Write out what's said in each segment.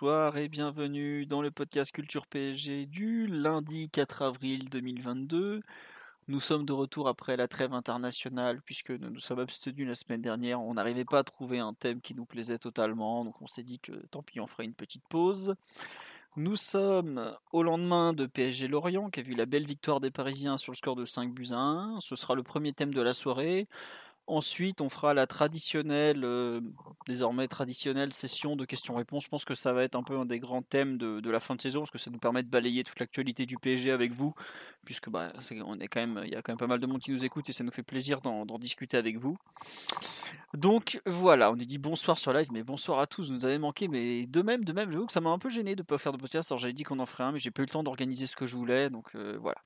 Bonsoir et bienvenue dans le podcast Culture PSG du lundi 4 avril 2022. Nous sommes de retour après la trêve internationale puisque nous nous sommes abstenus la semaine dernière. On n'arrivait pas à trouver un thème qui nous plaisait totalement, donc on s'est dit que tant pis, on ferait une petite pause. Nous sommes au lendemain de PSG Lorient qui a vu la belle victoire des Parisiens sur le score de 5 buts à 1. Ce sera le premier thème de la soirée. Ensuite, on fera la traditionnelle, euh, désormais traditionnelle session de questions-réponses. Je pense que ça va être un peu un des grands thèmes de, la fin de saison, parce que ça nous permet de balayer toute l'actualité du PSG avec vous, puisque bah, on est quand même, il y a quand même pas mal de monde qui nous écoute et ça nous fait plaisir d'en discuter avec vous. Donc voilà, on nous dit bonsoir sur live, mais bonsoir à tous, vous nous avez manqué, mais de même, de même, j'avoue que ça m'a un peu gêné de ne pas faire de podcast. Alors j'avais dit qu'on en ferait un, mais j'ai pas eu le temps d'organiser ce que je voulais, donc euh, voilà.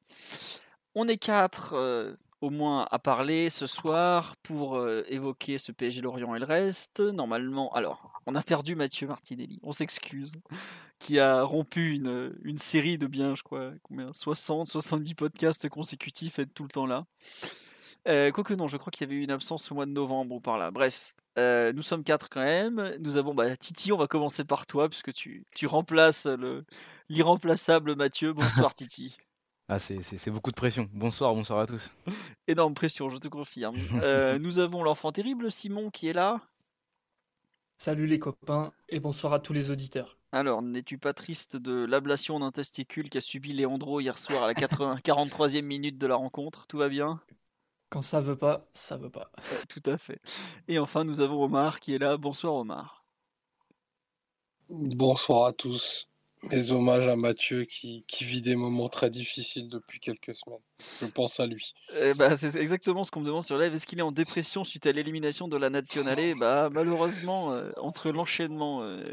On est quatre. Euh, au moins à parler ce soir pour euh, évoquer ce PSG Lorient et le reste. Normalement, alors, on a perdu Mathieu Martinelli, on s'excuse, qui a rompu une, une, série de bien, je crois, combien 60, 70 podcasts consécutifs, et tout le temps là. Euh, quoique non, je crois qu'il y avait eu une absence au mois de novembre ou par là. Bref, euh, nous sommes quatre quand même. Nous avons bah, Titi, on va commencer par toi, puisque tu, tu remplaces l'irremplaçable Mathieu. Bonsoir Titi. Ah, c'est beaucoup de pression. Bonsoir, bonsoir à tous. Énorme pression, je te confirme. Euh, nous avons l'enfant terrible, Simon, qui est là. Salut les copains et bonsoir à tous les auditeurs. Alors, n'es-tu pas triste de l'ablation d'un testicule qu'a subi Léandro hier soir à la 43e minute de la rencontre? Tout va bien? Quand ça veut pas, ça veut pas. Euh, tout à fait. Et enfin, nous avons Omar qui est là. Bonsoir Omar. Bonsoir à tous mes hommages à Mathieu qui, vit des moments très difficiles depuis quelques semaines. Je pense à lui. Eh bah, c'est exactement ce qu'on me demande sur live. Est-ce qu'il est en dépression suite à l'élimination de la Nazionale bah, Malheureusement, euh, entre l'enchaînement euh,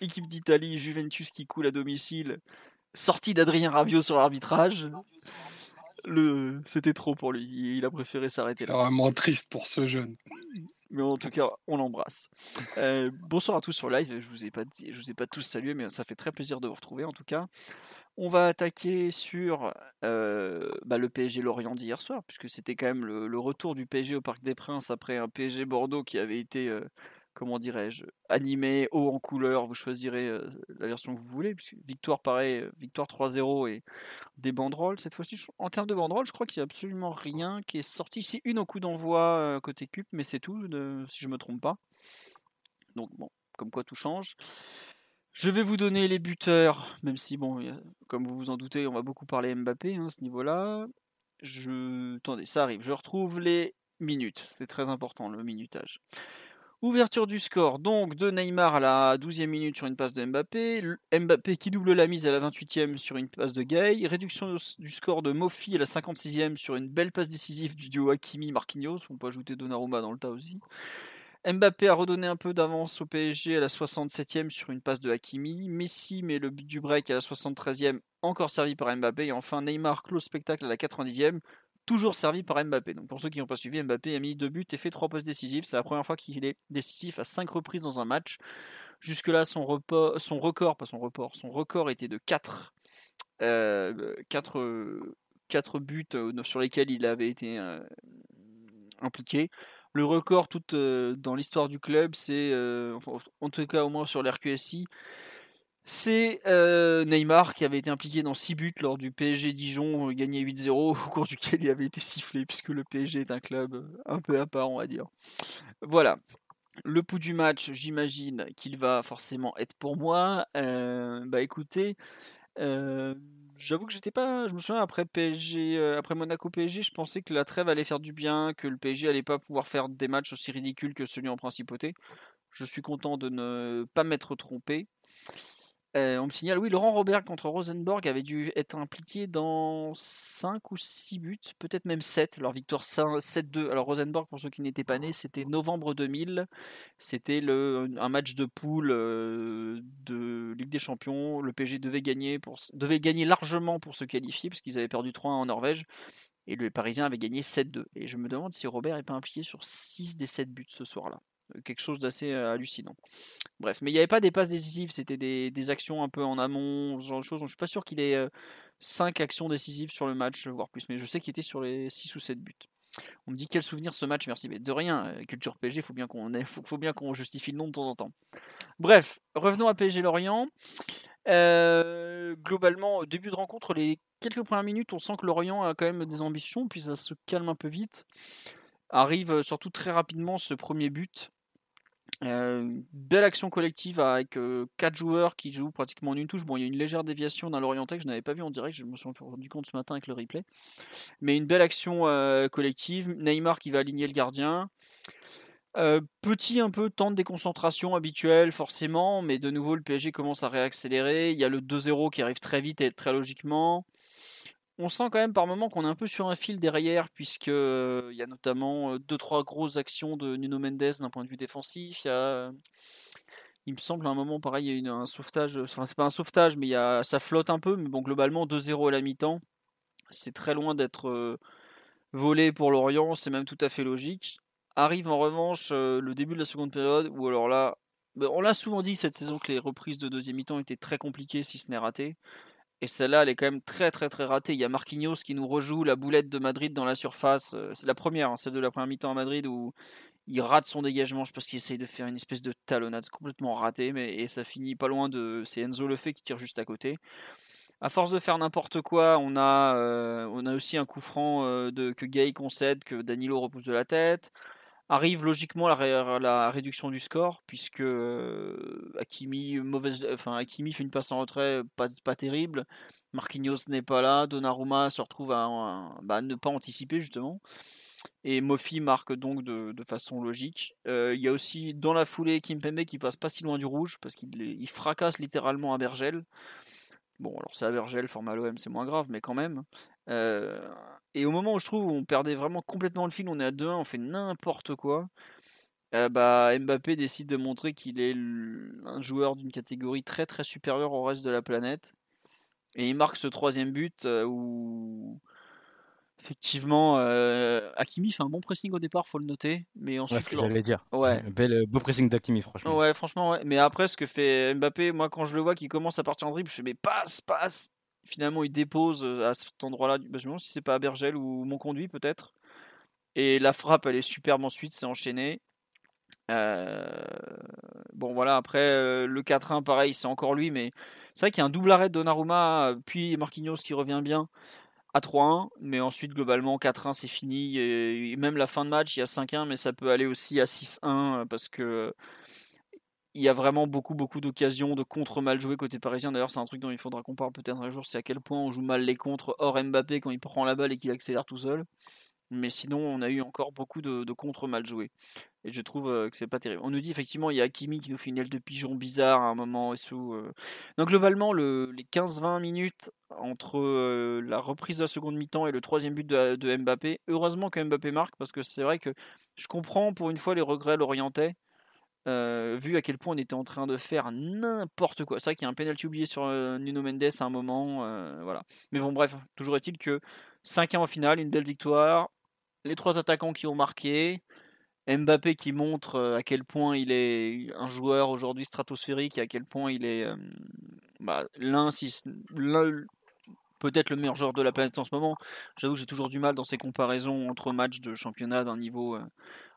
équipe d'Italie, Juventus qui coule à domicile, sortie d'Adrien Rabiot sur l'arbitrage, le... c'était trop pour lui. Il a préféré s'arrêter là. C'est vraiment triste pour ce jeune. Mais en tout cas, on l'embrasse. Euh, bonsoir à tous sur live. Je vous ai pas je vous ai pas tous salués, mais ça fait très plaisir de vous retrouver en tout cas. On va attaquer sur euh, bah, le PSG Lorient d'hier soir, puisque c'était quand même le, retour du PSG au Parc des Princes après un PSG Bordeaux qui avait été euh, comment dirais-je, animé, haut en couleur, vous choisirez la version que vous voulez, victoire pareil, victoire 3-0 et des banderoles. Cette fois-ci, en termes de banderoles, je crois qu'il n'y a absolument rien qui est sorti. C'est une au coup d'envoi côté CUP, mais c'est tout, si je ne me trompe pas. Donc bon, comme quoi tout change. Je vais vous donner les buteurs, même si, bon, comme vous vous en doutez, on va beaucoup parler Mbappé hein, à ce niveau-là. Je... Attendez, ça arrive. Je retrouve les minutes. C'est très important, le minutage. Ouverture du score donc de Neymar à la 12e minute sur une passe de Mbappé. Mbappé qui double la mise à la 28e sur une passe de Gay. Réduction du score de Mofi à la 56e sur une belle passe décisive du duo Hakimi-Marquinhos. On peut ajouter Donnarumma dans le tas aussi. Mbappé a redonné un peu d'avance au PSG à la 67e sur une passe de Hakimi. Messi met le but du break à la 73e, encore servi par Mbappé. Et enfin Neymar close spectacle à la 90e toujours servi par Mbappé. Donc pour ceux qui n'ont pas suivi, Mbappé a mis deux buts et fait trois passes décisives. C'est la première fois qu'il est décisif à cinq reprises dans un match. Jusque-là, son, son record, pas son report, son record était de 4, euh, buts euh, sur lesquels il avait été euh, impliqué. Le record tout dans l'histoire du club, c'est, en tout cas au moins sur l'RQSI, c'est euh, Neymar qui avait été impliqué dans 6 buts lors du PSG Dijon euh, gagné 8-0 au cours duquel il avait été sifflé puisque le PSG est un club euh, un peu à part on va dire. Voilà. Le pouls du match, j'imagine qu'il va forcément être pour moi. bah écoutez, j'avoue que j'étais pas. Je me souviens après PSG, après Monaco PSG, je pensais que la trêve allait faire du bien, que le PSG allait pas pouvoir faire des matchs aussi ridicules que celui en principauté. Je suis content de ne pas m'être trompé. Euh, on me signale, oui, Laurent Robert contre Rosenborg avait dû être impliqué dans 5 ou 6 buts, peut-être même 7. Leur victoire 7-2. Alors Rosenborg, pour ceux qui n'étaient pas nés, c'était novembre 2000. C'était un match de poule euh, de Ligue des Champions. Le PSG devait gagner, pour, devait gagner largement pour se qualifier, parce qu'ils avaient perdu 3-1 en Norvège. Et le Parisien avait gagné 7-2. Et je me demande si Robert n'est pas impliqué sur 6 des 7 buts ce soir-là quelque chose d'assez hallucinant. Bref, mais il n'y avait pas des passes décisives, c'était des, actions un peu en amont, ce genre de choses. Je suis pas sûr qu'il ait 5 actions décisives sur le match, voire plus, mais je sais qu'il était sur les 6 ou 7 buts. On me dit quel souvenir ce match, merci. Mais de rien, culture PSG, faut bien qu'on faut, bien qu'on justifie le nom de temps en temps. Bref, revenons à PSG Lorient. globalement, début de rencontre, les quelques premières minutes, on sent que Lorient a quand même des ambitions, puis ça se calme un peu vite. Arrive surtout très rapidement ce premier but belle action collective avec 4 joueurs qui jouent pratiquement en une touche. Bon, il y a une légère déviation d'un Lorientais que je n'avais pas vu en direct, je me suis rendu compte ce matin avec le replay. Mais une belle action collective. Neymar qui va aligner le gardien. petit un peu temps de déconcentration habituel forcément, mais de nouveau le PSG commence à réaccélérer. Il y a le 2-0 qui arrive très vite et très logiquement on sent quand même par moments qu'on est un peu sur un fil derrière, puisque il y a notamment deux trois grosses actions de Nuno Mendes d'un point de vue défensif. Il, me semble à un moment pareil, il y a un sauvetage. Enfin, c'est pas un sauvetage, mais ça flotte un peu. Mais bon, globalement 2-0 à la mi-temps, c'est très loin d'être volé pour Lorient. C'est même tout à fait logique. Arrive en revanche le début de la seconde période, où alors là, ben, on l'a souvent dit cette saison que les reprises de deuxième mi-temps étaient très compliquées, si ce n'est raté. Et celle-là, elle est quand même très très très ratée. Il y a Marquinhos qui nous rejoue la boulette de Madrid dans la surface. Euh, c'est la première, hein, celle de la première mi-temps à Madrid où il rate son dégagement. Je pense qu'il essaye de faire une espèce de talonnade complètement ratée, mais et ça finit pas loin de. C'est Enzo Lefebvre qui tire juste à côté. À force de faire n'importe quoi, on a, euh, on a aussi un coup franc euh, que Gay concède, que Danilo repousse de la tête. Arrive logiquement la, la réduction du score, puisque euh, Hakimi, mauvaise, enfin, fait une passe en retrait pas, pas terrible. Marquinhos n'est pas là. Donnarumma se retrouve à, bah, ne pas anticiper, justement. Et Mofi marque donc de, façon logique. Euh, il y a aussi dans la foulée Kimpembe qui passe pas si loin du rouge parce qu'il fracasse littéralement à Bergel. Bon, alors c'est à Bergel, format l'OM, c'est moins grave, mais quand même. Euh, et au moment où je trouve on perdait vraiment complètement le fil, on est à 2-1, on fait n'importe quoi. Euh, bah, Mbappé décide de montrer qu'il est un joueur d'une catégorie très très supérieure au reste de la planète. Et il marque ce troisième but euh, où effectivement euh, Hakimi fait un bon pressing au départ, faut le noter. Mais ensuite, ouais, j'allais dire. Ouais. Bel, beau pressing d'Hakimi, franchement. Ouais, franchement, ouais. Mais après, ce que fait Mbappé, moi quand je le vois qu'il commence à partir en dribble, je fais mais passe, passe finalement il dépose euh, à cet endroit-là. Bah, je me demande si c'est pas à Bergel ou mon conduit peut-être. Et la frappe, elle est superbe ensuite, c'est enchaîné. Euh, bon voilà, après euh, le 4-1, pareil, c'est encore lui, mais c'est vrai qu'il y a un double arrêt de Donnarumma, puis Marquinhos qui revient bien à 3-1, mais ensuite globalement 4-1 c'est fini. Même la fin de match, il y a 5-1, mais ça peut aller aussi à 6-1 parce que il y a vraiment beaucoup beaucoup d'occasions de contre mal joués côté parisien. D'ailleurs, c'est un truc dont il faudra qu'on parle peut-être un jour, c'est à quel point on joue mal les contres hors Mbappé quand il prend la balle et qu'il accélère tout seul. Mais sinon, on a eu encore beaucoup de, contre mal joués. Et je trouve euh, que c'est pas terrible. On nous dit effectivement, il y a Hakimi qui nous fait une aile de pigeon bizarre à un moment et sous. Euh. Donc globalement, le, les 15-20 minutes entre euh, la reprise de la seconde mi-temps et le troisième but de, de Mbappé, heureusement que Mbappé marque parce que c'est vrai que je comprends pour une fois les regrets l'orientais vu à quel point on était en train de faire n'importe quoi. C'est vrai qu'il y a un penalty oublié sur Nuno Mendes à un moment. voilà. Mais bon, bref, toujours est-il que 5-1 en finale, une belle victoire. Les trois attaquants qui ont marqué. Mbappé qui montre à quel point il est un joueur aujourd'hui stratosphérique et à quel point il est bah, l'un, si, peut-être le meilleur joueur de la planète en ce moment. J'avoue que j'ai toujours du mal dans ces comparaisons entre matchs de championnat d'un niveau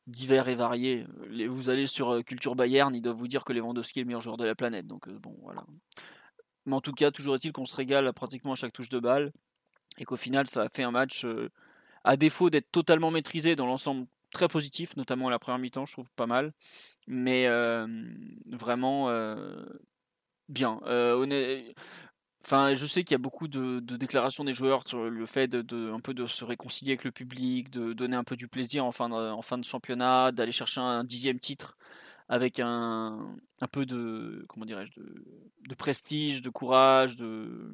divers et variés. Vous allez sur euh, Culture Bayern, ils doivent vous dire que Lewandowski est le meilleur joueur de la planète. Donc euh, bon, voilà. Mais en tout cas, toujours est-il qu'on se régale pratiquement à chaque touche de balle et qu'au final, ça a fait un match euh, à défaut d'être totalement maîtrisé dans l'ensemble très positif, notamment à la première mi-temps, je trouve pas mal, mais vraiment bien. Enfin, je sais qu'il y a beaucoup de, déclarations des joueurs sur le fait de, un peu de se réconcilier avec le public, de donner un peu du plaisir en fin de, championnat, d'aller chercher un dixième titre avec un, un peu de comment dirais-je de, prestige, de courage, de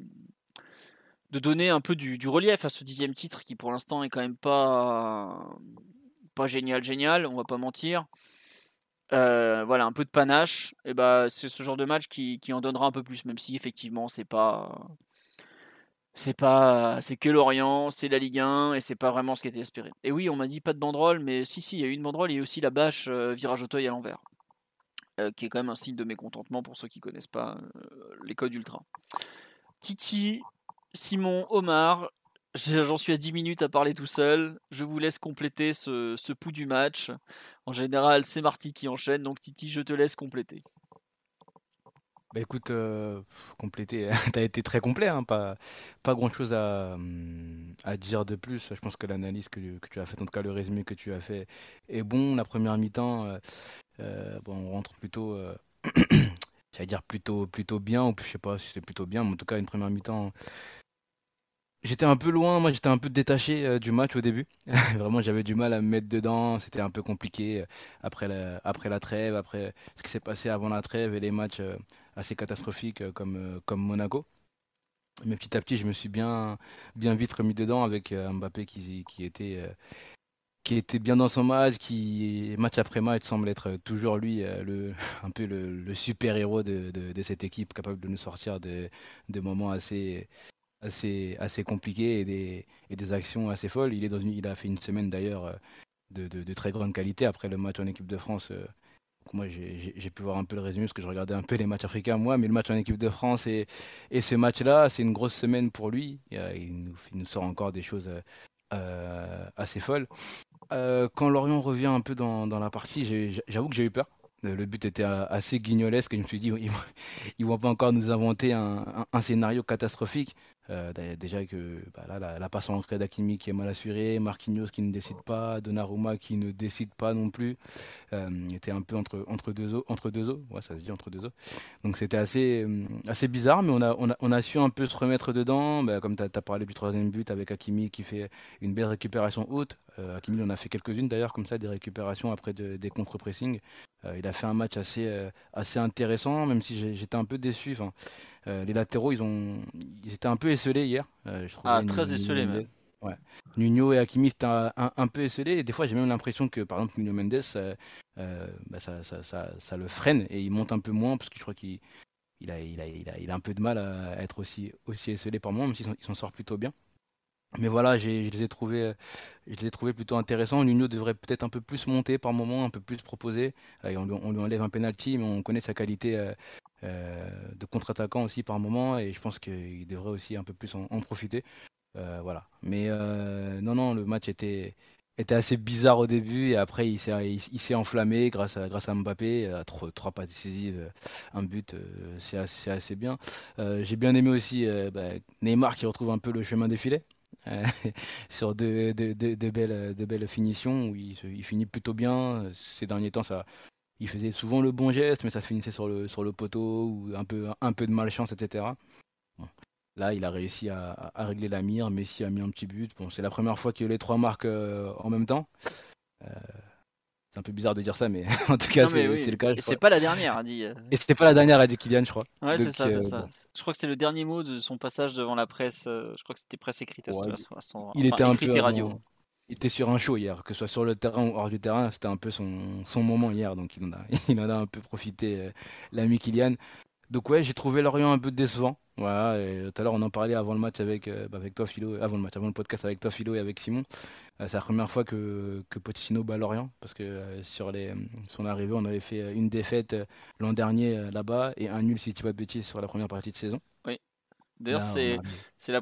de donner un peu du, relief à ce dixième titre qui pour l'instant est quand même pas pas génial génial, on va pas mentir. Euh, voilà, un peu de panache, et bah, c'est ce genre de match qui, qui, en donnera un peu plus, même si effectivement c'est pas c'est pas c'est que Lorient, c'est la Ligue 1 et c'est pas vraiment ce qui était espéré. Et oui, on m'a dit pas de banderole, mais si si, il y a eu une banderole, il y a aussi la bâche euh, virage auteuil à l'envers. Euh, qui est quand même un signe de mécontentement pour ceux qui connaissent pas les codes ultra. Titi, Simon, Omar, j'en suis à 10 minutes à parler tout seul. Je vous laisse compléter ce, ce pouls du match. En général, c'est Marty qui enchaîne, donc Titi, je te laisse compléter. Bah écoute, euh, compléter, t'as été très complet, hein, pas, pas grand chose à, hum, à dire de plus. Je pense que l'analyse que, que, tu as faite, en tout cas le résumé que tu as fait, est bon. La première mi-temps, euh, euh, bon, on rentre plutôt, j'allais dire plutôt, plutôt bien, ou je sais pas si c'est plutôt bien, mais en tout cas une première mi-temps J'étais un peu loin, moi j'étais un peu détaché euh, du match au début. Vraiment j'avais du mal à me mettre dedans, c'était un peu compliqué euh, après la, après la trêve, après ce qui s'est passé avant la trêve et les matchs euh, assez catastrophiques comme, comme Monaco. Mais petit à petit je me suis bien, bien vite remis dedans avec Mbappé qui, qui, était, qui était bien dans son match, qui match après match semble être toujours lui le, un peu le, super héros de, de, cette équipe capable de nous sortir de, de moments assez assez, assez compliqué et des, et des actions assez folles. Il, est dans il a fait une semaine d'ailleurs euh, de, de, très grande qualité après le match en équipe de France. Euh, moi, j'ai pu voir un peu le résumé parce que je regardais un peu les matchs africains, moi, mais le match en équipe de France et, et ce match-là, c'est une grosse semaine pour lui. Euh, il nous, il nous sort encore des choses assez folles. quand Lorient revient un peu dans, dans la partie, j'avoue que j'ai eu peur. Le but était assez guignolesque et je me suis dit, ils ne vont pas encore nous inventer un, scénario catastrophique. Euh, déjà que bah, là, la, passe en entrée d'Akimi qui est mal assurée, Marquinhos qui ne décide pas, Donnarumma qui ne décide pas non plus, euh, était un peu entre, deux eaux. Donc c'était assez, euh, bizarre, mais on a, on, on su un peu se remettre dedans, bah, comme tu as, parlé du troisième but avec Akimi qui fait une belle récupération haute. Euh, Akimi en a fait quelques-unes d'ailleurs, comme ça, des récupérations après des contre-pressing. Il a fait un match assez, assez intéressant, même si j'étais un peu déçu. Euh, les latéraux, ils, ont, ils étaient un peu esselés hier. Euh, ah, très esselés même. Ouais. Nuno et Hakimi étaient un, peu esselés. Et des fois, j'ai même l'impression que, par exemple, Nuno Mendes, euh, bah, ça, ça, ça, ça, le freine et il monte un peu moins parce que je crois qu'il il a, il a, il a, il a, un peu de mal à être aussi, aussi esselé par moment, même s'il s'en sort plutôt bien. Mais voilà, je les ai trouvés, je les ai trouvés plutôt intéressants. Nuno devrait peut-être un peu plus monter par moment, un peu plus proposer. on, lui, on, lui, enlève un penalty, mais on connaît sa qualité euh, de contre-attaquant aussi par moment et je pense qu'il devrait aussi un peu plus en, profiter. Euh, voilà. Mais euh, non, non, le match était, était assez bizarre au début et après il s'est il, s'est enflammé grâce à grâce à Mbappé à trois, trois pas décisives un but c'est assez, assez, bien j'ai bien aimé aussi bah, Neymar qui retrouve un peu le chemin des filets sur de, belles, finitions où il, finit plutôt bien ces derniers temps ça il faisait souvent le bon geste, mais ça se finissait sur le, poteau, ou un peu, de malchance, etc. Là, il a réussi à, régler la mire. Messi a mis un petit but. Bon, c'est la première fois que les trois marquent euh, en même temps. Euh, c'est un peu bizarre de dire ça, mais en tout cas, c'est le cas. Et c'est pas la dernière, a dit. Euh. Et c'était pas la dernière, a dit Kylian, je crois. Ouais, c'est ça, c'est ça. Je crois que c'est le dernier mot de son passage devant la presse. Je crois que c'était presse écrite à, son, il était un peu radio il était sur un show hier, que ce soit sur le terrain ou hors du terrain, c'était un peu son, son moment hier, donc il en a, il en a un peu profité, euh, l'ami Kylian. Donc ouais, j'ai trouvé Lorient un peu décevant. Voilà, tout à l'heure on en parlait avant le match avec, euh, bah, avec toi Philo, avant le match, avant le podcast avec toi Philo et avec Simon. Euh, c'est la première fois que, que Pochettino bat Lorient, parce que sur les, son arrivée, on avait fait une défaite l'an dernier là-bas et un nul si tu pas de bêtises sur la première partie de saison. Oui. D'ailleurs, c'est c'est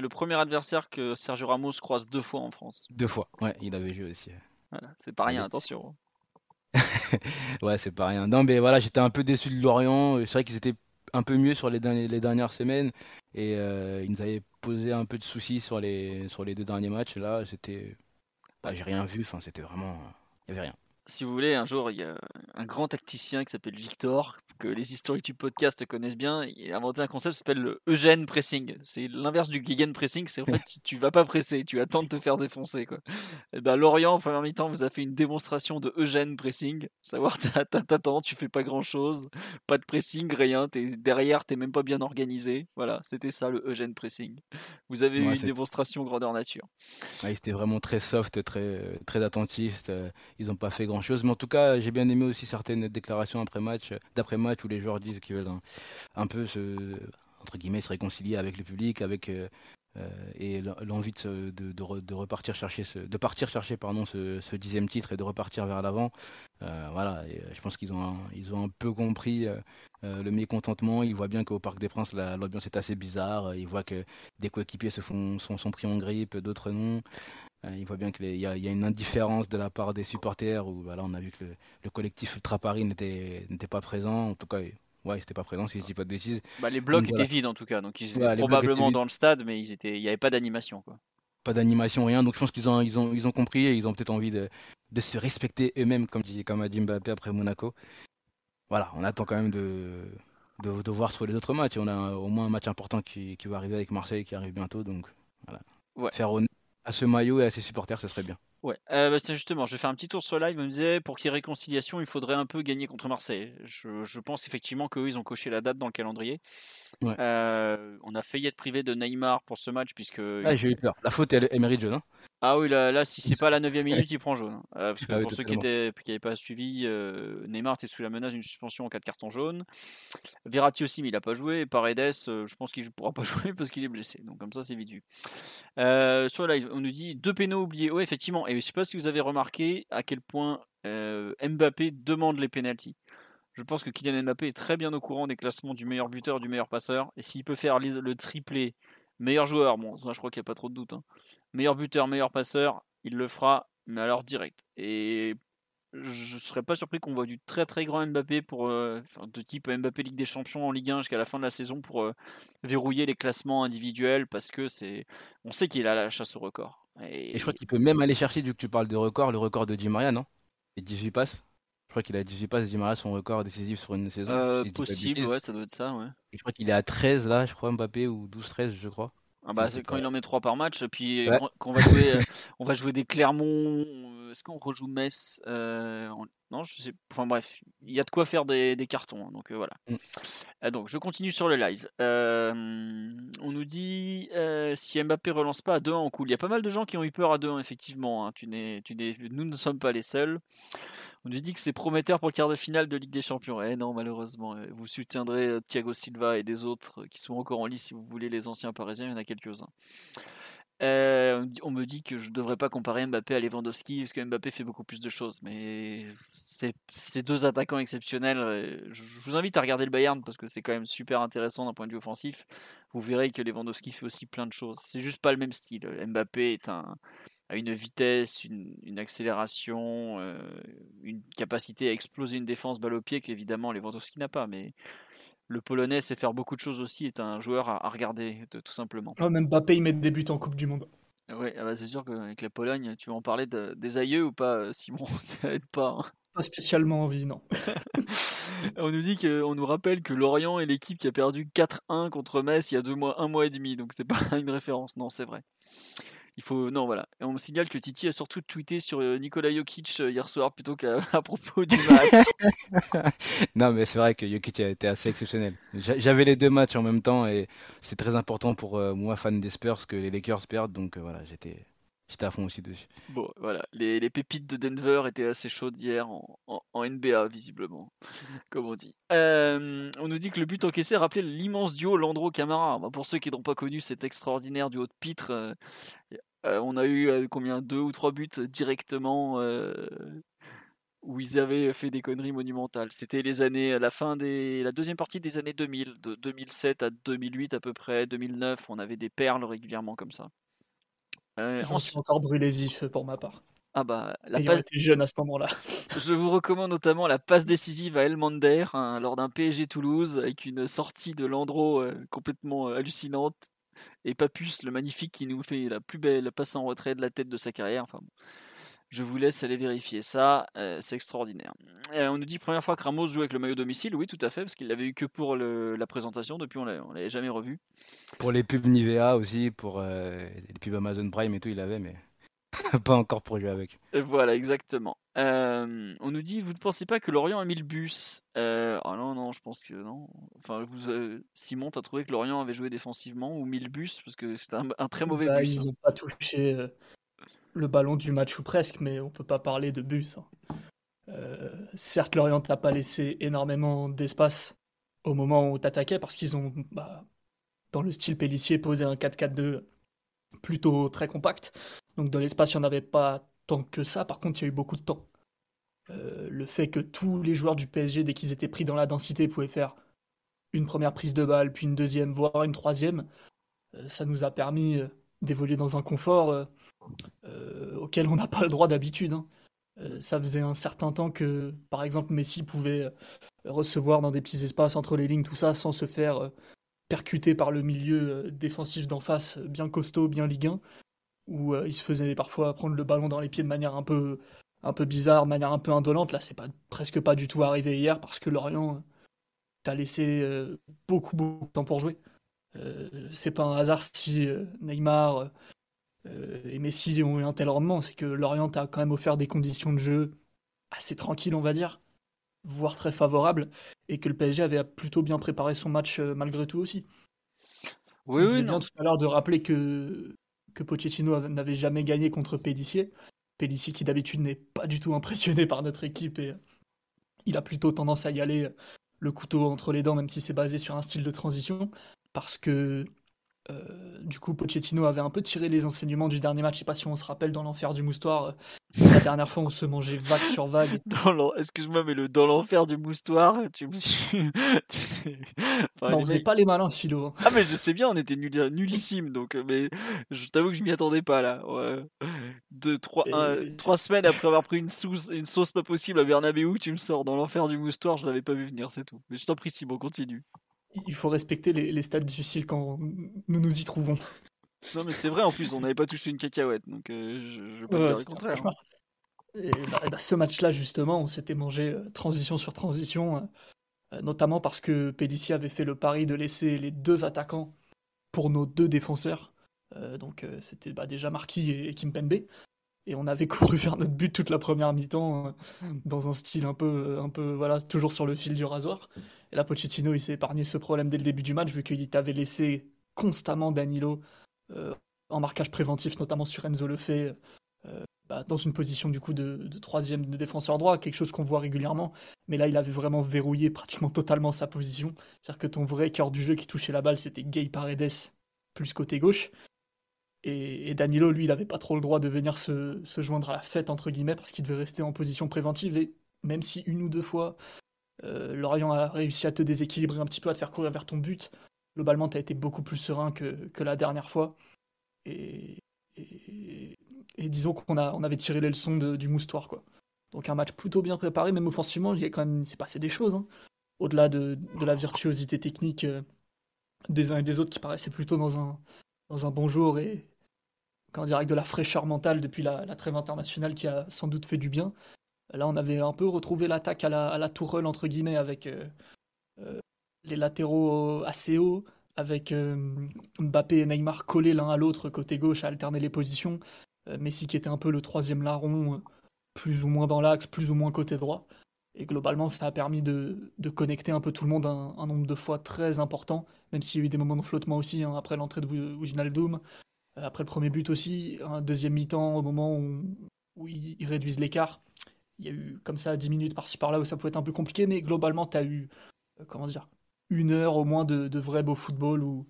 le premier adversaire que Sergio Ramos croise deux fois en France. Deux fois, ouais, il avait joué aussi. Voilà, c'est pas rien, attention. ouais, c'est pas rien. Non, mais voilà, j'étais un peu déçu de Lorient. C'est vrai qu'ils étaient un peu mieux sur les, dernières semaines et euh, ils nous avaient posé un peu de soucis sur les, sur les deux derniers matchs. Là, c'était. Bah, j'ai rien vu, c'était vraiment. Il y avait rien si vous voulez, un jour, il y a un grand tacticien qui s'appelle Victor, que les historiques du podcast connaissent bien, il a inventé un concept qui s'appelle le Eugène pressing. C'est l'inverse du Gegen pressing, c'est en fait tu, vas pas presser, tu attends de te faire défoncer. Quoi. Et ben, Lorient, en première mi-temps, vous a fait une démonstration de Eugène pressing, savoir t'attends, tu fais pas grand chose, pas de pressing, rien, es, derrière t'es même pas bien organisé. Voilà, c'était ça le Eugène pressing. Vous avez eu une démonstration grandeur nature. Ouais, c'était vraiment très soft, très, très attentif, ils ont pas fait grand chose, mais en tout cas j'ai bien aimé aussi certaines déclarations après match, d'après match où les joueurs disent qu'ils veulent un, peu se, entre guillemets, se réconcilier avec le public, avec euh, euh, et l'envie de, de, repartir chercher ce, de partir chercher pardon ce, dixième titre et de repartir vers l'avant. Euh, voilà, je pense qu'ils ont un, ils ont un peu compris le mécontentement. Ils voient bien qu'au Parc des Princes l'ambiance est assez bizarre. Ils voient que des coéquipiers se font sont pris en grippe, d'autres non. Il voit bien qu'il y, y, a une indifférence de la part des supporters où voilà, on a vu que le, collectif Ultra Paris n'était pas présent. En tout cas, ouais, c'était pas présent si je dis pas de bêtises. Bah, les blocs étaient vides en tout cas, donc ils étaient probablement dans le stade, mais ils étaient, il n'y avait pas d'animation. Quoi. Pas d'animation, rien. Donc je pense qu'ils ont, ils ont, ils ont compris et ils ont peut-être envie de, de, se respecter eux-mêmes, comme, dit, comme a dit Mbappé après Monaco. Voilà, on attend quand même de, de, de, voir sur les autres matchs. on a au moins un match important qui, qui va arriver avec Marseille qui arrive bientôt. Donc voilà. Ouais. Faire honneur à ce maillot et à ses supporters, ce serait bien. Ouais, euh, bah, justement, je vais faire un petit tour sur live. On me disait, pour qu'il y ait réconciliation, il faudrait un peu gagner contre Marseille. Je, je pense effectivement qu'eux, ils ont coché la date dans le calendrier. Euh, on a failli être privé de Neymar pour ce match, puisque. Ah, j'ai eu peur. La faute est Emery John. Hein ah oui, là, là si c'est pas la 9 minute, il prend jaune. Hein. Euh, parce que ah pour ceux qui n'avaient pas suivi, euh, Neymar était sous la menace d'une suspension en cas de carton jaune. Verratti aussi, mais il n'a pas joué. Et Paredes, euh, je pense qu'il ne pourra pas jouer parce qu'il est blessé. Donc comme ça, c'est vite vu. sur live, on nous dit deux pénaux oubliés. Oui, effectivement. Et je ne sais pas si vous avez remarqué à quel point Mbappé demande les pénalties. Je pense que Kylian Mbappé est très bien au courant des classements du meilleur buteur, du meilleur passeur. Et s'il peut faire le triplé, meilleur joueur, bon, ça je crois qu'il n'y a pas trop de doute. Hein meilleur buteur, meilleur passeur, il le fera, mais alors direct. Et je ne serais pas surpris qu'on voit du très très grand Mbappé pour euh, de type Mbappé Ligue des Champions en Ligue 1 jusqu'à la fin de la saison pour euh, verrouiller les classements individuels parce que c'est on sait qu'il a la chasse au record. Et, je crois qu'il peut même aller chercher, vu que tu parles de record, le record de Di Maria, non? Et 18 passes je crois qu'il a 18 passes, Di Maria, son record décisif sur une saison. Euh, possible, ouais, ça doit être ça, ouais. Et je crois qu'il est à 13 là, je crois, Mbappé, ou 12-13, je crois. Ah bah, c'est quand il en met 3 par match, puis quand on va jouer, euh, on va jouer des Clermont, euh, est-ce qu'on rejoue Metz euh, Non, je sais. Enfin bref, il y a de quoi faire des, cartons, hein, donc voilà. Mm. donc je continue sur le live. on nous dit si Mbappé relance pas à 2-1 en cool. Il y a pas mal de gens qui ont eu peur à 2-1, effectivement. Hein. Tu n'es, tu n'es, nous ne sommes pas les seuls. On nous dit que c'est prometteur pour le quart de finale de Ligue des Champions. Eh non, malheureusement, euh, vous soutiendrez euh, Thiago Silva et des autres euh, qui sont encore en lice si vous voulez les anciens parisiens, il y en a quelques-uns. On me dit que je ne devrais pas comparer Mbappé à Lewandowski parce que Mbappé fait beaucoup plus de choses. Mais c'est deux attaquants exceptionnels. Je vous invite à regarder le Bayern parce que c'est quand même super intéressant d'un point de vue offensif. Vous verrez que Lewandowski fait aussi plein de choses. C'est juste pas le même style. Mbappé est un, a une vitesse, une, accélération, euh, une capacité à exploser une défense balle au pied qu'évidemment Lewandowski n'a pas. Mais le Polonais sait faire beaucoup de choses aussi, est un joueur à, regarder tout simplement. Oh, même Mbappé, il met des buts en Coupe du Monde. Oui, ah bah c'est sûr qu'avec la Pologne, tu vas en parler des aïeux ou pas, euh, Simon? Ça aide pas. Hein. Pas spécialement envie, non. on nous dit qu'on nous rappelle que Lorient est l'équipe qui a perdu 4-1 contre Metz il y a deux mois, un mois et demi, donc c'est pas une référence. Non, c'est vrai. Il faut non voilà. Et on me signale que Titi a surtout tweeté sur euh, Nikola Jokic euh, hier soir plutôt qu'à propos du match. non mais c'est vrai que Jokic a été assez exceptionnel. J'avais les deux matchs en même temps et c'est très important pour euh, moi fan des Spurs que les Lakers perdent donc voilà j'étais J'étais à fond aussi dessus. Bon, voilà. Les, les, pépites de Denver étaient assez chaudes hier en, en, NBA, visiblement, comme on dit. on nous dit que le but encaissé rappelait l'immense duo Landro-Camara. Bah, pour ceux qui n'ont pas connu cet extraordinaire duo de pitre, euh, on a eu euh, combien? Deux ou trois buts directement euh, où ils avaient fait des conneries monumentales. C'était les années à la fin des la deuxième partie des années 2000, de 2007 à 2008 à peu près, 2009, on avait des perles régulièrement comme ça. Suis encore brûlé vif pour ma part. Ah bah, la passe... jeune à ce moment-là. Je vous recommande notamment la passe décisive à Elmander hein, lors d'un PSG Toulouse avec une sortie de Landreau complètement hallucinante et Papus, le magnifique, qui nous fait la plus belle passe en retrait de la tête de sa carrière. Enfin, Je vous laisse aller vérifier ça, euh, c'est extraordinaire. Euh, on nous dit première fois que Ramos joue avec le maillot domicile, oui tout à fait, parce qu'il l'avait eu que pour le- la présentation, depuis on on l'avait jamais revu. Pour les pubs Nivea aussi, pour euh, les pubs Amazon Prime et tout, il avait, mais pas encore pour jouer avec. Et Voilà, exactement. Euh, on nous dit, vous ne pensez pas que Lorient a mis le bus? Euh, Ah non, non, je pense que non. Enfin, vous, euh, Simon, t'as trouvé que Lorient avait joué défensivement ou mis le bus? Parce que c'était un, un très mauvais Bah, bus. ils hein. n'ont pas touché euh, le ballon du match ou presque, mais on peut pas parler de bus. hein. Certes, Lorient n'a pas laissé énormément d'espace au moment où t'attaquais parce qu'ils ont, bah, dans le style Pellissier, posé un 4-4-2 plutôt très compact. Donc de l'espace, il n'y en avait pas tant que ça. Par contre, il y a eu beaucoup de temps. Euh, le fait que tous les joueurs du PSG, dès qu'ils étaient pris dans la densité, pouvaient faire une première prise de balle, puis une deuxième, voire une troisième, euh, ça nous a permis euh, d'évoluer dans un confort auquel on n'a pas le droit d'habitude. hein. Ça faisait un certain temps que, par exemple, Messi pouvait recevoir dans des petits espaces entre les lignes, tout ça, sans se faire percuter par le milieu défensif d'en face, bien costaud, bien Ligue 1, où il se faisait parfois prendre le ballon dans les pieds de manière un peu, un peu bizarre, de manière un peu indolente. Là, c'est pas, presque pas du tout arrivé hier parce que Lorient euh, t'a laissé euh, beaucoup, beaucoup de temps pour jouer. Euh, c'est pas un hasard si Neymar et Messi ont eu un tel rendement, c'est que Lorient a quand même offert des conditions de jeu assez tranquilles, on va dire, voire très favorables, et que le PSG avait plutôt bien préparé son match malgré tout aussi. Oui, oui, non. bien tout à l'heure de rappeler que, que Pochettino avait- n'avait jamais gagné contre Pellissier. Pellissier qui d'habitude n'est pas du tout impressionné par notre équipe et il a plutôt tendance à y aller euh, le couteau entre les dents, même si c'est basé sur un style de transition, parce que euh, du coup Pochettino avait un peu tiré les enseignements du dernier match. Je sais pas si on se rappelle dans l'enfer du moustoir, euh, la dernière fois on se mangeait vague sur vague. Excuse-moi, mais le dans l'enfer du moustoir, tu me. Enfin, Non, on faisait mecs- pas les malins, Philo. hein. Ah, mais je sais bien, on était nul, nullissime, donc. euh, Mais je t'avoue que je m'y attendais pas là. Ouais. Deux, trois, Et- un- trois semaines après avoir pris une sauce, une sauce pas possible à Bernabeu, tu me sors dans l'enfer du moustoir, je l'avais pas vu venir, c'est tout. Mais je t'en prie, Simon, continue. Il faut respecter les, les stades difficiles quand nous nous y trouvons. Non, mais c'est vrai, en plus, on n'avait pas touché une cacahuète, donc euh, je, je Ouais, dire le contraire. hein. Et bah, et bah, ce match-là, justement, on s'était mangé euh, transition sur transition, euh, notamment parce que Pellissier avait fait le pari de laisser les deux attaquants pour nos deux défenseurs. Donc c'était bah, déjà Marquis et, et Kimpembe. Et on avait couru vers notre but toute la première mi-temps euh, dans un style un peu, un peu, voilà, toujours sur le fil du rasoir. Et là, Pochettino, il s'est épargné ce problème dès le début du match, vu qu'il t'avait laissé constamment Danilo euh, en marquage préventif, notamment sur Enzo Lefebvre, euh, bah, dans une position du coup de, de troisième de défenseur droit, quelque chose qu'on voit régulièrement. Mais là, il avait vraiment verrouillé pratiquement totalement sa position. C'est-à-dire que ton vrai cœur du jeu qui touchait la balle, c'était Gay Paredes, plus côté gauche. Et, Danilo, lui, il n'avait pas trop le droit de venir se, joindre à la fête, entre guillemets, parce qu'il devait rester en position préventive. Et même si une ou deux fois, euh, Lorient a réussi à te déséquilibrer un petit peu, à te faire courir vers ton but, globalement, tu as été beaucoup plus serein que, la dernière fois. Et, disons qu'on a, on avait tiré les leçons du moustoir, quoi. Donc un match plutôt bien préparé, même offensivement, il y a quand même, s'est passé des choses. hein. Au-delà de, de la virtuosité technique euh, des uns et des autres qui paraissaient plutôt dans un, dans un bon jour et comment dire, avec de la fraîcheur mentale depuis la, trêve internationale qui a sans doute fait du bien. Là, on avait un peu retrouvé l'attaque à la, tourelle, entre guillemets, avec euh, euh, les latéraux assez hauts, avec euh, Mbappé et Neymar collés l'un à l'autre côté gauche à alterner les positions. Messi qui était un peu le troisième larron, plus ou moins dans l'axe, plus ou moins côté droit. Et globalement, ça a permis de, de connecter un peu tout le monde un, nombre de fois très important, même s'il y a eu des moments de flottement aussi, hein, après l'entrée de Wi- Wijnaldum, euh, après le premier but aussi, un deuxième mi-temps au moment où, ils, réduisent l'écart. Il y a eu comme ça 10 minutes par-ci par-là où ça pouvait être un peu compliqué, mais globalement, tu as eu, euh, comment dire, une heure au moins de, de vrai beau football où,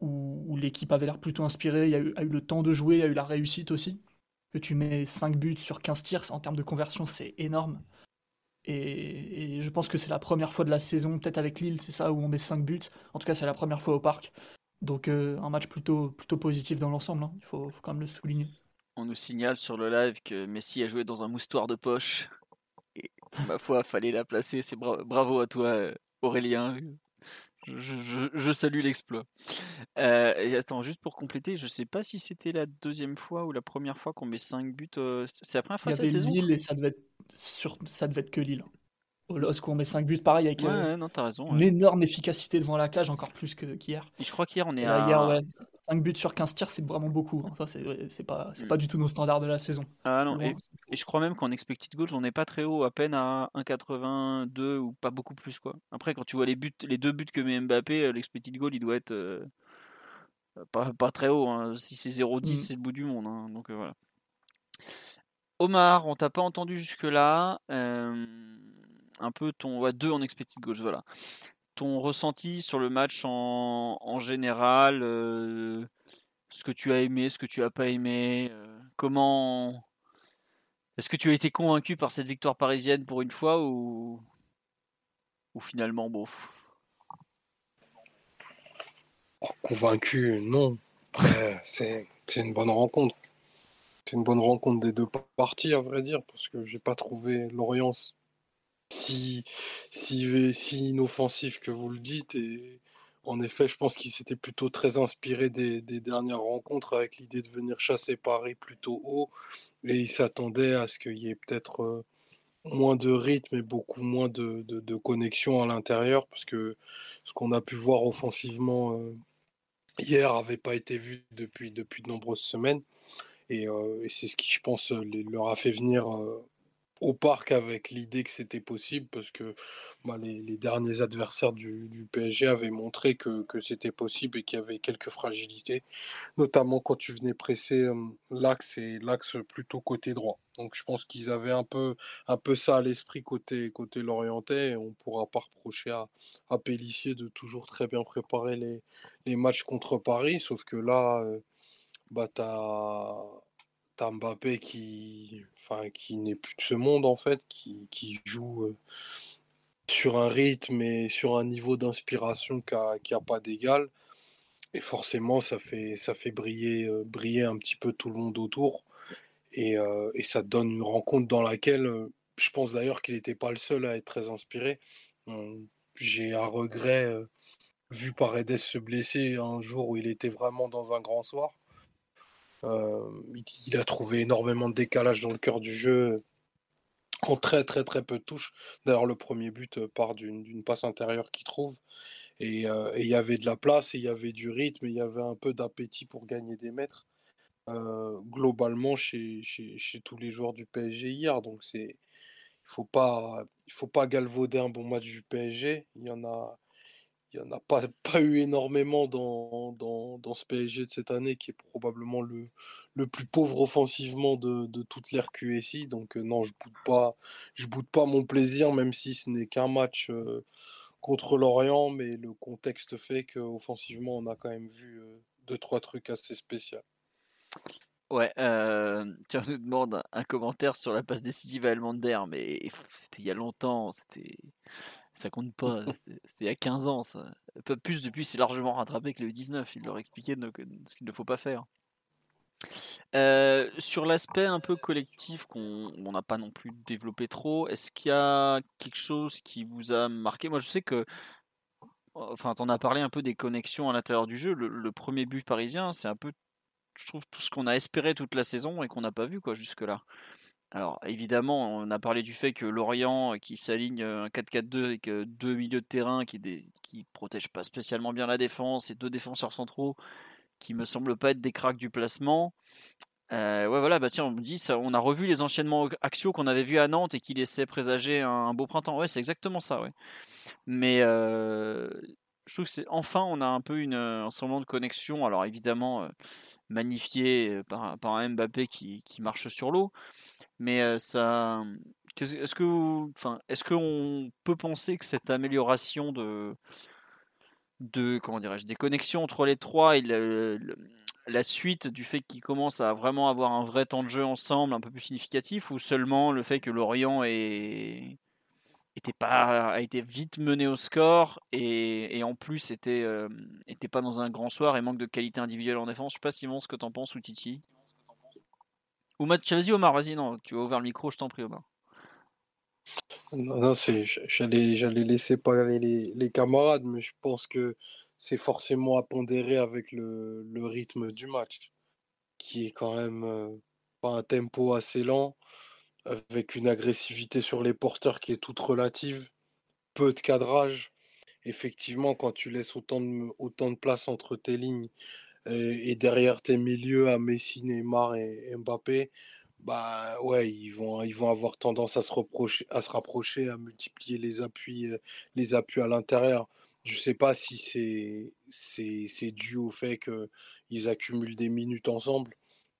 où, l'équipe avait l'air plutôt inspirée, il y a eu, a eu le temps de jouer, a eu la réussite aussi. Que tu mets 5 buts sur 15 tirs, en termes de conversion, c'est énorme. Et, je pense que c'est la première fois de la saison, peut-être avec Lille, c'est ça, où on met 5 buts. En tout cas, c'est la première fois au parc. Donc euh, un match plutôt, plutôt positif dans l'ensemble, hein. il faut, quand même le souligner. On nous signale sur le live que Messi a joué dans un moustoir de poche. Et ma foi, fallait la placer. C'est bra- bravo à toi, euh, Aurélien. Je, salue l'exploit. Euh, et attends, juste pour compléter, je sais pas si c'était la deuxième fois ou la première fois qu'on met 5 buts. Euh, c'est la première fois cette saison Lille et ça devait, être sur, ça devait être que Lille. Lorsqu'on met 5 buts, pareil, avec euh, raison, une énorme efficacité devant la cage, encore plus qu'hier. je crois qu'hier, on est à. 5 buts sur 15 tirs, c'est vraiment beaucoup. Hein. Ça, c'est pas, pas mm. du tout nos standards de la saison. Ah non, et, je crois même qu'en expected goals, on n'est pas très haut, à peine à 1,82 ou pas beaucoup plus. quoi. Après, quand tu vois les, buts, les deux buts que met Mbappé, euh, l'expected goal, il doit être euh, pas, pas, très haut. Hein. Si c'est 0,10, mm. c'est le bout du monde. Hein. Donc voilà. Omar, on t'a pas entendu jusque-là un peu ton. Ouais, deux en expected goals, voilà. Ton ressenti sur le match en, général, euh, ce que tu as aimé, ce que tu as pas aimé, euh, comment. Est-ce que tu as été convaincu par cette victoire parisienne pour une fois ou, ou finalement, bof oh, Convaincu, non. c'est une bonne rencontre. C'est une bonne rencontre des deux parties, à vrai dire, parce que j'ai pas trouvé Lorient si, si, si inoffensif que vous le dites. Et en effet, je pense qu'il s'était plutôt très inspiré des, dernières rencontres avec l'idée de venir chasser Paris plutôt haut. Et il s'attendait à ce qu'il y ait peut-être euh, moins de rythme et beaucoup moins de, de, connexion à l'intérieur. Parce que ce qu'on a pu voir offensivement euh, hier n'avait pas été vu depuis, depuis de nombreuses semaines. Et, euh, et c'est ce qui, je pense, leur a fait venir au parc avec l'idée que c'était possible parce que bah, les, derniers adversaires du, PSG avaient montré que, c'était possible et qu'il y avait quelques fragilités, notamment quand tu venais presser l'axe et l'axe plutôt côté droit. Donc je pense qu'ils avaient un peu, un peu ça à l'esprit côté, côté Lorientais et on ne pourra pas reprocher à, à Pellissier de toujours très bien préparer les, les matchs contre Paris, sauf que là, bah, tu as Mbappé qui, enfin, qui n'est plus de ce monde en fait, qui, qui joue euh, sur un rythme et sur un niveau d'inspiration qui n'a pas d'égal. Et forcément, ça fait, ça fait briller, euh, briller un petit peu tout le monde autour. Et, euh, et ça donne une rencontre dans laquelle, je pense d'ailleurs qu'il n'était pas le seul à être très inspiré. J'ai un regret vu Paredes se blesser un jour où il était vraiment dans un grand soir. Euh, il a trouvé énormément de décalage dans le cœur du jeu en très très très peu de touches. D'ailleurs, le premier but euh, part d'une passe intérieure qu'il trouve. Euh, et il y avait de la place, il y avait du rythme, il y avait un peu d'appétit pour gagner des mètres. globalement chez, tous les joueurs du PSG hier. Donc il faut pas faut pas galvauder un bon match du PSG. Il y en a il n'y en a pas, eu énormément dans, ce PSG de cette année, qui est probablement le, plus pauvre offensivement de, toute l'ère. Donc euh, non, je ne boude, pas, mon plaisir, même si ce n'est qu'un match euh, contre l'Orient, mais le contexte fait qu'offensivement, on a quand même vu euh, deux, trois trucs assez spéciaux. Ouais, euh, tu nous demandes un commentaire sur la passe décisive à Elmander, mais c'était il y a longtemps, c'était ça compte pas. C'était il y a 15 ans. Ça. Plus depuis, c'est largement rattrapé que le U19. Il leur expliquait ce qu'il ne faut pas faire. Euh, sur l'aspect un peu collectif qu'on n'a pas non plus développé trop, est-ce qu'il y a quelque chose qui vous a marqué? Moi, je sais que, enfin, tu en as parlé un peu des connexions à l'intérieur du jeu. Le, premier but parisien, c'est un peu, je trouve, tout ce qu'on a espéré toute la saison et qu'on n'a pas vu quoi jusque-là. Alors évidemment, on a parlé du fait que Lorient, qui s'aligne un 4-4-2 avec deux milieux de terrain qui ne protègent pas spécialement bien la défense et deux défenseurs centraux qui me semblent pas être des cracks du placement. ouais voilà, bah tiens, on me dit ça, on a revu les enchaînements axiaux qu'on avait vus à Nantes et qui laissaient présager un, beau printemps. Ouais, c'est exactement ça, ouais. Mais je trouve que c'est enfin on a un peu une, un semblant de connexion. Alors évidemment magnifié par, un Mbappé qui marche sur l'eau. Mais ça, est-ce que, enfin, est-ce qu'on peut penser que cette amélioration de, de comment dirais-je, des connexions entre les trois et la suite du fait qu'ils commencent à vraiment avoir un vrai temps de jeu ensemble, un peu plus significatif, ou seulement le fait que Lorient était pas a été vite mené au score et, en plus était était pas dans un grand soir et manque de qualité individuelle en défense? Je sais pas Simon ce que t'en penses ou Titi? Vas-y Omar, vas-y, non, tu as ouvert le micro, je t'en prie Omar. Non, c'est, j'allais, j'allais laisser parler les, les camarades, mais je pense que c'est forcément à pondérer avec le, le rythme du match, qui est quand même euh, pas un tempo assez lent, avec une agressivité sur les porteurs qui est toute relative, peu de cadrage. Effectivement, quand tu laisses autant de, autant de place entre tes lignes et, derrière tes milieux à Messi, Neymar et Mbappé, bah ouais, ils vont, ils vont avoir tendance à se reprocher, à se rapprocher, à multiplier les appuis, euh, les appuis à l'intérieur. Je sais pas si c'est, c'est, c'est dû au fait qu'ils accumulent des minutes ensemble,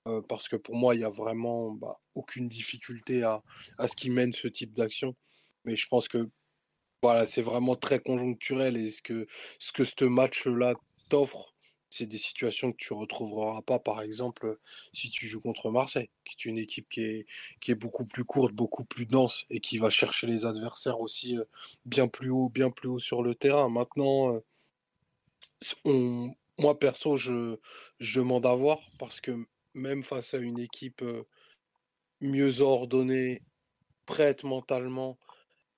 euh, parce que pour moi, il y a vraiment bah, aucune difficulté à, à ce qu'ils mènent ce type d'action. Mais je pense que voilà, c'est vraiment très conjoncturel et ce que ce que ce match-là t'offre, c'est des situations que tu retrouveras pas, par exemple, si tu joues contre Marseille, qui est une équipe qui est, beaucoup plus courte, beaucoup plus dense et qui va chercher les adversaires aussi bien plus haut, bien plus haut sur le terrain. Maintenant, moi perso, je, je demande à voir parce que même face à une équipe mieux ordonnée, prête mentalement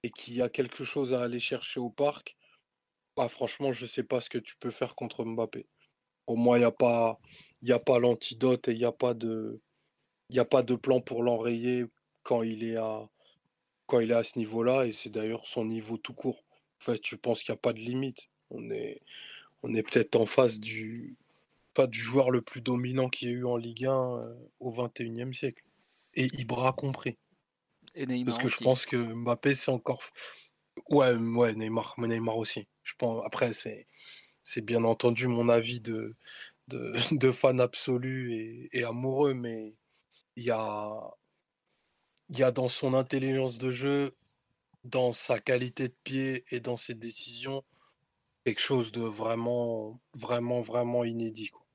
et qui a quelque chose à aller chercher au parc, bah franchement, je sais pas ce que tu peux faire contre Mbappé. Pour moi, il n'y a pas, y a pas l'antidote et il n'y a pas de, a pas de plan pour l'enrayer quand il est à, quand il est à ce niveau-là. Et c'est d'ailleurs son niveau tout court. En fait, je pense qu'il n'y a pas de limite. On est, on est peut-être en face du, enfin, du joueur le plus dominant qu'il y ait eu en Ligue 1 euh, au 21e siècle. Et Ibra compris. Et Neymar Parce que aussi. je pense que Mbappé, c'est encore. Ouais, ouais, Neymar, mais Neymar aussi. Je pense... Après, c'est, c'est bien entendu mon avis de, de, fan absolu et, amoureux, mais il y a, dans son intelligence de jeu, dans sa qualité de pied et dans ses décisions, quelque chose de vraiment, vraiment, vraiment inédit. quoi.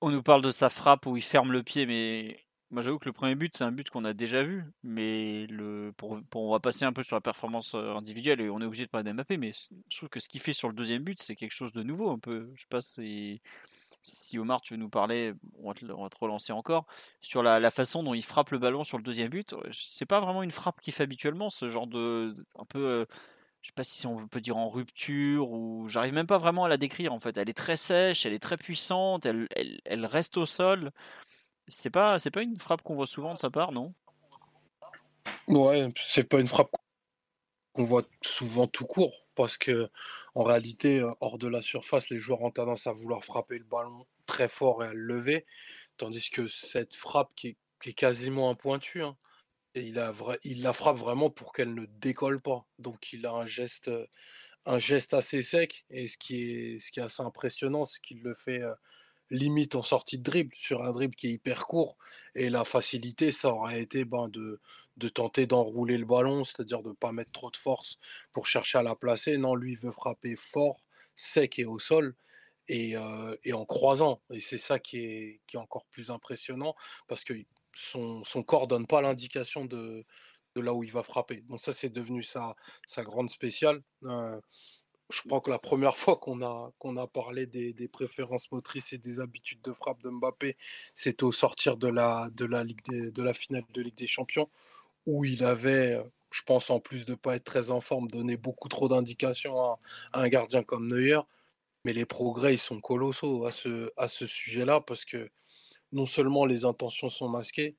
On nous parle de sa frappe où il ferme le pied, mais moi j'avoue que le premier but c'est un but qu'on a déjà vu. Mais le, pour, pour- on va passer un peu sur la performance euh, individuelle et on est obligé de parler d'Mbappé, mais je trouve que ce qu'il fait sur le deuxième but c'est quelque chose de nouveau un peu. Je sais pas si, si Omar tu veux nous parler, on va te, on va te relancer encore sur la, la façon dont il frappe le ballon sur le deuxième but. C'est pas vraiment une frappe qu'il fait habituellement, ce genre de un peu. euh, je sais pas si on peut dire en rupture ou j'arrive même pas vraiment à la décrire en fait. Elle est très sèche, elle est très puissante, elle, elle, elle reste au sol. C'est pas, c'est pas une frappe qu'on voit souvent de sa part, non? Ouais, c'est pas une frappe qu'on voit souvent tout court, parce que en réalité, hors de la surface, les joueurs ont tendance à vouloir frapper le ballon très fort et à le lever, tandis que cette frappe qui est, quasiment un pointu, hein, il, la frappe vraiment pour qu'elle ne décolle pas. Donc il a un geste, un geste assez sec, et ce qui est, ce qui est assez impressionnant, c'est qu'il le fait euh, limite en sortie de dribble, sur un dribble qui est hyper court. Et la facilité, ça aurait été ben, de, de tenter d'enrouler le ballon, c'est-à-dire de ne pas mettre trop de force pour chercher à la placer. Non, lui, il veut frapper fort, sec et au sol. Et, euh, et en croisant. Et c'est ça qui est, qui est encore plus impressionnant parce que son, son corps donne pas l'indication de, de là où il va frapper. Donc ça, c'est devenu sa, sa grande spéciale. Euh, je crois que la première fois qu'on a, qu'on a parlé des, des préférences motrices et des habitudes de frappe de Mbappé, c'est au sortir de la, de, la Ligue des- de la finale de Ligue des Champions, où il avait, euh, je pense, en plus de ne pas être très en forme, donné beaucoup trop d'indications à, à un gardien comme Neuer. Mais les progrès, ils sont colossaux à ce, à ce sujet-là, parce que non seulement les intentions sont masquées,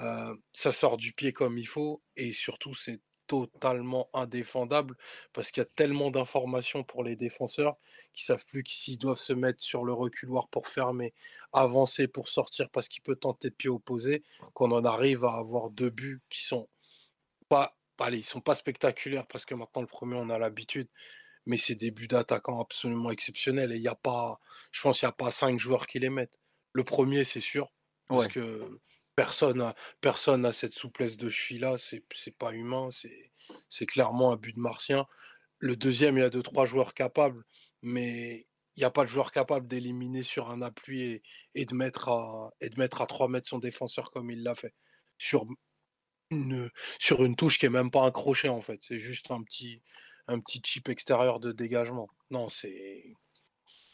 euh, ça sort du pied comme il faut et surtout c'est totalement indéfendable parce qu'il y a tellement d'informations pour les défenseurs qui savent plus s'ils doivent se mettre sur le reculoir pour fermer, avancer pour sortir parce qu'il peut tenter de pied opposé, qu'on en arrive à avoir deux buts qui sont pas, allez, ils sont pas spectaculaires parce que maintenant le premier on a l'habitude, mais c'est des buts d'attaquants absolument exceptionnels et il y a pas, je pense qu'il n'y a pas cinq joueurs qui les mettent. Le premier c'est sûr parce Ouais. que personne a, personne n'a cette souplesse de cheville-là, c'est pas humain, c'est clairement un but de martien. Le deuxième, il y a deux, trois joueurs capables, mais il n'y a pas de joueur capable d'éliminer sur un appui et, et de mettre à, et de mettre à 3 mètres son défenseur comme il l'a fait. Sur une, sur une touche qui est même pas un crochet en fait, c'est juste un petit, un petit chip extérieur de dégagement. Non, c'est.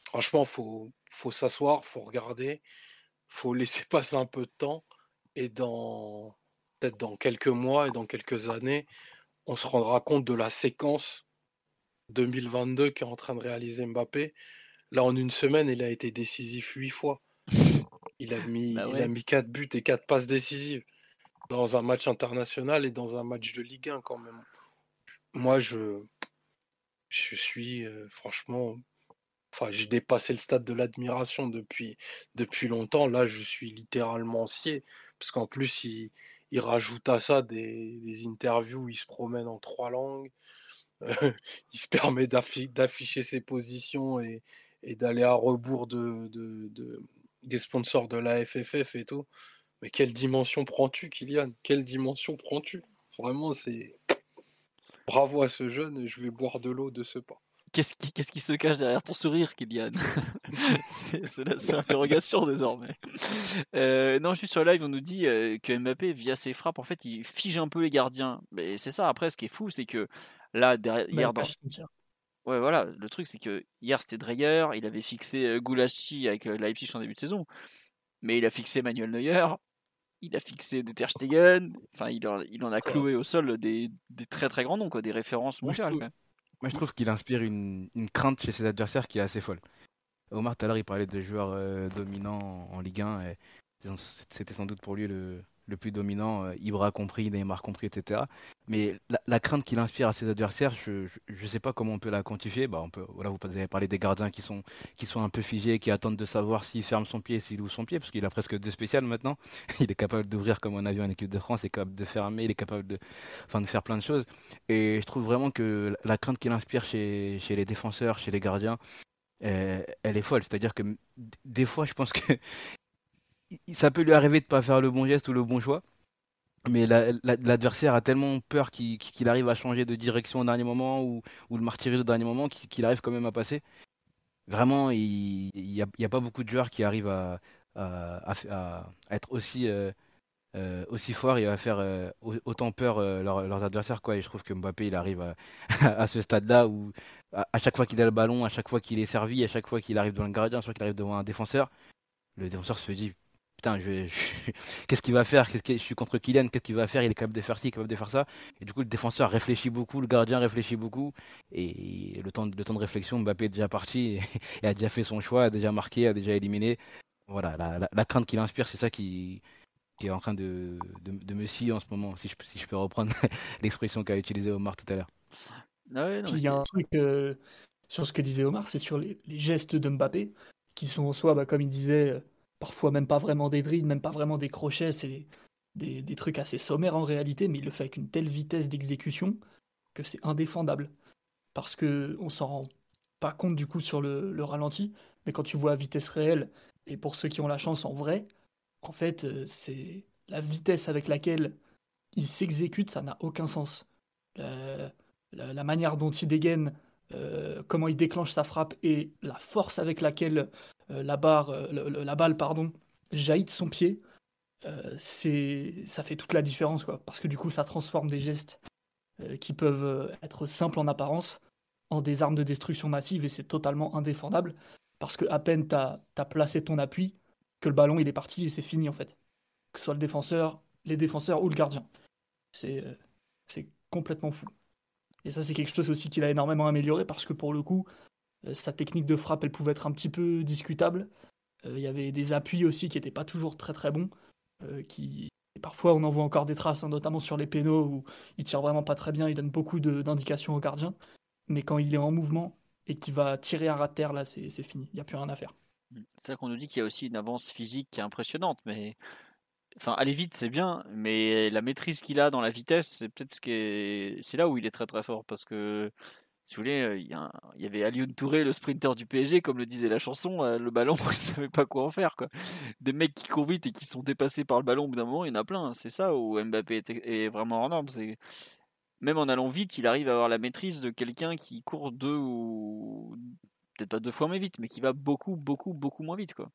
Franchement, faut, faut s'asseoir, faut regarder, faut laisser passer un peu de temps et dans, peut-être dans quelques mois et dans quelques années, on se rendra compte de la séquence 2022 qu'est en train de réaliser Mbappé. Là, en une semaine, il a été décisif huit fois. Il a mis, Bah il a mis quatre buts et quatre passes décisives dans un match international et dans un match de Ligue 1 quand même. Moi, je, je suis euh, franchement, enfin, j'ai dépassé le stade de l'admiration depuis, depuis longtemps. Là, je suis littéralement scié parce qu'en plus, il, rajoute à ça des, interviews où il se promène en trois langues. il se permet d'affi- d'afficher ses positions et, d'aller à rebours de, de- de- des sponsors de la FFF et tout. Mais quelle dimension prends-tu, Kylian? Quelle dimension prends-tu? Vraiment, c'est bravo à ce jeune et je vais boire de l'eau de ce pas. Qu'est-ce qui, qu'est-ce qui se cache derrière ton sourire, Kylian? C'est c'est la seule interrogation désormais. Euh, non, juste sur live, on nous dit euh, que Mbappé, via ses frappes, en fait, il fige un peu les gardiens. Mais c'est ça, après, ce qui est fou, c'est que là, derrière, Bah, hier, dans... Ouais, voilà, le truc, c'est que hier, c'était Dreyer, il avait fixé euh, Goulassi avec Leipzig en début de saison, mais il a fixé Manuel Neuer, il a fixé des Ter Stegen, enfin, il en, il en a cloué au sol des, des très très grands noms, quoi, des références mondiales. même. Moi, je trouve qu'il inspire une, crainte chez ses adversaires qui est assez folle. Omar, tout à l'heure, il parlait de joueurs euh, dominants en Ligue 1. Et c'était sans doute pour lui le, le plus dominant, euh, Ibra compris, Neymar compris, etc. Mais la, crainte qu'il inspire à ses adversaires, je ne sais pas comment on peut la quantifier. Bah, on peut, voilà, vous avez parlé des gardiens qui sont, qui sont un peu figés, qui attendent de savoir s'il ferme son pied, s'il ouvre son pied, parce qu'il a presque deux spéciales maintenant. Il est capable d'ouvrir comme un avion en équipe de France, il est capable de fermer, il est capable de, enfin, de faire plein de choses. Et je trouve vraiment que la crainte qu'il inspire chez, chez les défenseurs, chez les gardiens, elle est folle. C'est-à-dire que des fois, je pense que ça peut lui arriver de pas faire le bon geste ou le bon choix. Mais la- la- l'adversaire a tellement peur qu'il arrive à changer de direction au dernier moment ou, le martyriser au dernier moment qu'il arrive quand même à passer. Vraiment, il n'y a, pas beaucoup de joueurs qui arrivent à, être aussi, euh, euh, aussi forts et à faire euh, au- autant peur euh, leurs, adversaires. Quoi. Et je trouve que Mbappé, il arrive à, à ce stade-là où à chaque fois qu'il a le ballon, à chaque fois qu'il est servi, à chaque fois qu'il arrive devant le gardien, à chaque fois qu'il arrive devant un défenseur, le défenseur se dit Putain, je vais- je- qu'est-ce qu'il va faire? Qu'est-ce que- Je suis contre Kylian, qu'est-ce qu'il va faire? Il est capable de faire ci, il est capable de faire ça. Et du coup, le défenseur réfléchit beaucoup, le gardien réfléchit beaucoup. Et le temps, de- le temps de réflexion, Mbappé est déjà parti et, et a déjà fait son choix, a déjà marqué, a déjà éliminé. Voilà, la, la- la crainte qu'il inspire, c'est ça qui, qui est en train de, de, de me scier en ce moment, si je, si je peux reprendre l'expression qu'a utilisée Omar tout à l'heure. Ah ouais, il y a un truc euh, sur ce que disait Omar, c'est sur les, les gestes de Mbappé, qui sont en soi, bah, comme il disait, euh, parfois même pas vraiment des dribbles, même pas vraiment des crochets, c'est des, des- trucs assez sommaires en réalité, mais il le fait avec une telle vitesse d'exécution que c'est indéfendable. Parce que on s'en rend pas compte du coup sur le, le ralenti, mais quand tu vois à vitesse réelle, et pour ceux qui ont la chance en vrai, en fait, euh, c'est la vitesse avec laquelle il s'exécute, ça n'a aucun sens. La manière dont il dégaine, euh, comment il déclenche sa frappe et la force avec laquelle euh, la, barre, euh, la balle pardon, jaillit de son pied, c'est, ça fait toute la différence. Quoi, parce que du coup, ça transforme des gestes qui peuvent être simples en apparence en des armes de destruction massive et c'est totalement indéfendable. Parce que à peine tu as placé ton appui, que le ballon il est parti et c'est fini en fait. Que ce soit le défenseur, les défenseurs ou le gardien. C'est complètement fou. Et ça, c'est quelque chose aussi qu'il a énormément amélioré parce que pour le coup, euh, sa technique de frappe, elle pouvait être un petit peu discutable. Euh, Il y avait des appuis aussi qui n'étaient pas toujours très très bons. euh, qui... et parfois, on en voit encore des traces, hein, notamment sur les pénaux où il tire vraiment pas très bien, il donne beaucoup d'indications au gardien. Mais quand il est en mouvement et qu'il va tirer à ras de terre, là, c'est fini. Il n'y a plus rien à faire. C'est là qu'on nous dit qu'il y a aussi une avance physique qui est impressionnante, mais enfin aller vite c'est bien, mais la maîtrise qu'il a dans la vitesse, c'est peut-être ce qui est, c'est là où il est très très fort parce que si vous voulez, euh, il y, avait Alioune Touré, le sprinter du PSG, comme le disait la chanson, euh, le ballon, il savait pas quoi en faire quoi. Des mecs qui courent vite et qui sont dépassés par le ballon au bout d'un moment, il y en a plein. C'est ça où Mbappé est, vraiment en norme. Même en allant vite, il arrive à avoir la maîtrise de quelqu'un qui court deux ou peut-être pas deux fois moins vite, mais qui va beaucoup, beaucoup, beaucoup moins vite, quoi.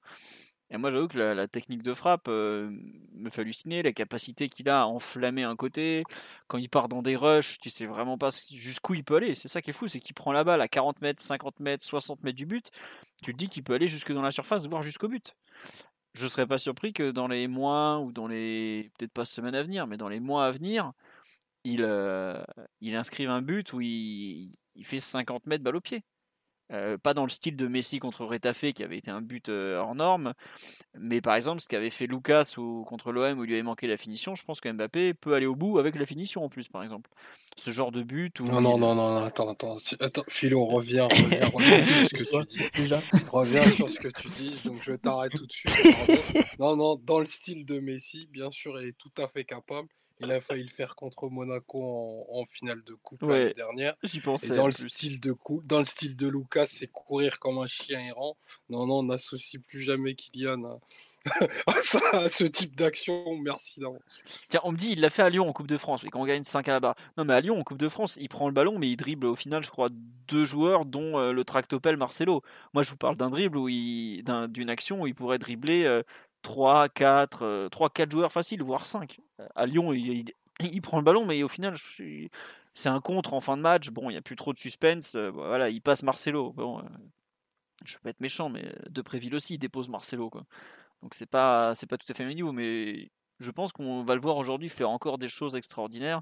Et moi, j'avoue que la, technique de frappe euh, me fait halluciner, la capacité qu'il a à enflammer un côté. Quand il part dans des rushs, tu sais vraiment pas jusqu'où il peut aller. C'est ça qui est fou, c'est qu'il prend la balle à 40 mètres, 50 mètres, 60 mètres du but. Tu te dis qu'il peut aller jusque dans la surface, voire jusqu'au but. je serais pas surpris que dans les mois ou dans les peut-être pas semaines à venir, mais dans les mois à venir, il, euh, inscrive un but où il, il fait 50 mètres balle au pied. Euh, pas dans le style de Messi contre Retafe qui avait été un but euh, hors norme, mais par exemple ce qu'avait fait Lucas ou contre l'OM où il lui avait manqué la finition, je pense que Mbappé peut aller au bout avec la finition en plus par exemple. Ce genre de but où Non, non, il- non, non, non, attends, attends, attends, Philo, reviens, reviens, reviens sur ce que tu dis. Déjà. Reviens sur ce que tu dis, donc je t'arrête tout de suite. pardon. Non, non, dans le style de Messi, bien sûr, il est tout à fait capable. Il a failli le faire contre Monaco en, en finale de coupe Ouais. l'année dernière. J'y Et pensais. dans le plus. style de cou- dans le style de Lucas, c'est courir comme un chien errant. Non, non, on n'associe plus jamais Kylian à, ce type d'action. Merci d'avance. Tiens, on me dit il l'a fait à Lyon en Coupe de France, mais quand on gagne 5 à la barre. Non, mais à Lyon en Coupe de France, il prend le ballon, mais il dribble au final, je crois, deux joueurs, dont euh, le tractopelle Marcelo. Moi, je vous parle d'un dribble où il, d'un- d'une action où il pourrait dribbler euh, 3, 4, euh, 3, 4 joueurs faciles, voire 5. À Lyon, il, prend le ballon, mais au final, c'est un contre en fin de match. Bon, il n'y a plus trop de suspense. euh, voilà, il passe Marcelo. Bon, euh, je pas être méchant, mais De Préville aussi, il dépose Marcelo. Quoi. Donc c'est pas, pas tout à fait le même niveau, mais je pense qu'on va le voir aujourd'hui faire encore des choses extraordinaires.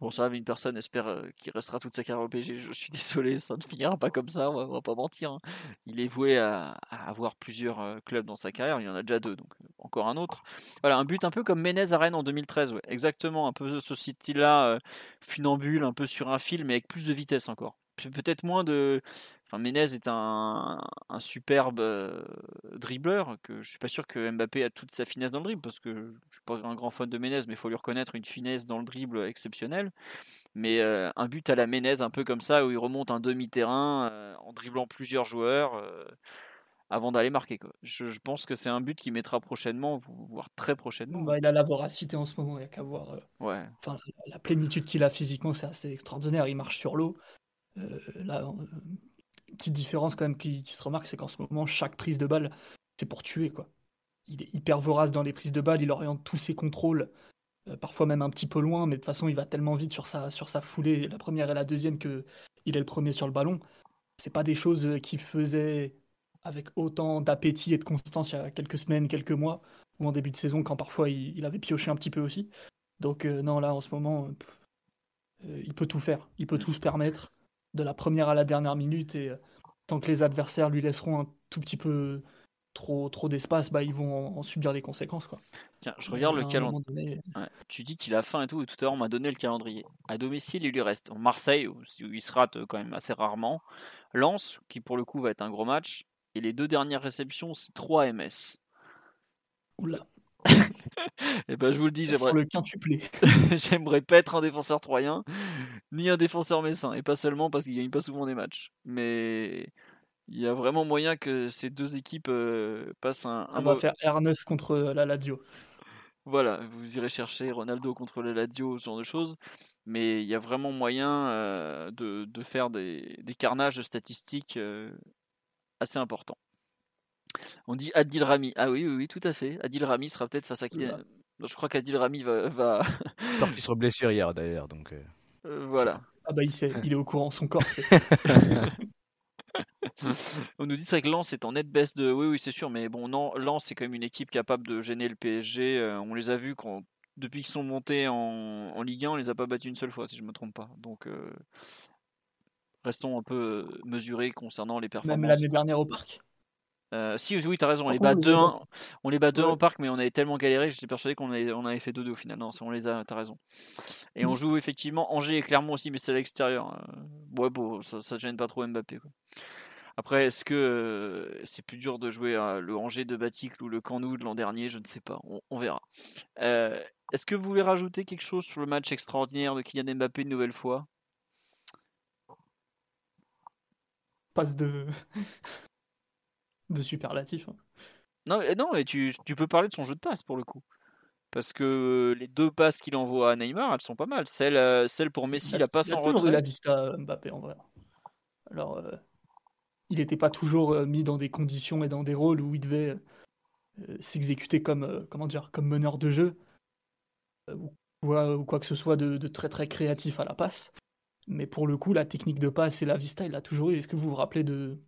Bon, ça, une personne espère euh, qu'il restera toute sa carrière au PSG. Je suis désolé, ça ne finira pas comme ça, on va, va pas mentir. hein. Il est voué à, avoir plusieurs euh, clubs dans sa carrière, il y en a déjà deux, donc euh, encore un autre. Voilà, un but un peu comme Menez à Rennes en 2013, ouais. exactement, un peu ce style-là, funambule, un peu sur un fil, mais avec plus de vitesse encore. Pe- Peut-être moins de. Enfin, Menez est un, un superbe euh, dribbleur, que je suis pas sûr que Mbappé a toute sa finesse dans le dribble, parce que je suis pas un grand fan de Menez, mais il faut lui reconnaître une finesse dans le dribble exceptionnelle. Mais euh, un but à la Menez, un peu comme ça, où il remonte un demi-terrain euh, en dribblant plusieurs joueurs euh, avant d'aller marquer. Quoi. Je, je pense que c'est un but qui mettra prochainement, vo- voire très prochainement. Bah, il a la voracité en ce moment, il n'y a qu'à voir. Ouais. enfin, la plénitude qu'il a physiquement, c'est assez extraordinaire. Il marche sur l'eau. Là, petite différence quand même qui, qui se remarque, c'est qu'en ce moment, chaque prise de balle, c'est pour tuer. quoi. Il est hyper vorace dans les prises de balle, il oriente tous ses contrôles, euh, parfois même un petit peu loin, mais de toute façon, il va tellement vite sur sa, sur sa foulée, la première et la deuxième, que il est le premier sur le ballon. C'est pas des choses qu'il faisait avec autant d'appétit et de constance il y a quelques semaines, quelques mois, ou en début de saison, quand parfois il, il avait pioché un petit peu aussi. Donc euh, non, là, en ce moment, euh, euh, il peut tout faire. Il peut tout se permettre, de la première à la dernière minute, et euh, tant que les adversaires lui laisseront un tout petit peu trop, trop d'espace, bah, ils vont en, en subir les conséquences. Quoi. Tiens, je regarde le calendrier. donné, Ouais, Tu dis qu'il a faim et tout, et tout à l'heure on m'a donné le calendrier. À domicile, il lui reste Marseille, où où il se rate euh, quand même assez rarement. Lens, qui pour le coup va être un gros match. Et les deux dernières réceptions, c'est 3 MS. Oula, Et ben je vous le dis, j'aimerais, le quintuplé. j'aimerais pas être un défenseur troyen, ni un défenseur messin. Et pas seulement parce qu'il gagne pas souvent des matchs. Mais il y a vraiment moyen que ces deux équipes euh, passent un, un va mau- faire R9 contre la Lazio. Voilà, vous irez chercher Ronaldo contre le Lazio, ce genre de choses. Mais il y a vraiment moyen euh, de, de faire des, des carnages statistiques euh, assez importants. On dit Adil Rami. Ah oui, oui, oui, tout à fait. Adil Rami sera peut-être face à. Oula. Non, Je crois qu'Adil Rami va. va- Sorti sur blessure hier d'ailleurs, donc. euh, euh, voilà. Ah bah il sait, il est au courant, son corps. On nous dit c'est vrai que Lens est en nette baisse de. Oui, oui, c'est sûr, mais bon, non, Lens c'est quand même une équipe capable de gêner le PSG. euh, on les a vus quand... depuis qu'ils sont montés en... en Ligue 1, on les a pas battus une seule fois, si je me trompe pas. Donc, euh, restons un peu euh, mesurés concernant les Même performances. l'année dernière au parc. Euh, si, oui, t'as raison, on les bat contre, on les a 2-1 on les bat 2-1 Ouais. au parc, mais on avait tellement galéré, j'étais persuadé qu'on avait, on avait fait 2-2 au final. Non, on les a, t'as raison. Et on Mm. joue effectivement Angers et Clermont aussi, mais c'est à l'extérieur. Euh, Ouais, bon, ça, ça gêne pas trop Mbappé. quoi. Après, est-ce que euh, c'est plus dur de jouer à le Angers de Baticle ou le Canou de l'an dernier? Je ne sais pas, on, on verra. Euh, est-ce que vous voulez rajouter quelque chose sur le match extraordinaire de Kylian Mbappé une nouvelle fois? Passe de. de superlatif. hein. Non, euh, non, mais tu, tu peux parler de son jeu de passe pour le coup. Parce que les deux passes qu'il envoie à Neymar, elles sont pas mal. Celle, euh, celle pour Messi, la passe il a en toujours eu retrait. la vista Mbappé en vrai. Alors, euh, il n'était pas toujours euh, mis dans des conditions et dans des rôles où il devait euh, s'exécuter comme, euh, comment dire, comme meneur de jeu euh, ou, quoi, ou quoi que ce soit de, de très très créatif à la passe. Mais pour le coup, la technique de passe et la vista, il l'a toujours eu. Est-ce que vous vous rappelez de,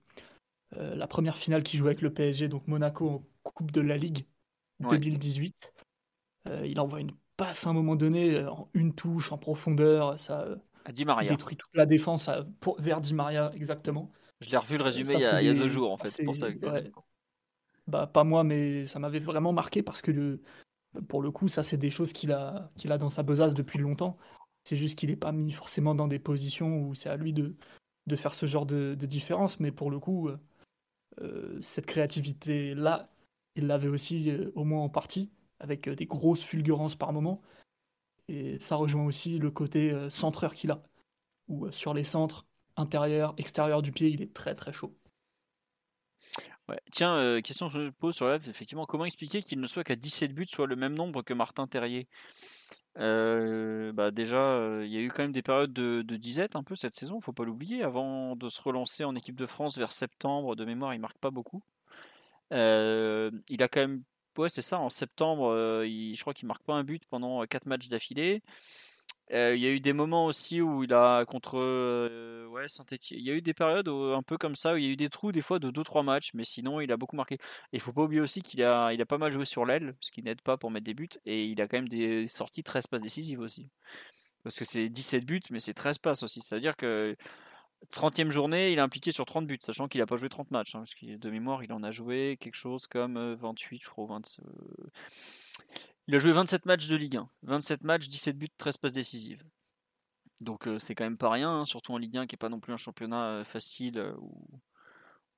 la première finale qu'il jouait avec le PSG, donc Monaco en Coupe de la Ligue 2018. il envoie une passe à un moment donné, en une touche, en profondeur, ça détruit toute la défense vers Di Maria, exactement. Je l'ai revu le résumé il, y a, deux jours, en fait. C'est pour ça Bah, pas moi, mais ça m'avait vraiment marqué parce que pour le coup, ça, c'est des choses qu'il a, qu'il a dans sa besace depuis longtemps. C'est juste qu'il n'est pas mis forcément dans des positions où c'est à lui de, de faire ce genre de, différence. Mais pour le coup, euh, euh, cette créativité-là, il l'avait aussi euh, au moins en partie, avec des grosses fulgurances par moment. Et ça rejoint aussi le côté centreur qu'il a, où sur les centres, intérieur, extérieur du pied, il est très très chaud. Tiens, euh, question que je pose sur live, effectivement, comment expliquer qu'il ne soit qu'à 17 buts, soit le même nombre que Martin Terrier? euh, bah déjà, euh, il y a eu quand même des périodes de, disette un peu cette saison, faut pas l'oublier. Avant de se relancer en équipe de France vers septembre, de mémoire, il marque pas beaucoup. il a quand même, ouais, c'est ça, en septembre, je crois qu'il marque pas un but pendant 4 matchs d'affilée. Euh, il y a eu des moments aussi où il a contre euh, ouais, Saint-Etienne. Il y a eu des périodes un peu comme ça où il y a eu des trous des fois de 2-3 matchs, mais sinon il a beaucoup marqué. Il faut pas oublier aussi qu'il a, il a pas mal joué sur l'aile, ce qui n'aide pas pour mettre des buts. Et il a quand même des sorties 13 passes décisives aussi. Parce que c'est 17 buts, mais c'est 13 passes aussi. Ça veut dire que 30e journée, il est impliqué sur 30 buts, sachant qu'il n'a pas joué 30 matchs. Hein, parce que de mémoire, il en a joué quelque chose comme 28, euh, je crois, 20. Il a joué 27 matchs de Ligue 1. 27 matchs, 17 buts, 13 passes décisives. Donc euh, c'est quand même pas rien, hein, surtout en Ligue 1 qui n'est pas non plus un championnat euh, facile euh,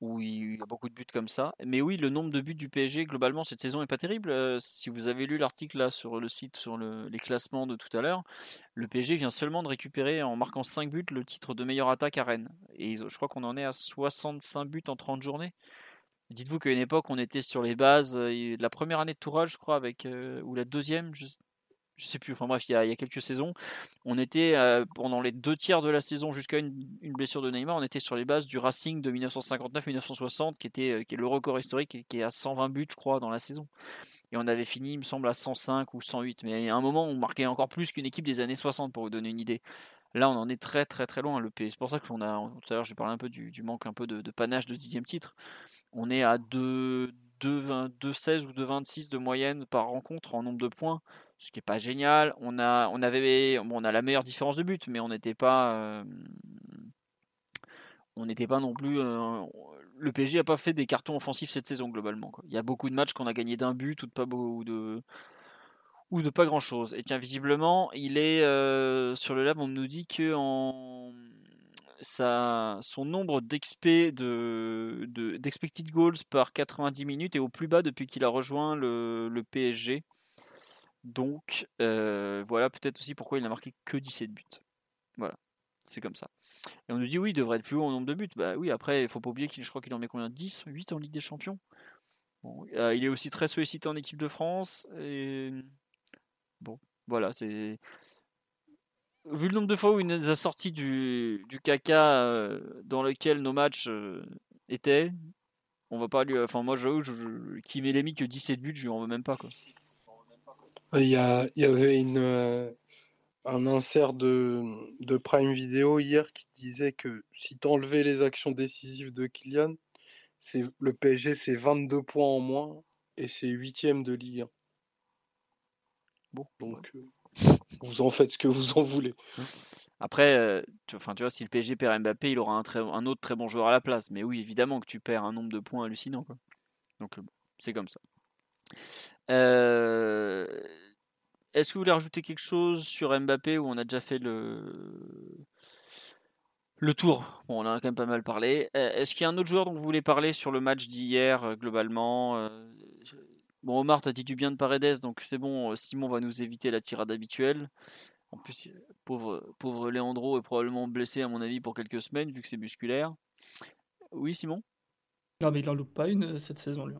où, il y a beaucoup de buts comme ça. Mais oui, le nombre de buts du PSG globalement cette saison est pas terrible. si vous avez lu l'article sur le site sur les classements de tout à l'heure, le PSG vient seulement de récupérer en marquant 5 buts le titre de meilleure attaque à Rennes. Et je crois qu'on en est à 65 buts en 30 journées. Dites-vous qu'à une époque, on était sur les bases, euh, la première année de Toural, je crois, avec, euh, ou la deuxième, je, je sais plus, enfin bref, il y, a, quelques saisons, on était, euh, pendant les deux tiers de la saison, jusqu'à une, blessure de Neymar, on était sur les bases du Racing de 1959-1960, qui, était, qui est le record historique, qui est à 120 buts, je crois, dans la saison. Et on avait fini, il me semble, à 105 ou 108. Mais à un moment, on marquait encore plus qu'une équipe des années 60, pour vous donner une idée. Là, on en est très très très loin. Le C'est pour ça que a, tout à l'heure, j'ai parlé un peu du, manque un peu de, panache de dixième titre. On est à 2, 16 ou 2,26 de moyenne par rencontre en nombre de points, ce qui est pas génial. On a, on avait, on la meilleure différence de but, mais on n'était pas, euh, on n'était pas non plus. Euh, le PSG n'a pas fait des cartons offensifs cette saison globalement. Il y a beaucoup de matchs qu'on a gagné d'un but ou de pas beaucoup de ou de pas grand chose. Et tiens, visiblement, il est euh, sur le lab, on nous dit que en son nombre d'exp de, d'expected goals par 90 minutes est au plus bas depuis qu'il a rejoint le, le PSG. Donc euh, voilà peut-être aussi pourquoi il n'a marqué que 17 buts. Voilà, c'est comme ça. Et on nous dit oui, il devrait être plus haut en nombre de buts. Bah oui, après, il faut pas oublier qu'il je crois qu'il en met combien? 10, 8 en Ligue des Champions? Euh, il est aussi très sollicité en équipe de France. Et Bon, voilà, c'est. Vu le nombre de fois où il nous a sorti du, du caca euh, dans lequel nos matchs euh, étaient, on va pas lui. Enfin, moi, je, qui les mis que 17 buts, je lui en veux même pas. Quoi. Il y, a, il y avait une, euh, un insert de, de Prime Video hier qui disait que si tu enlevais les actions décisives de Kylian, le PSG c'est 22 points en moins et c'est 8 de Ligue 1. Bon, donc vous en faites ce que vous en voulez. Après, tu, enfin, tu vois, si le PSG perd Mbappé, il aura un, très, un autre très bon joueur à la place. Mais oui, évidemment que tu perds un nombre de points hallucinant. Quoi. Donc, c'est comme ça. Est-ce que vous voulez rajouter quelque chose sur Mbappé où on a déjà fait le, le tour? Bon, on a quand même pas mal parlé. Est-ce qu'il y a un autre joueur dont vous voulez parler sur le match d'hier, globalement Bon, Omar, t'as dit du bien de Paredes, donc c'est bon, euh, Simon va nous éviter la tirade habituelle. En plus, pauvre, pauvre Leandro est probablement blessé, à mon avis, pour quelques semaines, vu que c'est musculaire. Oui, Simon? Non, mais il en loupe pas une euh, cette saison, lui.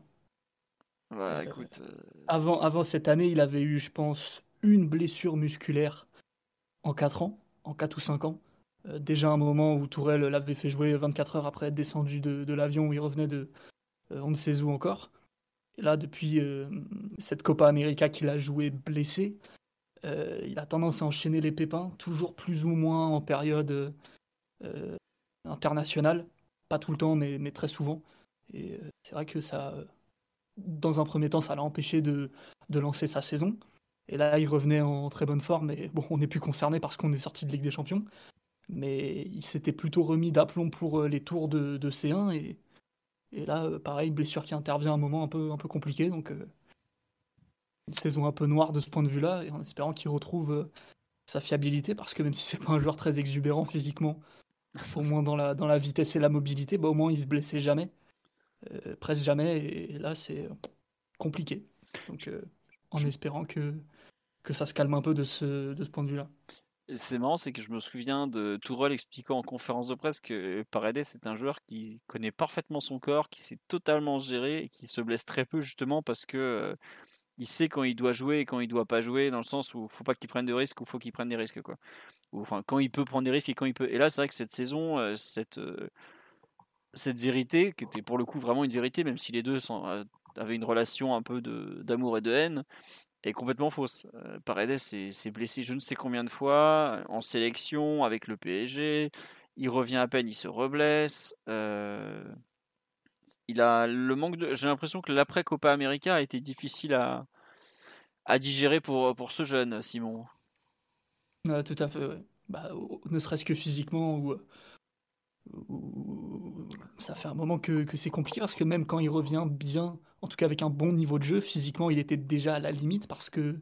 Bah, écoute. Euh, avant, avant cette année, il avait eu, je pense, une blessure musculaire en 4 ans, en 4 ou 5 ans. déjà un moment où Tourelle l'avait fait jouer 24 heures après être descendu de, de l'avion où il revenait de on ne sait où encore. Et là, depuis euh, cette Copa América qu'il a joué blessé, euh, il a tendance à enchaîner les pépins, toujours plus ou moins en période euh, internationale. Pas tout le temps, mais, très souvent. Et c'est vrai que ça, dans un premier temps, ça l'a empêché de, de lancer sa saison. Et là, il revenait en très bonne forme. Et bon, on n'est plus concerné parce qu'on est sorti de Ligue des Champions. Mais il s'était plutôt remis d'aplomb pour les tours de, de C1. Et, et là, pareil, blessure qui intervient à un moment un peu, un peu compliqué. Donc, une saison un peu noire de ce point de vue-là. Et en espérant qu'il retrouve sa fiabilité. Parce que même si c'est pas un joueur très exubérant physiquement, au moins dans la, dans la vitesse et la mobilité, bah, au moins il se blessait jamais. Euh, presque jamais. Et là, c'est compliqué. Donc, euh, en espérant que, que ça se calme un peu de ce, de ce point de vue-là. C'est marrant, c'est que je me souviens de Tourelle expliquant en conférence de presse que Paredes c'est un joueur qui connaît parfaitement son corps, qui sait totalement gérer et qui se blesse très peu justement parce que il sait quand il doit jouer et quand il doit pas jouer, dans le sens où faut pas qu'il prenne de risques ou faut qu'il prenne des risques quoi. Enfin quand il peut prendre des risques et quand il peut. Et là c'est vrai que cette saison, cette vérité, qui était pour le coup vraiment une vérité, même si les deux avaient une relation un peu d'amour et de haine, est complètement fausse. Euh, Paredes s'est blessé je ne sais combien de fois en sélection avec le PSG. Il revient à peine, il se reblesse. Euh, il a le manque de. J'ai l'impression que l'après Copa América a été difficile à, à digérer pour, pour ce jeune Simon. tout à fait. Bah, ne serait-ce que physiquement ou ça fait un moment que, c'est compliqué parce que même quand il revient bien, en tout cas avec un bon niveau de jeu, physiquement il était déjà à la limite parce que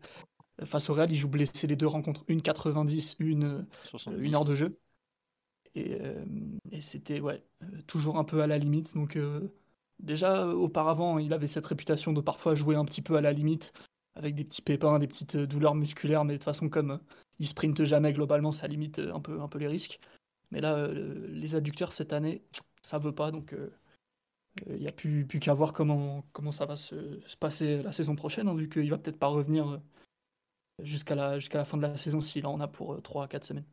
euh, face au Real il joue blessé les deux rencontres, une 90, une, euh, une heure de jeu. Et, euh, c'était ouais, toujours un peu à la limite. Donc déjà auparavant il avait cette réputation de parfois jouer un petit peu à la limite avec des petits pépins, des petites douleurs musculaires, mais de toute façon comme il sprinte jamais globalement ça limite un peu, un peu les risques. Mais là, euh, les adducteurs cette année, ça veut pas. Donc, il euh, n'y a plus, plus qu'à voir comment, comment ça va se, passer la saison prochaine, hein, vu qu'il va peut-être pas revenir euh, jusqu'à la, jusqu'à la fin de la saison s'il en a pour 3 à 4 semaines.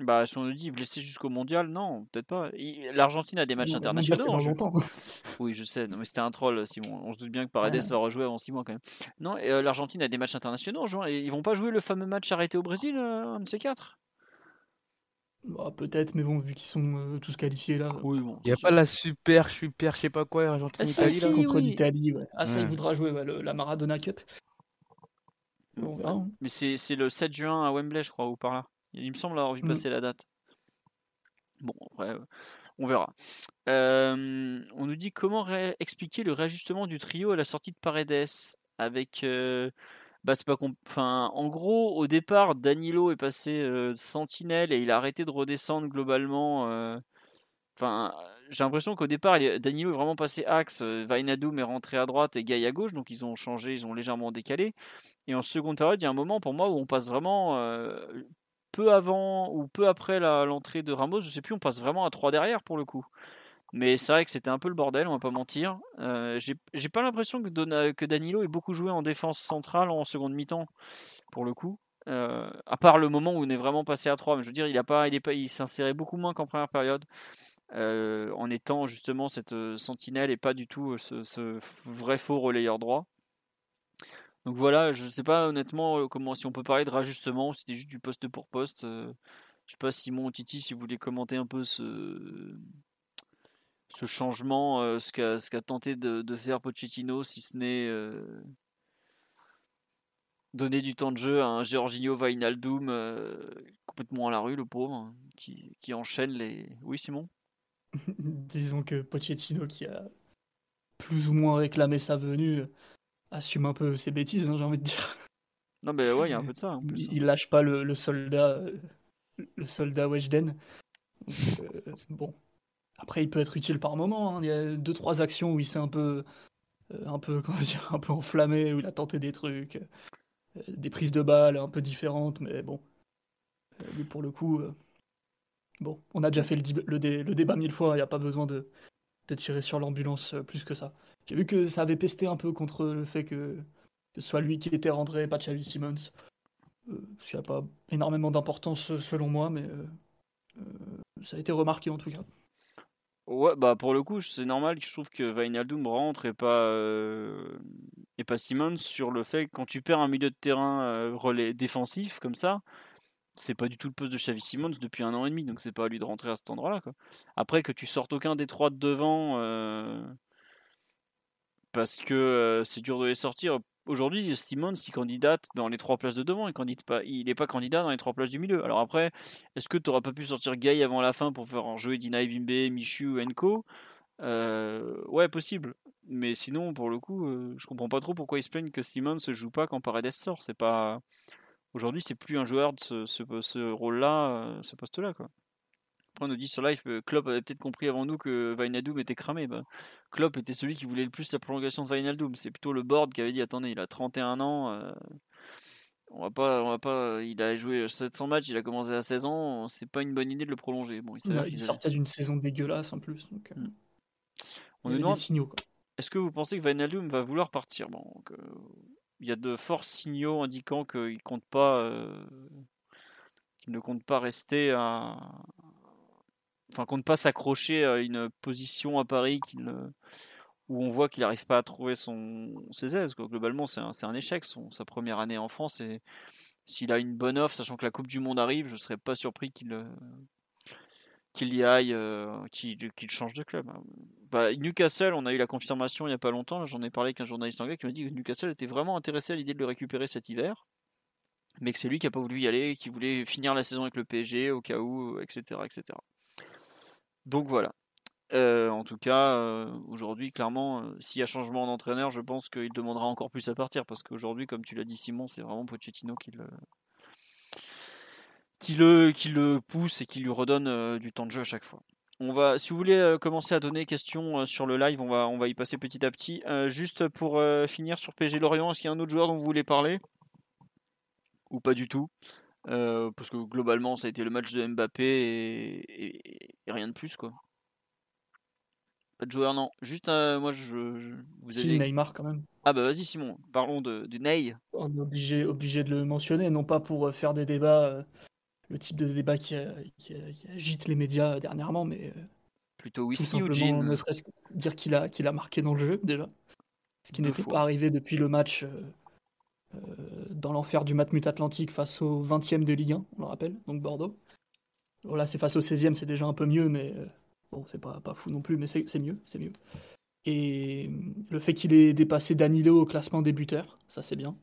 Bah, si on nous dit blessé jusqu'au mondial, non, peut-être pas. L'Argentine a des matchs internationaux. longtemps. Oui, je sais, non, mais c'était un troll, Simon. On se doute bien que Paredes va rejouer avant 6 mois quand même. Non, l'Argentine a des matchs internationaux, et ils vont pas jouer le fameux match arrêté au Brésil, un de ces quatre? Bah, peut-être, mais bon, vu qu'ils sont euh, tous qualifiés là. Oui, bon. Il n'y a pas la super, super, je sais pas quoi, Argentine, ah, Italie, là, contre l'Italie. Ouais. Ah, ça, il voudra jouer la Maradona Cup. On verra. Hein. Mais c'est le 7 juin à Wembley, je crois, ou par là. Il me semble avoir vu mm. passer la date. Bon, on verra. Euh, on nous dit comment expliquer le réajustement du trio à la sortie de Paredes avec. Euh, bah, c'est pas en gros, au départ, Danilo est passé sentinelle et il a arrêté de redescendre globalement. J'ai l'impression qu'au départ, Danilo est vraiment passé axe. Vainadoum est rentré à droite et Gaï à gauche, donc ils ont changé, ils ont légèrement décalé. Et en seconde période, il y a un moment pour moi où on passe vraiment peu avant ou peu après l'entrée de Ramos, je sais plus, on passe vraiment à 3 derrière pour le coup. Mais c'est vrai que c'était un peu le bordel, on va pas mentir. Euh, j'ai pas l'impression que, Danilo ait beaucoup joué en défense centrale en seconde mi-temps, pour le coup. Euh, à part le moment où on est vraiment passé à 3. Mais je veux dire, il a pas, il, il s'insérait beaucoup moins qu'en première période. Euh, en étant justement cette sentinelle et pas du tout ce, vrai faux relayeur droit. Donc voilà, je sais pas honnêtement comment si on peut parler de rajustement c'était juste du poste pour poste. je sais pas Simon Titi si vous voulez commenter un peu ce, ce changement, euh, ce qu'a tenté de, faire Pochettino, si ce n'est euh, donner du temps de jeu à un Giorgino Vainaldoum euh, complètement à la rue, le pauvre, hein, qui, qui, enchaîne les. Oui, Simon? Disons que Pochettino, qui a plus ou moins réclamé sa venue, assume un peu ses bêtises, hein, j'ai envie de dire. Non, mais ouais, il y a un peu de ça. Hein. il, lâche pas le, soldat, le soldat Weshden. bon, après, il peut être utile par moment. Hein. Il y a deux trois actions où il s'est un peu, euh, un peu, comment dire, un peu enflammé, où il a tenté des trucs, euh, des prises de balles un peu différentes, mais bon, euh, lui pour le coup, bon, on a déjà fait le, débat mille fois. Il n'y a pas besoin de, tirer sur l'ambulance plus que ça. J'ai vu que ça avait pesté un peu contre le fait que, ce soit lui qui était rentré, pas Xavi Simmons. parce qu'il n'y a pas énormément d'importance selon moi, mais ça a été remarqué en tout cas. Ouais, bah pour le coup, c'est normal que je trouve que Vainaldoum rentre et pas, euh, et pas Simmons sur le fait que quand tu perds un milieu de terrain euh, relais défensif comme ça, c'est pas du tout le poste de Xavi Simons depuis un an et demi, donc c'est pas à lui de rentrer à cet endroit-là. Après que tu sortes aucun des trois de devant, euh, parce que c'est dur de les sortir. Aujourd'hui, Simons, il candidate dans les trois places de devant, il n'est pas, pas candidat dans les trois places du milieu. Alors après, est-ce que tu n'auras pas pu sortir Gay avant la fin pour faire jouer Dina Bimbe, Michu, Enko? Euh, Ouais, possible. Mais sinon, pour le coup, je comprends pas trop pourquoi ils se plaignent que Simons se joue pas quand Paredes sort. C'est pas Aujourd'hui, c'est plus un joueur de ce, ce, rôle-là, euh, ce poste-là. Quoi. Après, on nous dit sur live que Klopp avait peut-être compris avant nous que Vainaldoum était cramé. Bah, Klopp était celui qui voulait le plus la prolongation de Vainaldoum. C'est plutôt le board qui avait dit attendez, il a 31 ans. Euh, on va pas, on va pas. Il a joué 700 matchs, il a commencé à 16 ans. C'est pas une bonne idée de le prolonger. Bon, il, sortait d'une saison dégueulasse en plus. Donc, euh, mm. On nous demande. Est-ce que vous pensez que Vainaldoum va vouloir partir? Bon, il y a de forts signaux indiquant qu'il compte pas, euh, qu'il ne compte pas rester à, enfin compte pas s'accrocher à une position à Paris où on voit qu'il n'arrive pas à trouver ses aises. Globalement, c'est un, échec sa première année en France s'il a une bonne offre, sachant que la Coupe du Monde arrive, je ne serais pas surpris qu'il qu'il y aille, euh, qu'il change de club. Bah, Newcastle, on a eu la confirmation il n'y a pas longtemps, j'en ai parlé avec un journaliste anglais qui m'a dit que Newcastle était vraiment intéressé à l'idée de le récupérer cet hiver, mais que c'est lui qui n'a pas voulu y aller, qui voulait finir la saison avec le PSG au cas où, etc. etc. Donc voilà. Euh, en tout cas, euh, aujourd'hui, clairement, s'il y a changement d'entraîneur, je pense qu'il demandera encore plus à partir, parce qu'aujourd'hui, comme tu l'as dit Simon, c'est vraiment Pochettino qui le, pousse et qui lui redonne euh, du temps de jeu à chaque fois. On va, si vous voulez euh, commencer à donner questions euh, sur le live, on va, on va y passer petit à petit. juste pour finir sur PG Lorient, est-ce qu'il y a un autre joueur dont vous voulez parler? Ou pas du tout? Parce que globalement, ça a été le match de Mbappé et, rien de plus. quoi. Pas de joueur, non. Juste, moi, je, vous avez... Neymar quand même. Ah bah vas-y Simon, parlons de, de Ney. On est obligé, obligé de le mentionner, non pas pour faire des débats le type de débat qui, agite les médias dernièrement, mais euh, plutôt whisky tout ou Ne serait-ce que dire qu'il a, qu'il a marqué dans le jeu déjà, ce qui n'était pas arrivé depuis le match euh, euh, dans l'enfer du Matmut Atlantique face au 20e de Ligue 1, on le rappelle, donc Bordeaux. Voilà, c'est face au 16e, c'est déjà un peu mieux, mais bon, c'est pas, pas fou non plus, mais c'est mieux, c'est mieux. Et le fait qu'il ait dépassé Danilo au classement des buteurs, ça c'est bien.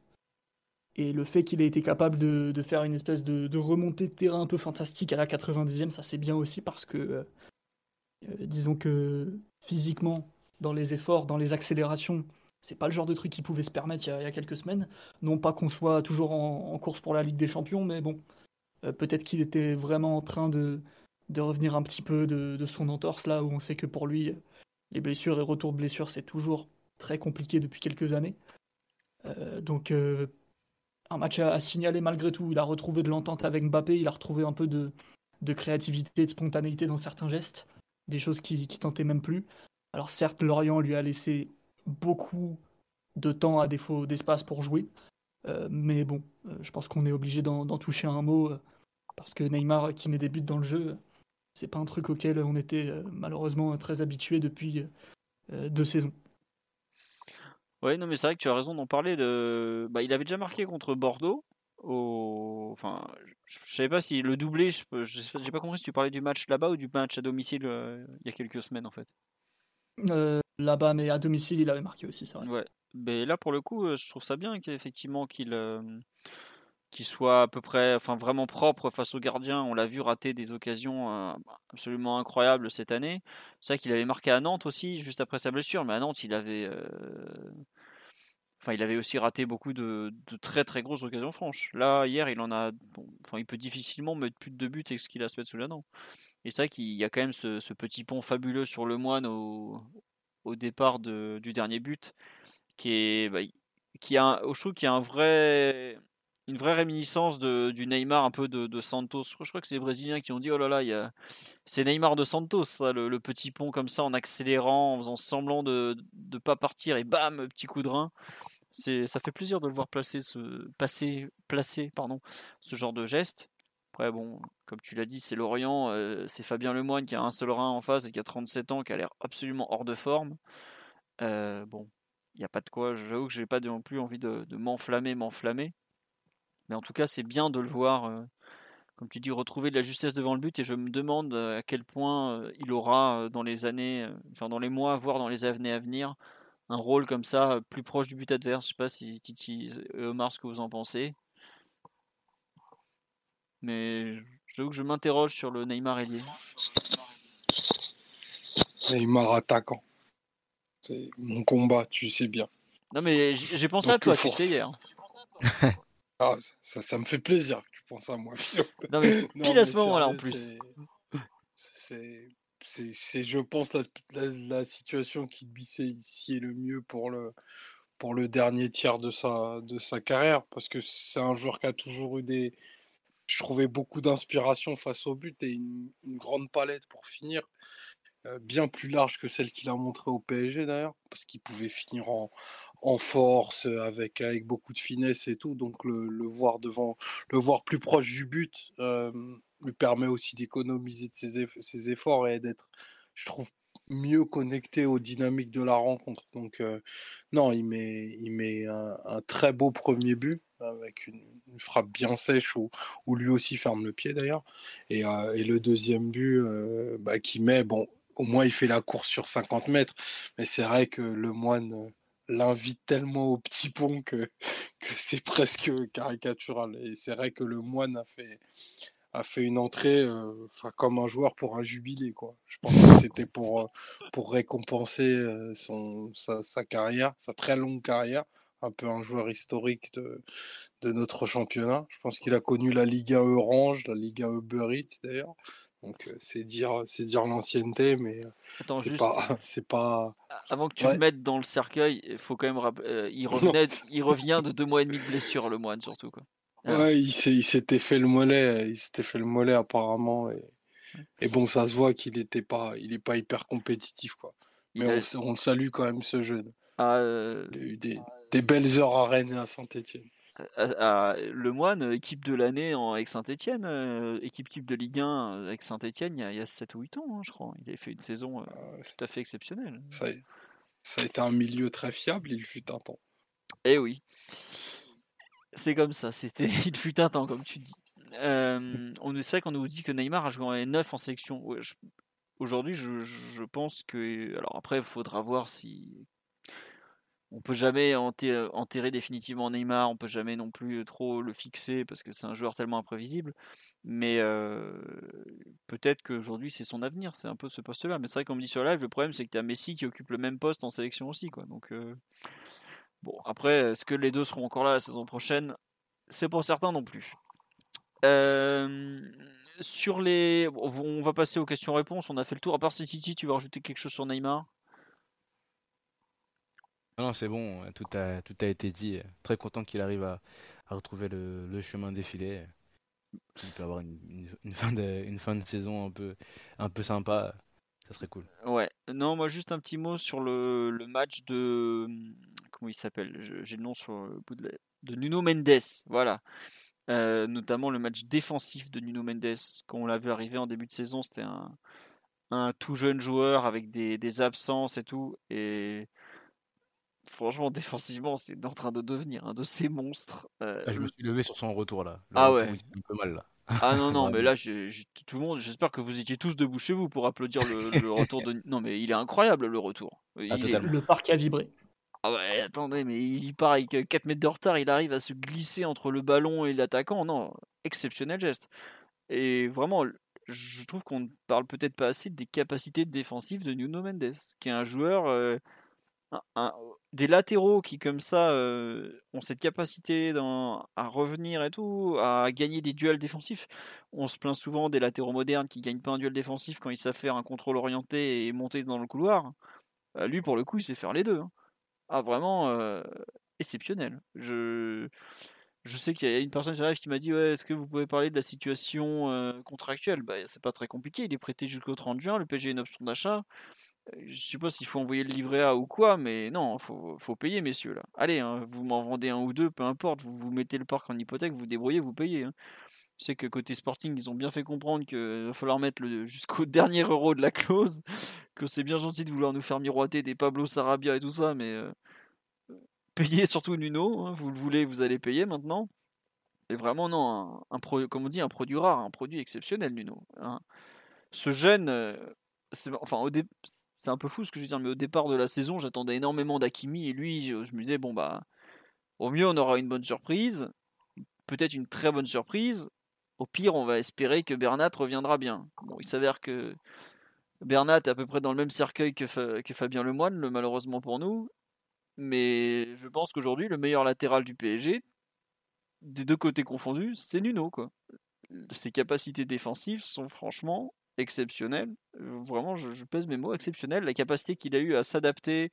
Et le fait qu'il ait été capable de, faire une espèce de, remontée de terrain un peu fantastique à la 90e, ça c'est bien aussi parce que, euh, euh, disons que physiquement, dans les efforts, dans les accélérations, c'est pas le genre de truc qu'il pouvait se permettre il y, a, quelques semaines. Non pas qu'on soit toujours en, course pour la Ligue des Champions, mais bon, euh, peut-être qu'il était vraiment en train de, revenir un petit peu de, son entorse là où on sait que pour lui, les blessures et retours de blessures, c'est toujours très compliqué depuis quelques années. donc un match à, signaler malgré tout. Il a retrouvé de l'entente avec Mbappé, il a retrouvé un peu de, créativité, de spontanéité dans certains gestes, des choses qui tentaient même plus. Alors certes, Lorient lui a laissé beaucoup de temps à défaut d'espace pour jouer, euh, mais bon, euh, je pense qu'on est obligé d'en toucher un mot euh, parce que Neymar qui met des buts dans le jeu, c'est pas un truc auquel on était malheureusement très habitué depuis deux saisons. Ouais, non, mais c'est vrai que tu as raison d'en parler. De... Bah, il avait déjà marqué contre Bordeaux. Au... Enfin, je, savais pas si le doublé, je j'ai pas compris si tu parlais du match là-bas ou du match à domicile il y a quelques semaines en fait. Euh, là-bas, mais à domicile, il avait marqué aussi, c'est vrai. Ouais, mais là pour le coup, euh, je trouve ça bien qu'effectivement qu'il qu'il soit à peu près, enfin vraiment propre face au gardien. On l'a vu rater des occasions absolument incroyables cette année. C'est vrai qu'il avait marqué à Nantes aussi juste après sa blessure, mais à Nantes il avait Enfin, il avait aussi raté beaucoup de, très très grosses occasions franches. Là, hier, il en a. enfin, il peut difficilement mettre plus de deux buts avec ce qu'il a se mettre sous la dent. Et c'est vrai qu'il y a quand même ce, petit pont fabuleux sur le moine départ du dernier but, qui est. Bah, qui a, je trouve qu'il y a un vrai, une vraie réminiscence de, du Neymar un peu de, Santos. Je crois que c'est les Brésiliens qui ont dit oh là là, c'est Neymar de Santos, ça, le, petit pont comme ça en accélérant, en faisant semblant de ne pas partir et bam, petit coup de rein c'est ça fait plaisir de le voir placer ce passer placer pardon ce genre de geste après bon comme tu l'as dit c'est Lorient euh, c'est Fabien Lemoine qui a un seul rein en face et qui a 37 ans qui a l'air absolument hors de forme euh, bon il n'y a pas de quoi j'avoue que j'ai pas non plus envie de, m'enflammer m'enflammer mais en tout cas c'est bien de le voir euh, comme tu dis, retrouver de la justesse devant le but. Et je me demande à quel point il aura dans les années, enfin dans les mois, voire dans les années à venir, un rôle comme ça, plus proche du but adverse. Je sais pas si Titi et Omar, ce que vous en pensez. Mais je que je m'interroge sur le Neymar ailier. Neymar attaquant. C'est mon combat, tu sais bien. Non mais j'ai pensé à toi, tu sais, hier. ah, ça, ça, me fait plaisir que tu penses à moi. non mais pile à ce moment-là en plus. C'est, je pense, la, la, situation qui lui ici le mieux pour le, pour le dernier tiers de sa, de sa carrière, parce que c'est un joueur qui a toujours eu des, je trouvais beaucoup d'inspiration face au but et une, grande palette pour finir, euh, bien plus large que celle qu'il a montré au PSG d'ailleurs, parce qu'il pouvait finir en, en force, avec, avec beaucoup de finesse et tout. Donc le, voir devant, le voir plus proche du but euh, lui permet aussi d'économiser ses, ses, efforts et d'être, je trouve, mieux connecté aux dynamiques de la rencontre. Donc euh, non, il met, il met un, très beau premier but avec une, frappe bien sèche où, lui aussi ferme le pied d'ailleurs. Et, euh, le deuxième but euh, bah, qui met, bon, au moins il fait la course sur 50 mètres, mais c'est vrai que le moine l'invite tellement au petit pont que, c'est presque caricatural. Et c'est vrai que le moine a fait, a fait une entrée euh, comme un joueur pour un jubilé. Quoi. Je pense que c'était pour, pour récompenser son, sa, carrière, sa très longue carrière un peu un joueur historique de, de notre championnat. Je pense qu'il a connu la Ligue 1 Orange, la Ligue 1 Uber d'ailleurs. Donc c'est dire c'est dire l'ancienneté, mais c'est pas c'est pas. Avant que tu le mettes dans le cercueil, il faut quand même il revenait il revient de deux mois et demi de blessure le moine surtout quoi. Ah. Ouais, il s'était fait le mollet, il s'était fait le mollet apparemment et, et bon ça se voit qu'il était pas il est pas hyper compétitif quoi. Mais on, on, le salue quand même ce jeune. Ah, il a eu des, des belles heures à Rennes et à Saint-Etienne. le Moine, équipe de l'année avec Saint-Etienne, euh, équipe type de Ligue 1 avec Saint-Etienne il, y a 7 ou 8 ans, hein, je crois. Il avait fait une saison euh, ah tout à fait exceptionnelle. Ça, ça, a été un milieu très fiable, il fut un temps. Eh oui. C'est comme ça, c'était il fut un temps, comme tu dis. Euh, on sait qu'on nous dit que Neymar a joué en 9 en sélection. Aujourd'hui, je, je, pense que. Alors après, il faudra voir si on peut jamais enterrer définitivement Neymar, on peut jamais non plus trop le fixer parce que c'est un joueur tellement imprévisible. Mais peut-être qu'aujourd'hui c'est son avenir, c'est un peu ce poste-là. Mais c'est vrai qu'on me dit sur live, le problème c'est que tu as Messi qui occupe le même poste en sélection aussi. Quoi. Donc bon, après, est-ce que les deux seront encore là la saison prochaine? C'est pour certains non plus. sur les, on va passer aux questions-réponses. On a fait le tour. À part City, tu veux rajouter quelque chose sur Neymar? Non, c'est bon, tout a, tout a été dit. Très content qu'il arrive à, retrouver le, chemin défilé. Il peut avoir une, fin de, une fin de saison un peu, un peu sympa. Ça serait cool. Ouais, non, moi juste un petit mot sur le, match de. Comment il s'appelle? J'ai le nom sur le bout de, de Nuno Mendes. Voilà. Euh, notamment le match défensif de Nuno Mendes. Quand on l'a vu arriver en début de saison, c'était un, un tout jeune joueur avec des, des absences et tout. Et franchement, défensivement, c'est en train de devenir un de ces monstres. Euh, ah, je me suis levé sur son retour là. ah ouais. un peu mal là. Ah non, non, mais là, tout le monde, j'espère que vous étiez tous debout chez vous pour applaudir le, retour de. Non, mais il est incroyable le retour. Ah, le parc a vibré. Ah ouais, attendez, mais il part avec 4 mètres de retard, il arrive à se glisser entre le ballon et l'attaquant. Non, exceptionnel geste. Et vraiment, je trouve qu'on ne parle peut-être pas assez des capacités défensives de Nuno Mendes, qui est un joueur. Euh, des latéraux qui comme ça euh, ont cette capacité à revenir et tout, à gagner des duels défensifs. On se plaint souvent des latéraux modernes qui gagnent pas un duel défensif quand ils savent faire un contrôle orienté et monter dans le couloir. Euh, lui pour le coup il sait faire les deux. Hein. Ah vraiment euh, exceptionnel. Je je sais qu'il y a une personne sur live qui m'a dit ouais, est-ce que vous pouvez parler de la situation contractuelle? Bah c'est pas très compliqué, il est prêté jusqu'au 30 juin, le PSG a une option d'achat je pas s'il faut envoyer le livret A ou quoi, mais non, faut, faut payer, messieurs. là. Allez, hein, vous m'en vendez un ou deux, peu importe, vous, vous mettez le parc en hypothèque, vous débrouillez, vous payez. Hein. Je sais que côté Sporting, ils ont bien fait comprendre qu'il va falloir mettre jusqu'au dernier euro de la clause, que c'est bien gentil de vouloir nous faire miroiter des Pablo Sarabia et tout ça, mais euh, payez surtout Nuno, hein, vous le voulez, vous allez payer maintenant. Et vraiment, non, un, comme on dit, un produit rare, un produit exceptionnel, Nuno. Hein. Ce jeune, euh, enfin, c'est un peu fou ce que je veux dire, mais au départ de la saison, j'attendais énormément d'Akimi et lui, je, me disais, bon, bah, au mieux, on aura une bonne surprise, peut-être une très bonne surprise. Au pire, on va espérer que Bernat reviendra bien. Il s'avère que Bernat est à peu près dans le même cercueil que, que Fabien Lemoine, le, malheureusement pour nous. Mais je pense qu'aujourd'hui, le meilleur latéral du PSG, des deux côtés confondus, c'est Nuno. Ses capacités défensives sont franchement exceptionnelles. Vraiment, je, pèse mes mots, exceptionnelles. La capacité qu'il a eu à s'adapter,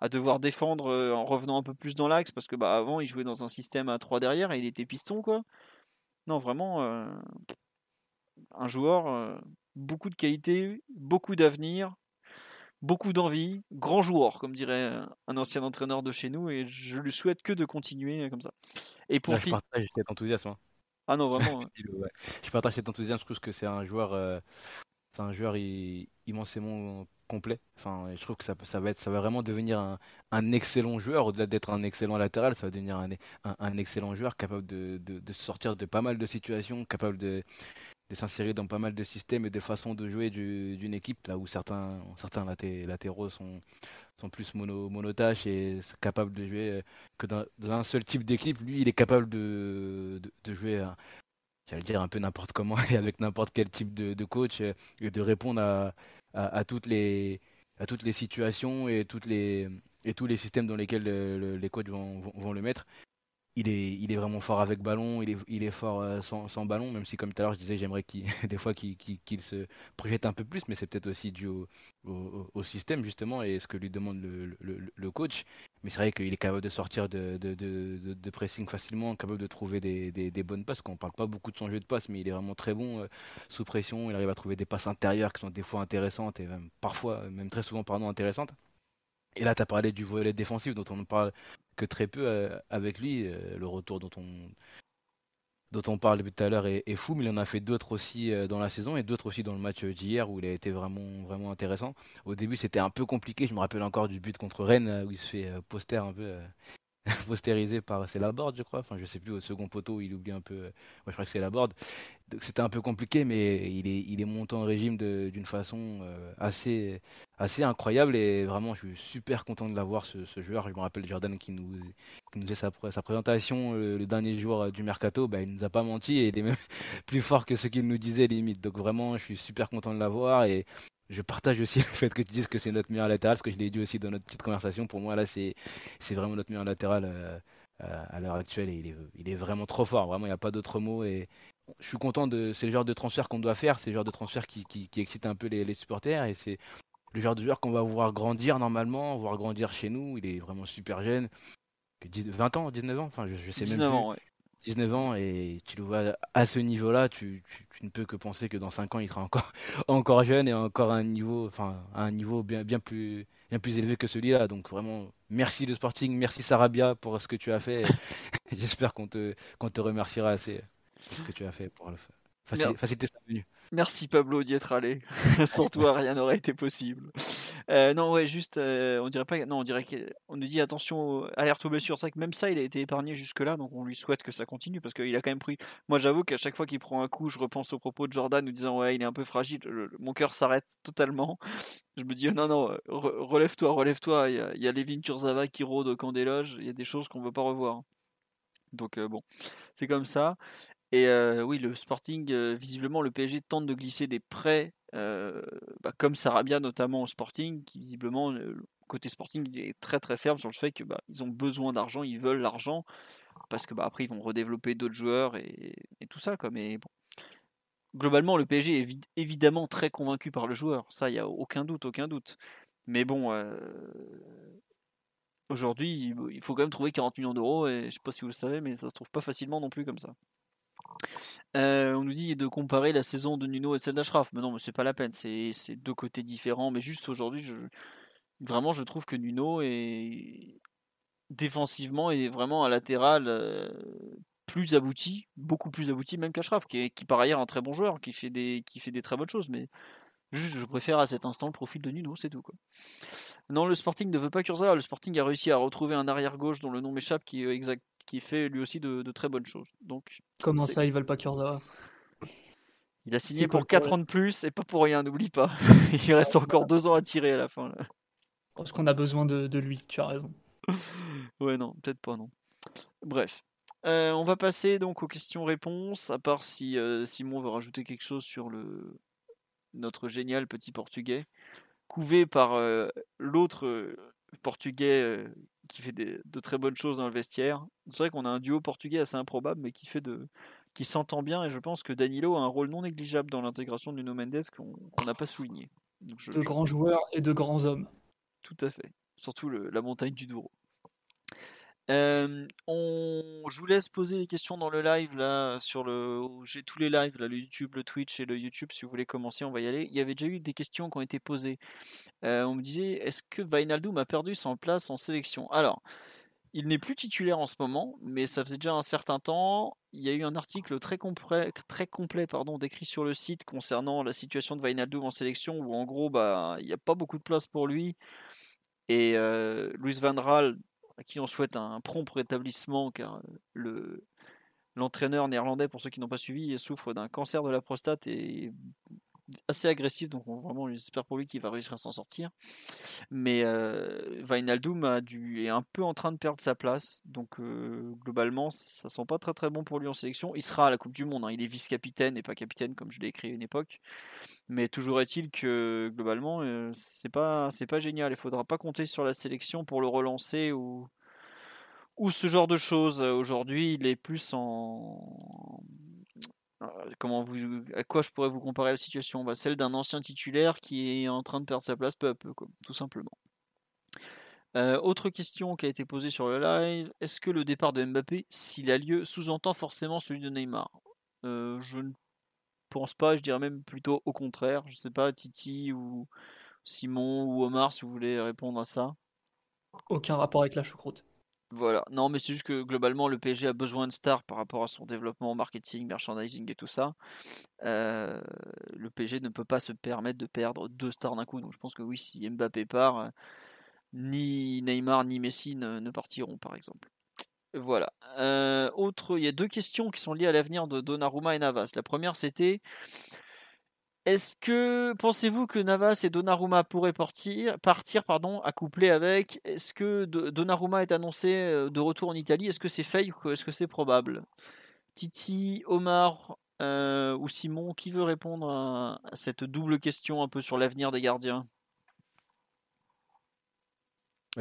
à devoir défendre euh, en revenant un peu plus dans l'axe, parce que bah, avant, il jouait dans un système à 3 derrière et il était piston. quoi. Non, vraiment, euh, un joueur, euh, beaucoup de qualité, beaucoup d'avenir, beaucoup d'envie, grand joueur, comme dirait un ancien entraîneur de chez nous, et je lui souhaite que de continuer comme ça. Et pour je partage cet enthousiasme. Ah non, vraiment. Hein. Je partage cet enthousiasme, je trouve que c'est un joueur, euh, un joueur immensément complet. Enfin, je trouve que ça, va être, ça va vraiment devenir un, excellent joueur, au-delà d'être un excellent latéral, ça va devenir un, excellent joueur capable de, sortir de pas mal de situations, capable de, s'insérer dans pas mal de systèmes et de façons de jouer d'une équipe, là où certains latéraux sont, sont plus mono, monotaches et capables de jouer euh, que dans, un seul type d'équipe. Lui, il est capable de, de, jouer, euh, j'allais dire, un peu n'importe comment et avec n'importe quel type de, coach euh, et de répondre à, à, toutes les, à toutes les situations et, toutes les, et tous les systèmes dans lesquels les coachs vont, vont le mettre il est, il est vraiment fort avec ballon, il est, il est fort euh, sans, sans, ballon, même si comme tout à l'heure je disais j'aimerais qu'il des fois qu'il se projette un peu plus, mais c'est peut-être aussi dû au, au, système justement et ce que lui demande le, le, coach. Mais c'est vrai qu'il est capable de sortir de, de, de, pressing facilement, capable de trouver des, des, bonnes passes. On parle pas beaucoup de son jeu de passe, mais il est vraiment très bon euh, sous pression. Il arrive à trouver des passes intérieures qui sont des fois intéressantes et même parfois, même très souvent pardon, intéressantes. Et là, tu as parlé du volet défensif dont on ne parle que très peu euh, avec lui. Euh, le retour dont on, dont on parle depuis tout à l'heure est, fou, mais il en a fait d'autres aussi euh, dans la saison et d'autres aussi dans le match d'hier où il a été vraiment, vraiment intéressant. Au début, c'était un peu compliqué. Je me rappelle encore du but contre Rennes où il se fait poster un peu postérisé par c'est la board je crois. Enfin je sais plus au second poteau il oublie un peu moi je crois que c'est la board donc c'était un peu compliqué mais il est il est monté en régime d'une façon euh, assez assez incroyable. Et vraiment je suis super content de l'avoir ce, ce, joueur. Je me rappelle Jordan qui nous qui nous faisait sa, sa présentation le, dernier jour euh, du mercato. Bah, il nous a pas menti. Et il est même plus fort que ce qu'il nous disait limite. Donc vraiment je suis super content de l'avoir. Et je partage aussi le fait que tu dises que c'est notre meilleur latéral, parce que je l'ai dit aussi dans notre petite conversation. Pour moi, là, c'est, vraiment notre meilleur latéral euh, euh, à l'heure actuelle et il est, il est vraiment trop fort. Vraiment, il n'y a pas d'autre mot. Et je suis content de. C'est le genre de transfert qu'on doit faire, c'est le genre de transfert qui, qui, qui excite un peu les, les, supporters et c'est le genre de joueur qu'on va voir grandir normalement, voir grandir chez nous. Il est vraiment super jeune. 20 ans, 19 ans, enfin je, je sais 19 même Ans, ouais. 19 ans et tu le vois à ce niveau-là, tu, tu, ne peux que penser que dans 5 ans il sera encore, encore jeune et encore à un niveau, enfin, à un niveau bien, bien, plus, bien plus élevé que celui-là. Donc vraiment, merci le Sporting, merci Sarabia pour ce que tu as fait. J'espère qu'on te, qu'on te remerciera assez pour ce que tu as fait pour le faciliter sa venue. Merci Pablo d'y être allé. Sans toi, rien n'aurait été possible. Euh, non, ouais, juste, euh, on dirait pas, non, on dirait qu'on nous dit attention, alerte aux blessures. C'est vrai que même ça, il a été épargné jusque-là, donc on lui souhaite que ça continue parce qu'il a quand même pris. Moi, j'avoue qu'à chaque fois qu'il prend un coup, je repense aux propos de Jordan nous disant ouais, il est un peu fragile. mon cœur s'arrête totalement. Je me dis non, non, relève-toi, relève-toi. Il y a, il y a Levin Turzava qui rôde au camp des loges. Il y a des choses qu'on veut pas revoir. Donc euh, bon, c'est comme ça. Et oui, le Sporting, visiblement, le PSG tente de glisser des prêts, bah, comme Sarabia notamment au Sporting, qui visiblement, côté Sporting, est très très ferme sur le fait que bah, ont besoin d'argent, ils veulent l'argent, parce que bah, après ils vont redévelopper d'autres joueurs et, tout ça. Globalement, le PSG est évidemment très convaincu par le joueur, ça, il n'y a aucun doute, aucun doute. Mais bon, aujourd'hui, il faut quand même trouver 40 millions d'euros, et je ne sais pas si vous le savez, mais ça se trouve pas facilement non plus comme ça. Euh, on nous dit de comparer la saison de Nuno et celle d'Ashraf. Mais non, mais c'est pas la peine. C'est deux côtés différents. Mais juste aujourd'hui, vraiment, je trouve que Nuno est défensivement et vraiment à latéral euh, plus abouti, beaucoup plus abouti même qu'Ashraf, qui est par ailleurs un très bon joueur, qui fait des, très bonnes choses. Mais juste, je préfère à cet instant le profil de Nuno, c'est tout. Non, le Sporting ne veut pas Kurzawa. Le Sporting a réussi à retrouver un arrière gauche dont le nom m'échappe, qui, exact, qui fait lui aussi de, très bonnes choses. Donc, Comment ça, ils veulent pas Kurzawa? Il a signé pour 4 ans de plus et pas pour rien, n'oublie pas. il reste encore 2 ans à tirer à la fin. Parce qu'on a besoin de, lui, tu as raison. ouais, non, peut-être pas, non. Bref. Euh, on va passer donc aux questions-réponses, à part si euh, Simon veut rajouter quelque chose sur le notre génial petit portugais, couvé par euh, l'autre portugais qui fait de très bonnes choses dans le vestiaire. C'est vrai qu'on a un duo portugais assez improbable, mais qui fait de qui s'entend bien, et je pense que Danilo a un rôle non négligeable dans l'intégration de Nuno Mendes qu'on n'a pas souligné. de grands joueurs et de grands hommes. Tout à fait. Surtout la montagne du Douro. On, je vous laisse poser les questions dans le live là sur le. J'ai tous les lives là, le YouTube, le Twitch et le YouTube. Si vous voulez commencer, on va y aller. Il y avait déjà eu des questions qui ont été posées. On me disait est-ce que Vainaldum a perdu son place en sélection? Alors, il n'est plus titulaire en ce moment, mais ça faisait déjà un certain temps. Il y a eu un article très complet, très complet pardon, décrit sur le site concernant la situation de Vainaldum en sélection, où en gros, bah, il n'y a pas beaucoup de place pour lui. Et euh, Luis Van Raal à qui on souhaite un prompt rétablissement car le, l'entraîneur néerlandais, pour ceux qui n'ont pas suivi, souffre d'un cancer de la prostate et assez agressif, donc on, vraiment j'espère pour lui qu'il va réussir à s'en sortir. Mais euh, est un peu en train de perdre sa place, donc globalement ça sent pas très très bon pour lui en sélection. Il sera à la Coupe du Monde, hein. il est vice-capitaine et pas capitaine comme je l'ai écrit à une époque. Mais toujours est-il que globalement c'est pas c'est pas génial. Il faudra pas compter sur la sélection pour le relancer ou ou ce genre de choses. Aujourd'hui, il est plus en comment vous, à quoi je pourrais vous comparer la situation? Bah, Celle d'un ancien titulaire qui est en train de perdre sa place peu à peu, tout simplement. Euh, autre question qui a été posée sur le live est-ce que le départ de Mbappé, s'il a lieu, sous-entend forcément celui de Neymar? Euh, Je ne pense pas, je dirais même plutôt au contraire. Je ne sais pas, Titi ou Simon ou Omar, si vous voulez répondre à ça. Aucun rapport avec la choucroute. Voilà. Non, mais c'est juste que globalement, le PSG a besoin de stars par rapport à son développement marketing, merchandising et tout ça. Euh, le PSG ne peut pas se permettre de perdre deux stars d'un coup. Donc je pense que oui, si Mbappé part, euh, ni Neymar ni Messi ne, partiront, par exemple. Voilà. Euh, autre, il y a deux questions qui sont liées à l'avenir de Donnarumma et Navas. La première, c'était est-ce que pensez-vous que Navas et Donnarumma pourraient partir, partir pardon, accoupler avec? Est-ce que Donnarumma est annoncé euh, de retour en Italie? Est-ce que c'est fake ou est-ce que c'est probable? Titi, Omar euh, ou Simon, qui veut répondre à, cette double question un peu sur l'avenir des gardiens?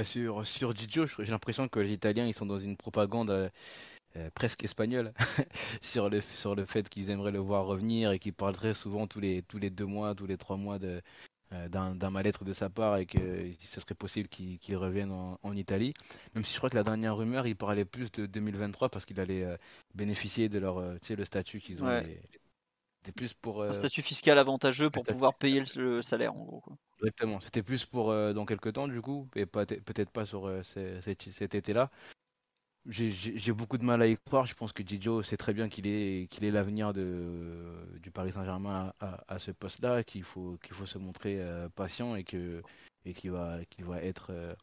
Sur, sur j'ai l'impression que les Italiens ils sont dans une propagande euh, euh, presque espagnol sur le sur le fait qu'ils aimeraient le voir revenir et qu'ils très souvent tous les tous les deux mois, tous les trois mois de euh, d'un mal-être de sa part et que ce serait possible qu'il revienne en, Italie. Même si je crois que la dernière rumeur, il parlait plus de 2023 parce qu'il allait euh, bénéficier de leur, tu sais, le statut qu'ils ont. Plus pour un statut fiscal avantageux pour pouvoir payer le, salaire en gros. Exactement. C'était plus pour dans quelques temps du coup et peut-être pas sur cet été-là j'ai beaucoup de mal à y croire. Je pense que Didio sait très bien qu'il est, qu'il est l'avenir du Paris Saint-Germain à, ce poste-là, qu'il faut, qu'il faut se montrer euh, patient et qu'il va, être euh,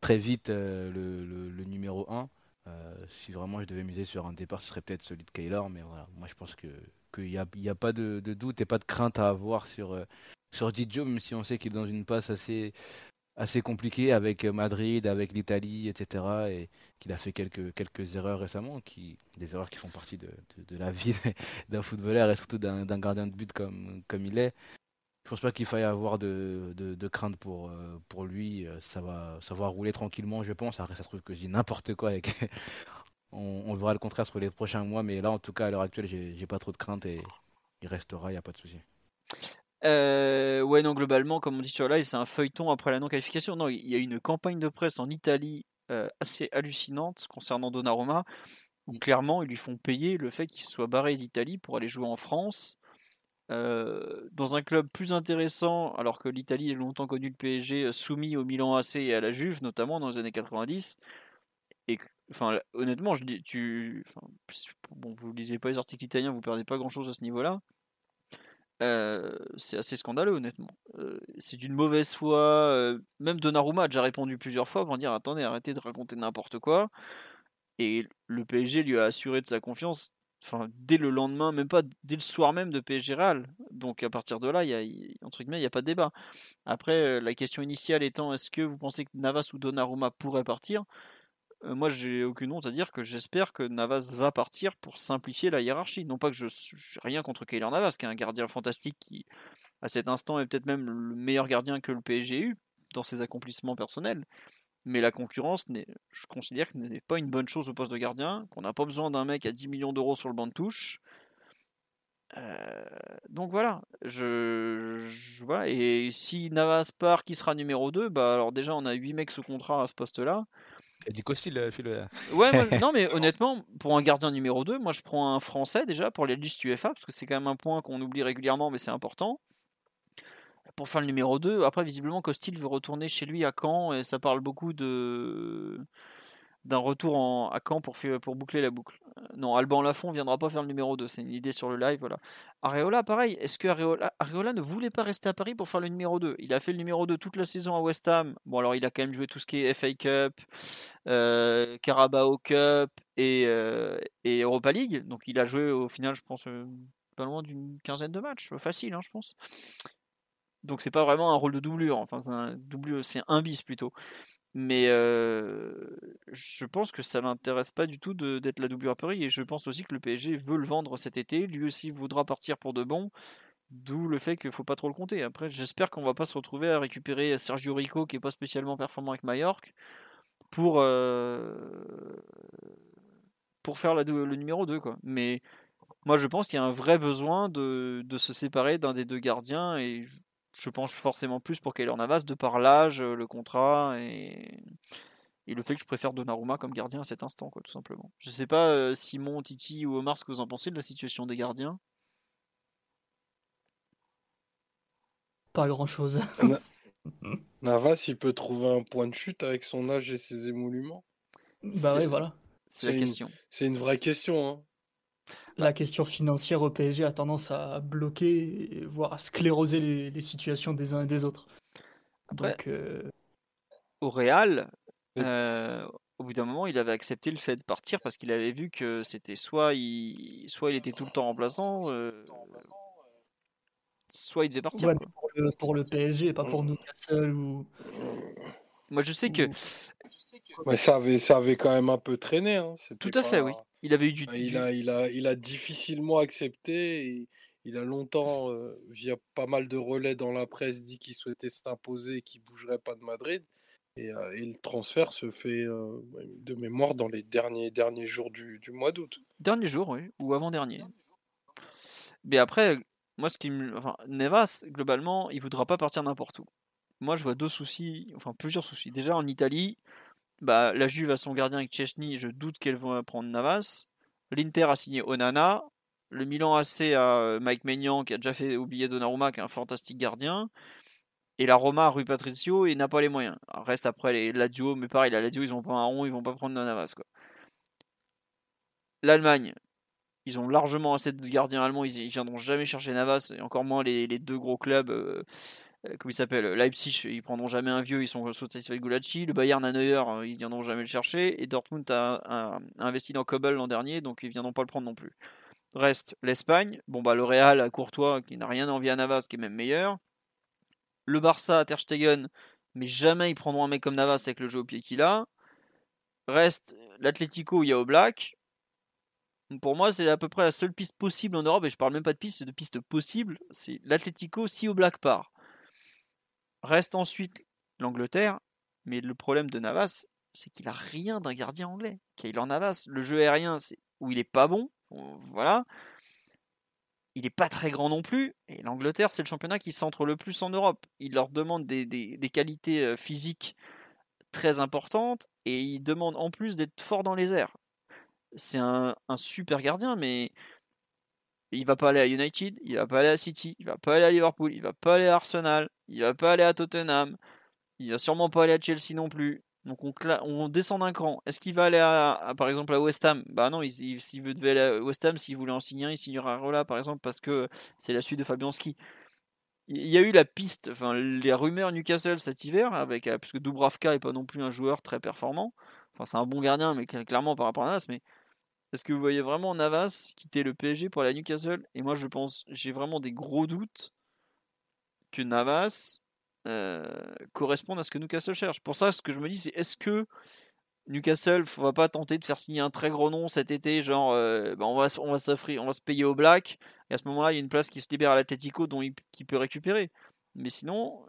très vite euh, le, numéro 1. si vraiment je devais miser sur un départ, ce serait peut-être celui de Kaylor, mais voilà, moi je pense qu'il n'y a, a pas de, de, doute et pas de crainte à avoir sur, sur Didio, même si on sait qu'il est dans une passe assez, assez compliqué avec Madrid, avec l'Italie, etc. Et qu'il a fait quelques, quelques erreurs récemment, qui, des erreurs qui font partie de, la vie d'un footballeur et surtout d'un gardien de but comme, comme il est. Je pense pas qu'il faille avoir de, de, crainte pour, euh, pour lui. Ça va, ça rouler tranquillement, je pense. Après, ça se trouve que je dis n'importe quoi et on, on, verra le contraire sur les prochains mois. Mais là, en tout cas, à l'heure actuelle, j'ai pas trop de crainte et il restera, il n'y a pas de souci. Euh, ouais, non, globalement, comme on dit sur live, c'est un feuilleton après la non-qualification. Non, il y a une campagne de presse en Italie euh, assez hallucinante concernant Donnarumma, où clairement, ils lui font payer le fait qu'il soit barré d'Italie pour aller jouer en France. Euh, dans un club plus intéressant, alors que l'Italie a longtemps connu le PSG soumis au Milan AC et à la Juve, notamment dans les années 90. Et enfin, honnêtement, je dis, tu, enfin, bon, vous lisez pas les articles italiens, vous perdez pas grand chose à ce niveau-là. Euh, c'est assez scandaleux, honnêtement. Euh, c'est d'une mauvaise foi. Euh, même Donnarumma a déjà répondu plusieurs fois pour dire attendez, arrêtez de raconter n'importe quoi. Et le PSG lui a assuré de sa confiance enfin, dès le lendemain, même pas dès le soir même de PSG Real. Donc à partir de là, il y a, il n'y a pas de débat. Après, la question initiale étant est-ce que vous pensez que Navas ou Donnarumma pourraient partir? Euh, Moi, j'ai aucune honte à dire que j'espère que Navas va partir pour simplifier la hiérarchie. Non pas que je n'ai rien contre Keylor Navas, qui est un gardien fantastique qui, à cet instant, est peut-être même le meilleur gardien que le PSG a eu dans ses accomplissements personnels. Mais la concurrence, je considère que n'est pas une bonne chose au poste de gardien, qu'on n'a pas besoin d'un mec à 10 millions d'euros sur le banc de touche. Euh, donc voilà, je, vois. Et si Navas part, qui sera numéro 2, bah alors déjà on a 8 mecs sous contrat à ce poste-là. Et du coup, le Ouais, non, mais honnêtement, pour un gardien numéro 2, moi je prends un français déjà pour les listes UFA, parce que c'est quand même un point qu'on oublie régulièrement, mais c'est important pour faire le numéro 2. Après, visiblement, Costil veut retourner chez lui à Caen et ça parle beaucoup de d'un retour à Caen pour, boucler la boucle. Euh, non, Alban Lafont viendra pas faire le numéro 2, c'est une idée sur le live. Voilà. Areola, pareil, est-ce que Areola, ne voulait pas rester à Paris pour faire le numéro 2 Il a fait le numéro 2 toute la saison à West Ham. Bon, alors il a quand même joué tout ce qui est FA Cup, euh, Carabao Cup et, euh, et, Europa League. Donc il a joué au final, je pense, pas loin d'une quinzaine de matchs. Facile, hein, je pense. Donc c'est pas vraiment un rôle de doublure, enfin doublure, c'est un bis plutôt. Mais je pense que ça l'intéresse pas du tout d'être la doublure à Paris et je pense aussi que le PSG veut le vendre cet été. Lui aussi voudra partir pour de bon. D'où le fait qu'il faut pas trop le compter. Après, j'espère qu'on va pas se retrouver à récupérer Sergio Rico qui est pas spécialement performant avec Mallorca pour pour faire le numéro 2 quoi. Mais moi je pense qu'il y a un vrai besoin de, de se séparer d'un des deux gardiens et je pense forcément plus pour Keylor Navas de par l'âge, euh, le contrat et... et, le fait que je préfère Donnarumma comme gardien à cet instant, quoi, tout simplement. Je sais pas, euh, Simon, Titi ou Omar, ce que vous en pensez de la situation des gardiens Pas grand chose. Navas, il peut trouver un point de chute avec son âge et ses émoluments Bah oui, voilà. C'est la question. C'est une vraie question. Hein la question financière au PSG a tendance à bloquer, voire à scléroser les, situations des uns et des autres. Donc, euh, Au Real, euh, au bout d'un moment, il avait accepté le fait de partir parce qu'il avait vu que c'était soit il, soit il était tout le temps remplaçant, euh, soit il devait partir. pour, le, PSG, pas pour Newcastle ou. Moi, je sais que. ça, avait, ça avait quand même un peu traîné. Hein. Tout à fait, oui. Il avait eu du. Il, A, il, a, il a difficilement accepté. Et il a longtemps, euh, via pas mal de relais dans la presse, dit qu'il souhaitait s'imposer et qu'il ne bougerait pas de Madrid. Et, euh, et, le transfert se fait euh, de mémoire dans les derniers, derniers jours du, du mois d'août. Dernier jour, oui, ou avant-dernier. Mais après, moi, ce qui me. Enfin, Nevas, globalement, il voudra pas partir n'importe où. Moi, je vois deux soucis, enfin plusieurs soucis. Déjà, en Italie, bah, la Juve a son gardien avec Chechny, je doute qu'elle va prendre Navas. L'Inter a signé Onana. Le Milan AC a euh, Mike Maignan qui a déjà fait oublier Donnarumma qui est un fantastique gardien. Et la Roma a Rui Patricio et n'a pas les moyens. reste après les Lazio, mais pareil, la Lazio ils ont pas un rond, ils vont pas prendre Navas. L'Allemagne, ils ont largement assez de gardiens allemands, ils, ne viendront jamais chercher Navas, et encore moins les, deux gros clubs. Euh, comment il s'appelle Leipzig, ils prendront jamais un vieux, ils sont satisfaits avec Gulacci. Le Bayern à Neuer, euh, ils viendront jamais le chercher. Et Dortmund a, investi dans Kobel l'an dernier, donc ils viendront pas le prendre non plus. Reste l'Espagne. Bon bah le Real à Courtois qui n'a rien envie à Navas, qui est même meilleur. Le Barça à Ter Stegen, mais jamais ils prendront un mec comme Navas avec le jeu au pied qu'il a. Reste l'Atlético, il y a Black. Pour moi, c'est à peu près la seule piste possible en Europe, et je parle même pas de piste, c'est de piste possible. C'est l'Atlético si au Black part. Reste ensuite l'Angleterre, mais le problème de Navas, c'est qu'il a rien d'un gardien anglais. en Navas, le jeu aérien, c'est où il est pas bon, voilà. Il n'est pas très grand non plus, et l'Angleterre, c'est le championnat qui centre le plus en Europe. Il leur demande des, qualités euh, physiques très importantes, et il demande en plus d'être fort dans les airs. C'est un, un super gardien, mais il va pas aller à United, il va pas aller à City, il va pas aller à Liverpool, il va pas aller à Arsenal, il va pas aller à Tottenham, il va sûrement pas aller à Chelsea non plus. Donc on, descend d'un cran. Est-ce qu'il va aller à, par exemple à West Ham? Bah non, s'il veut devait aller à West Ham, s'il voulait en signer un, il signera à Rola par exemple parce que c'est la suite de Fabianski. Il y a eu la piste, enfin les rumeurs Newcastle cet hiver avec parce que Dubravka est pas non plus un joueur très performant. Enfin, c'est un bon gardien, mais clairement par rapport à Navas. Mais est-ce que vous voyez vraiment Navas quitter le PSG pour la Newcastle? Et moi, je pense, j'ai vraiment des gros doutes Navas euh, à ce que Newcastle cherche. Pour ça, ce que je me dis, c'est est-ce que Newcastle ne va pas tenter de faire signer un très gros nom cet été, genre euh, bah, on va on va s'offrir, on va se payer au Black, et à ce moment-là, il y a une place qui se libère à l'Atletico dont il, qui peut récupérer. Mais sinon,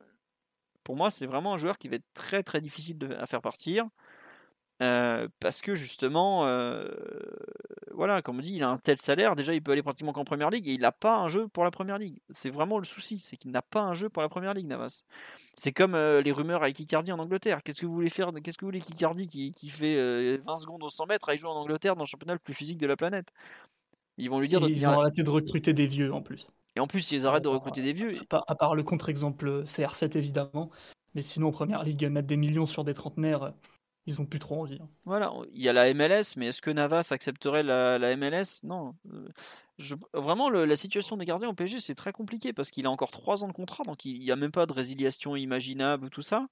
pour moi, c'est vraiment un joueur qui va être très très difficile à faire partir. Euh, parce que justement, euh, voilà, comme on dit, il a un tel salaire, déjà il peut aller pratiquement qu'en première ligue et il n'a pas un jeu pour la première ligue. C'est vraiment le souci, c'est qu'il n'a pas un jeu pour la première ligue, Navas. C'est comme euh, les rumeurs avec Icardi en Angleterre. Qu'est-ce que vous voulez faire Qu'est-ce que vous voulez qu'Icardi qui, qui fait 20 secondes au 100 mètres aille jouer en Angleterre dans le championnat le plus physique de la planète? Ils vont lui dire. ils ont arrêté de recruter des vieux en plus. Et en plus, ils arrêtent de recruter des vieux. À part, le contre-exemple CR7 évidemment, mais sinon en première ligue mettre des millions sur des trentenaires ils ont plus trop envie. Hein. Voilà, il y a la MLS, mais est-ce que Navas accepterait la, MLS Non. Euh, vraiment, la situation des gardiens au PSG, c'est très compliqué parce qu'il a encore 3 ans de contrat, donc il n'y a même pas de résiliation imaginable, tout ça.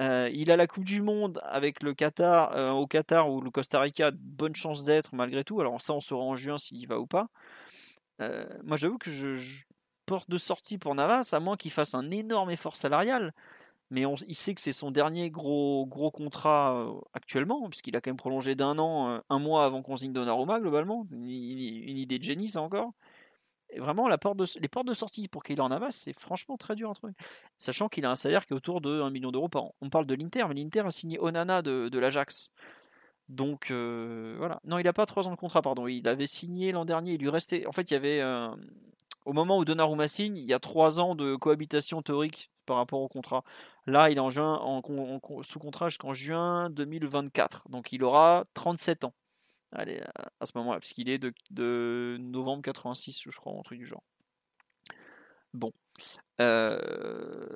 Euh, il a la Coupe du Monde avec le Qatar, euh, au Qatar ou le Costa Rica, bonne chance d'être malgré tout. Alors ça, on saura en juin s'il va ou pas. moi, j'avoue que je, porte de sortie pour Navas, à moins qu'il fasse un énorme effort salarial mais il sait que c'est son dernier gros, gros contrat actuellement, puisqu'il a quand même prolongé d'un an, un mois avant qu'on signe Donnarumma, globalement. Une, idée de génie, ça encore. Et vraiment, la porte les portes de sortie pour qu'il en avasse, c'est franchement très dur à trouver. Sachant qu'il a un salaire qui est autour de 1 million d'euros par an. On parle de l'Inter, mais l'Inter a signé Onana de, de l'Ajax. Donc voilà. Non, il n'a pas 3 ans de contrat, pardon. Il avait signé l'an dernier. Il lui restait. En fait, il y avait. Au moment où Donnarumma signe, il y a 3 ans de cohabitation théorique par rapport au contrat. Là, il est en juin, sous contrat jusqu'en juin 2024. Donc il aura 37 ans Allez, à, ce moment-là, puisqu'il est de, novembre 86, je crois, un truc du genre. Bon. Euh,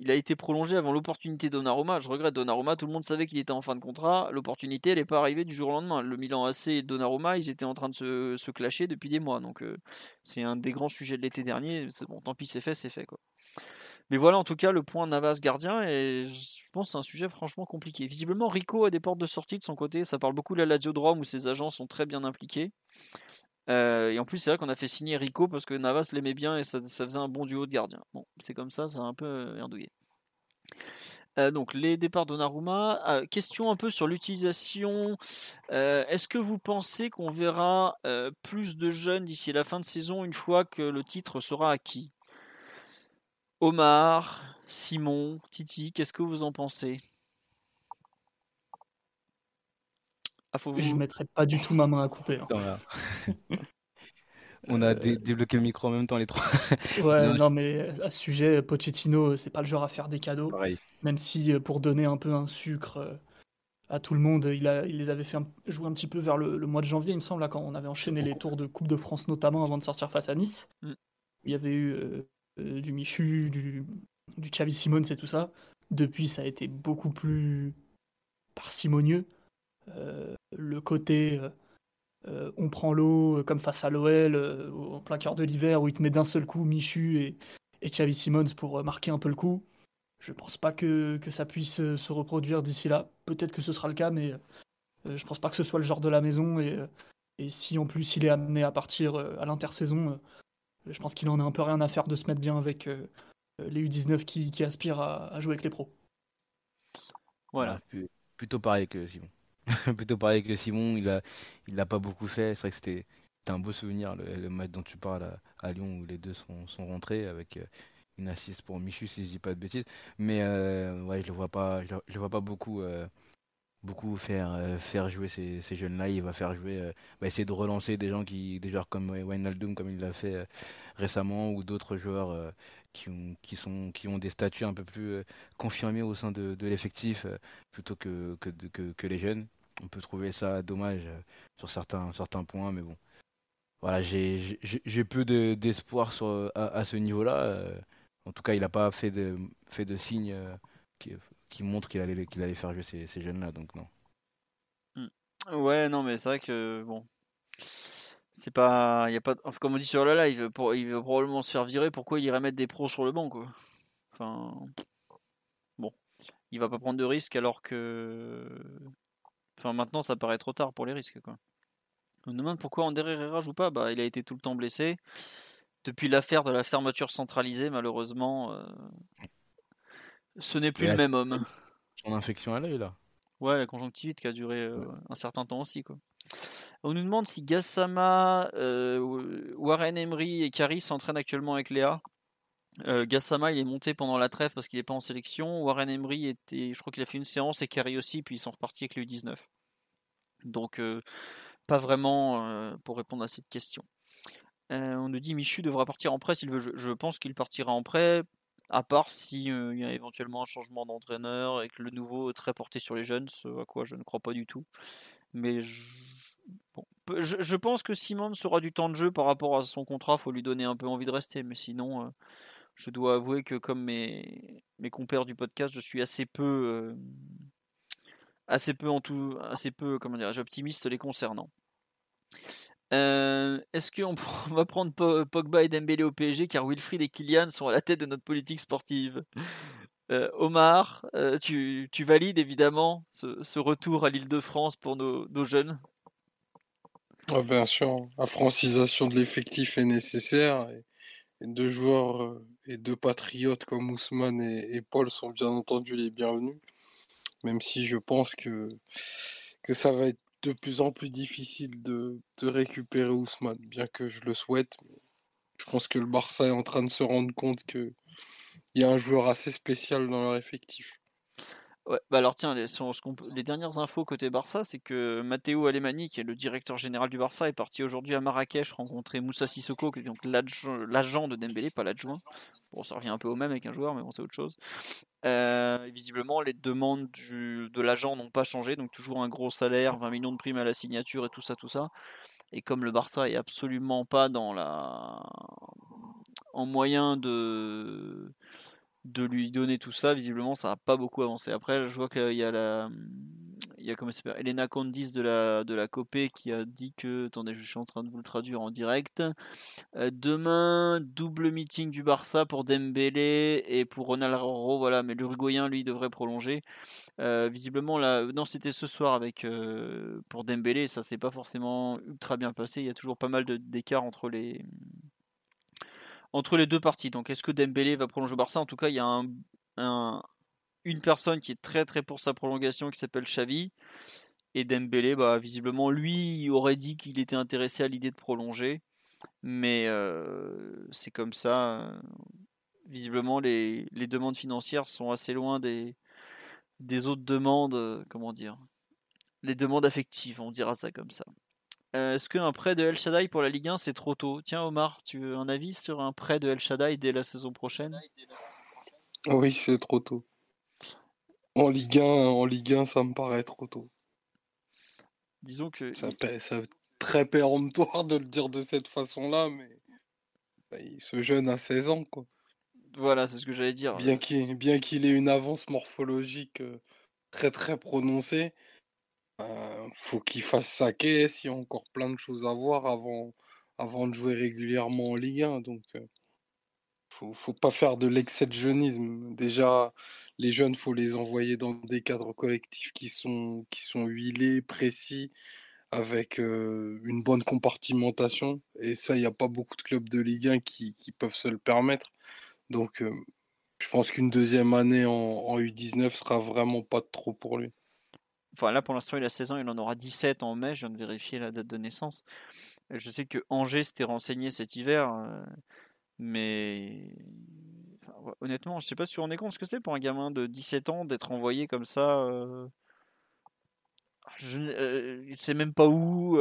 il a été prolongé avant l'opportunité Donnarumma. Je regrette Donnarumma, tout le monde savait qu'il était en fin de contrat. L'opportunité, elle n'est pas arrivée du jour au lendemain. Le Milan AC et Donnarumma, ils étaient en train de se, se clasher depuis des mois. Donc euh, c'est un des grands sujets de l'été dernier. Bon, tant pis, c'est fait, c'est fait. Mais voilà en tout cas le point Navas gardien je pense que c'est un sujet franchement compliqué. Visiblement Rico a des portes de sortie de son côté, ça parle beaucoup de la Lazio de où ses agents sont très bien impliqués. Euh, et en plus c'est vrai qu'on a fait signer Rico parce que Navas l'aimait bien et ça, faisait un bon duo de gardiens. Bon c'est comme ça, ça a un peu erdouillé. Euh, donc les départs d'Onaruma. Euh, question un peu sur l'utilisation. Est-ce que vous pensez qu'on verra plus de jeunes d'ici la fin de saison une fois que le titre sera acquis? Omar, Simon, Titi, qu'est-ce que vous en pensez? Ah, faut Je ne mettrai pas du tout ma main à couper. Hein. On a euh, débloqué le micro en même temps les trois. ouais, non, mais à ce sujet, Pochettino, c'est pas le genre à faire des cadeaux. Même si euh, pour donner un peu un sucre euh, à tout le monde, il, a, il les avait fait jouer un petit peu vers le, mois de janvier, il me semble, là, quand on avait enchaîné les tours de Coupe de France notamment avant de sortir face à Nice. Mm. Il y avait eu euh, du Michu, du, du Xavi Simons et tout ça. Depuis, ça a été beaucoup plus parcimonieux. Euh, le côté euh, on prend l'eau comme face à l'OL en plein cœur de l'hiver où il te met d'un seul coup Michu et, et Xavi Simons pour marquer un peu le coup. Je pense pas que, que ça puisse se reproduire d'ici là. Peut-être que ce sera le cas, mais je pense pas que ce soit le genre de la maison. Et, et si en plus il est amené à partir à l'intersaison, je pense qu'il en a un peu rien à faire de se mettre bien avec euh, les U19 qui, aspirent à, jouer avec les pros. Voilà. plutôt pareil que Simon. plutôt pareil que Simon, il a, il l'a pas beaucoup fait. C'est vrai que c'était, un beau souvenir le, match dont tu parles à, Lyon où les deux sont, sont rentrés avec euh, une assiste pour Michu si je dis pas de bêtises. Mais euh, ouais, je le vois pas, je le, vois pas beaucoup beaucoup faire euh, faire jouer ces, ces jeunes là il va faire jouer euh, essayer de relancer des gens qui des joueurs comme Wijnaldum comme il l'a fait euh, récemment ou d'autres joueurs qui ont qui sont qui ont des statuts un peu plus confirmés au sein de, l'effectif plutôt que, que que, les jeunes on peut trouver ça dommage sur certains points mais bon voilà j'ai peu d'espoir sur à, à, ce niveau là en tout cas il n'a pas fait de fait de signes qui qui montre qu'il allait, faire jouer ces, jeunes-là, donc non. Hmm. Ouais, non, mais c'est vrai que bon, c'est pas, y a pas, comme on dit sur le live, il va probablement se faire virer. Pourquoi il irait mettre des pros sur le banc, quoi? Enfin, bon, il va pas prendre de risques alors que Enfin, maintenant, ça paraît trop tard pour les risques. Quoi. On me demande pourquoi Ander Herrera joue pas. Bah, il a été tout le temps blessé. Depuis l'affaire de la fermeture centralisée, malheureusement, euh, ce n'est plus le même homme. Son infection à l'œil, là. Ouais, la conjonctivite qui a duré euh, un certain temps aussi. Quoi. On nous demande si Gassama, euh, Warren Emery et Kari s'entraînent actuellement avec Léa. Gassama, il est monté pendant la trêve parce qu'il n'est pas en sélection. Warren Emery était, je crois qu'il a fait une séance et Kari aussi, puis ils sont repartis avec le U19. Donc, pas vraiment pour répondre à cette question. on nous dit Michu devra partir en prêt s'il veut. Je, pense qu'il partira en prêt, à part s'il y a éventuellement un changement d'entraîneur et que le nouveau est très porté sur les jeunes, ce à quoi je ne crois pas du tout. Mais je, pense que Simon sera du temps de jeu par rapport à son contrat, faut lui donner un peu envie de rester. Mais sinon, je dois avouer que comme mes, mes compères du podcast, je suis assez peu assez peu en tout, assez peu, comment optimiste les concernant. Euh, est-ce qu'on va prendre Pogba et Dembélé au PSG car Wilfried et Kylian sont à la tête de notre politique sportive? Euh, Omar, euh, tu, valides évidemment ce, retour à l'île de France pour nos, jeunes? Bien sûr, la francisation de l'effectif est nécessaire. Et, deux joueurs et deux patriotes comme Ousmane et Paul sont bien entendu les bienvenus même si je pense que, ça va être de plus en plus difficile de, de récupérer Ousmane, bien que je le souhaite. Je pense que le Barça est en train de se rendre compte qu'il y a un joueur assez spécial dans leur effectif. Bah alors tiens, les, les, dernières infos côté Barça, c'est que Matteo Alemani, qui est le directeur général du Barça, est parti aujourd'hui à Marrakech rencontrer Moussa Sissoko, qui est donc l'agent de Dembélé, pas l'adjoint. Bon, ça revient un peu au même avec un joueur, mais bon, c'est autre chose. Euh, visiblement, les demandes de l'agent n'ont pas changé, donc toujours un gros salaire, 20 millions de primes à la signature et tout ça, tout ça. Et comme le Barça est absolument pas dans la en moyen de de lui donner tout ça, visiblement, ça n'a pas beaucoup avancé. Après, je vois qu'il y a la, il y a comment s'appelle, Elena Condis de la de la Copé qui a dit que, attendez, je suis en train de vous le traduire en direct. Euh, demain, double meeting du Barça pour Dembélé et pour Ronaldo, voilà, mais l'Uruguayen lui devrait prolonger. Euh, visiblement, là, non, c'était ce soir avec euh, pour Dembélé, ça s'est pas forcément ultra bien passé. Il y a toujours pas mal d'écart entre les entre les deux parties. Donc est-ce que Dembélé va prolonger au Barça? En tout cas, il y a un, une personne qui est très très pour sa prolongation qui s'appelle Xavi. Et Dembélé, bah, visiblement, lui, aurait dit qu'il était intéressé à l'idée de prolonger. Mais euh, c'est comme ça. Visiblement, les, demandes financières sont assez loin des, des autres demandes, euh, comment dire, les demandes affectives, on dira ça comme ça. Euh, est-ce qu'un prêt de El Shaddai pour la Ligue 1 c'est trop tôt? Tiens Omar, tu as un avis sur un prêt de El Shaddai dès la saison prochaine? Oui, c'est trop tôt. En Ligue 1, en Ligue 1, ça me paraît trop tôt. Disons que ça, ça très péremptoire de le dire de cette façon-là, mais bah, ce jeune a 16 ans quoi. Voilà, c'est ce que j'allais dire. Bien qu'il bien qu'il ait une avance morphologique euh, très très prononcée, euh, faut qu'il fasse sa caisse, il y a encore plein de choses à voir avant, avant de jouer régulièrement en Ligue 1. Donc, euh, faut, pas faire de l'excès de jeunisme. Déjà, les jeunes, faut les envoyer dans des cadres collectifs qui sont, qui sont huilés, précis, avec euh, une bonne compartimentation. Et ça, il n'y a pas beaucoup de clubs de Ligue 1 qui, peuvent se le permettre. Donc, je pense qu'une deuxième année en, en U19 sera vraiment pas trop pour lui. Enfin, là, pour l'instant, il a 16 ans, il en aura 17 en mai. Je viens de vérifier la date de naissance. Je sais que Angers s'était renseigné cet hiver, euh, mais honnêtement, je sais pas si vous rendez compte ce que c'est pour un gamin de 17 ans d'être envoyé comme ça. Euh, je euh, sais même pas où,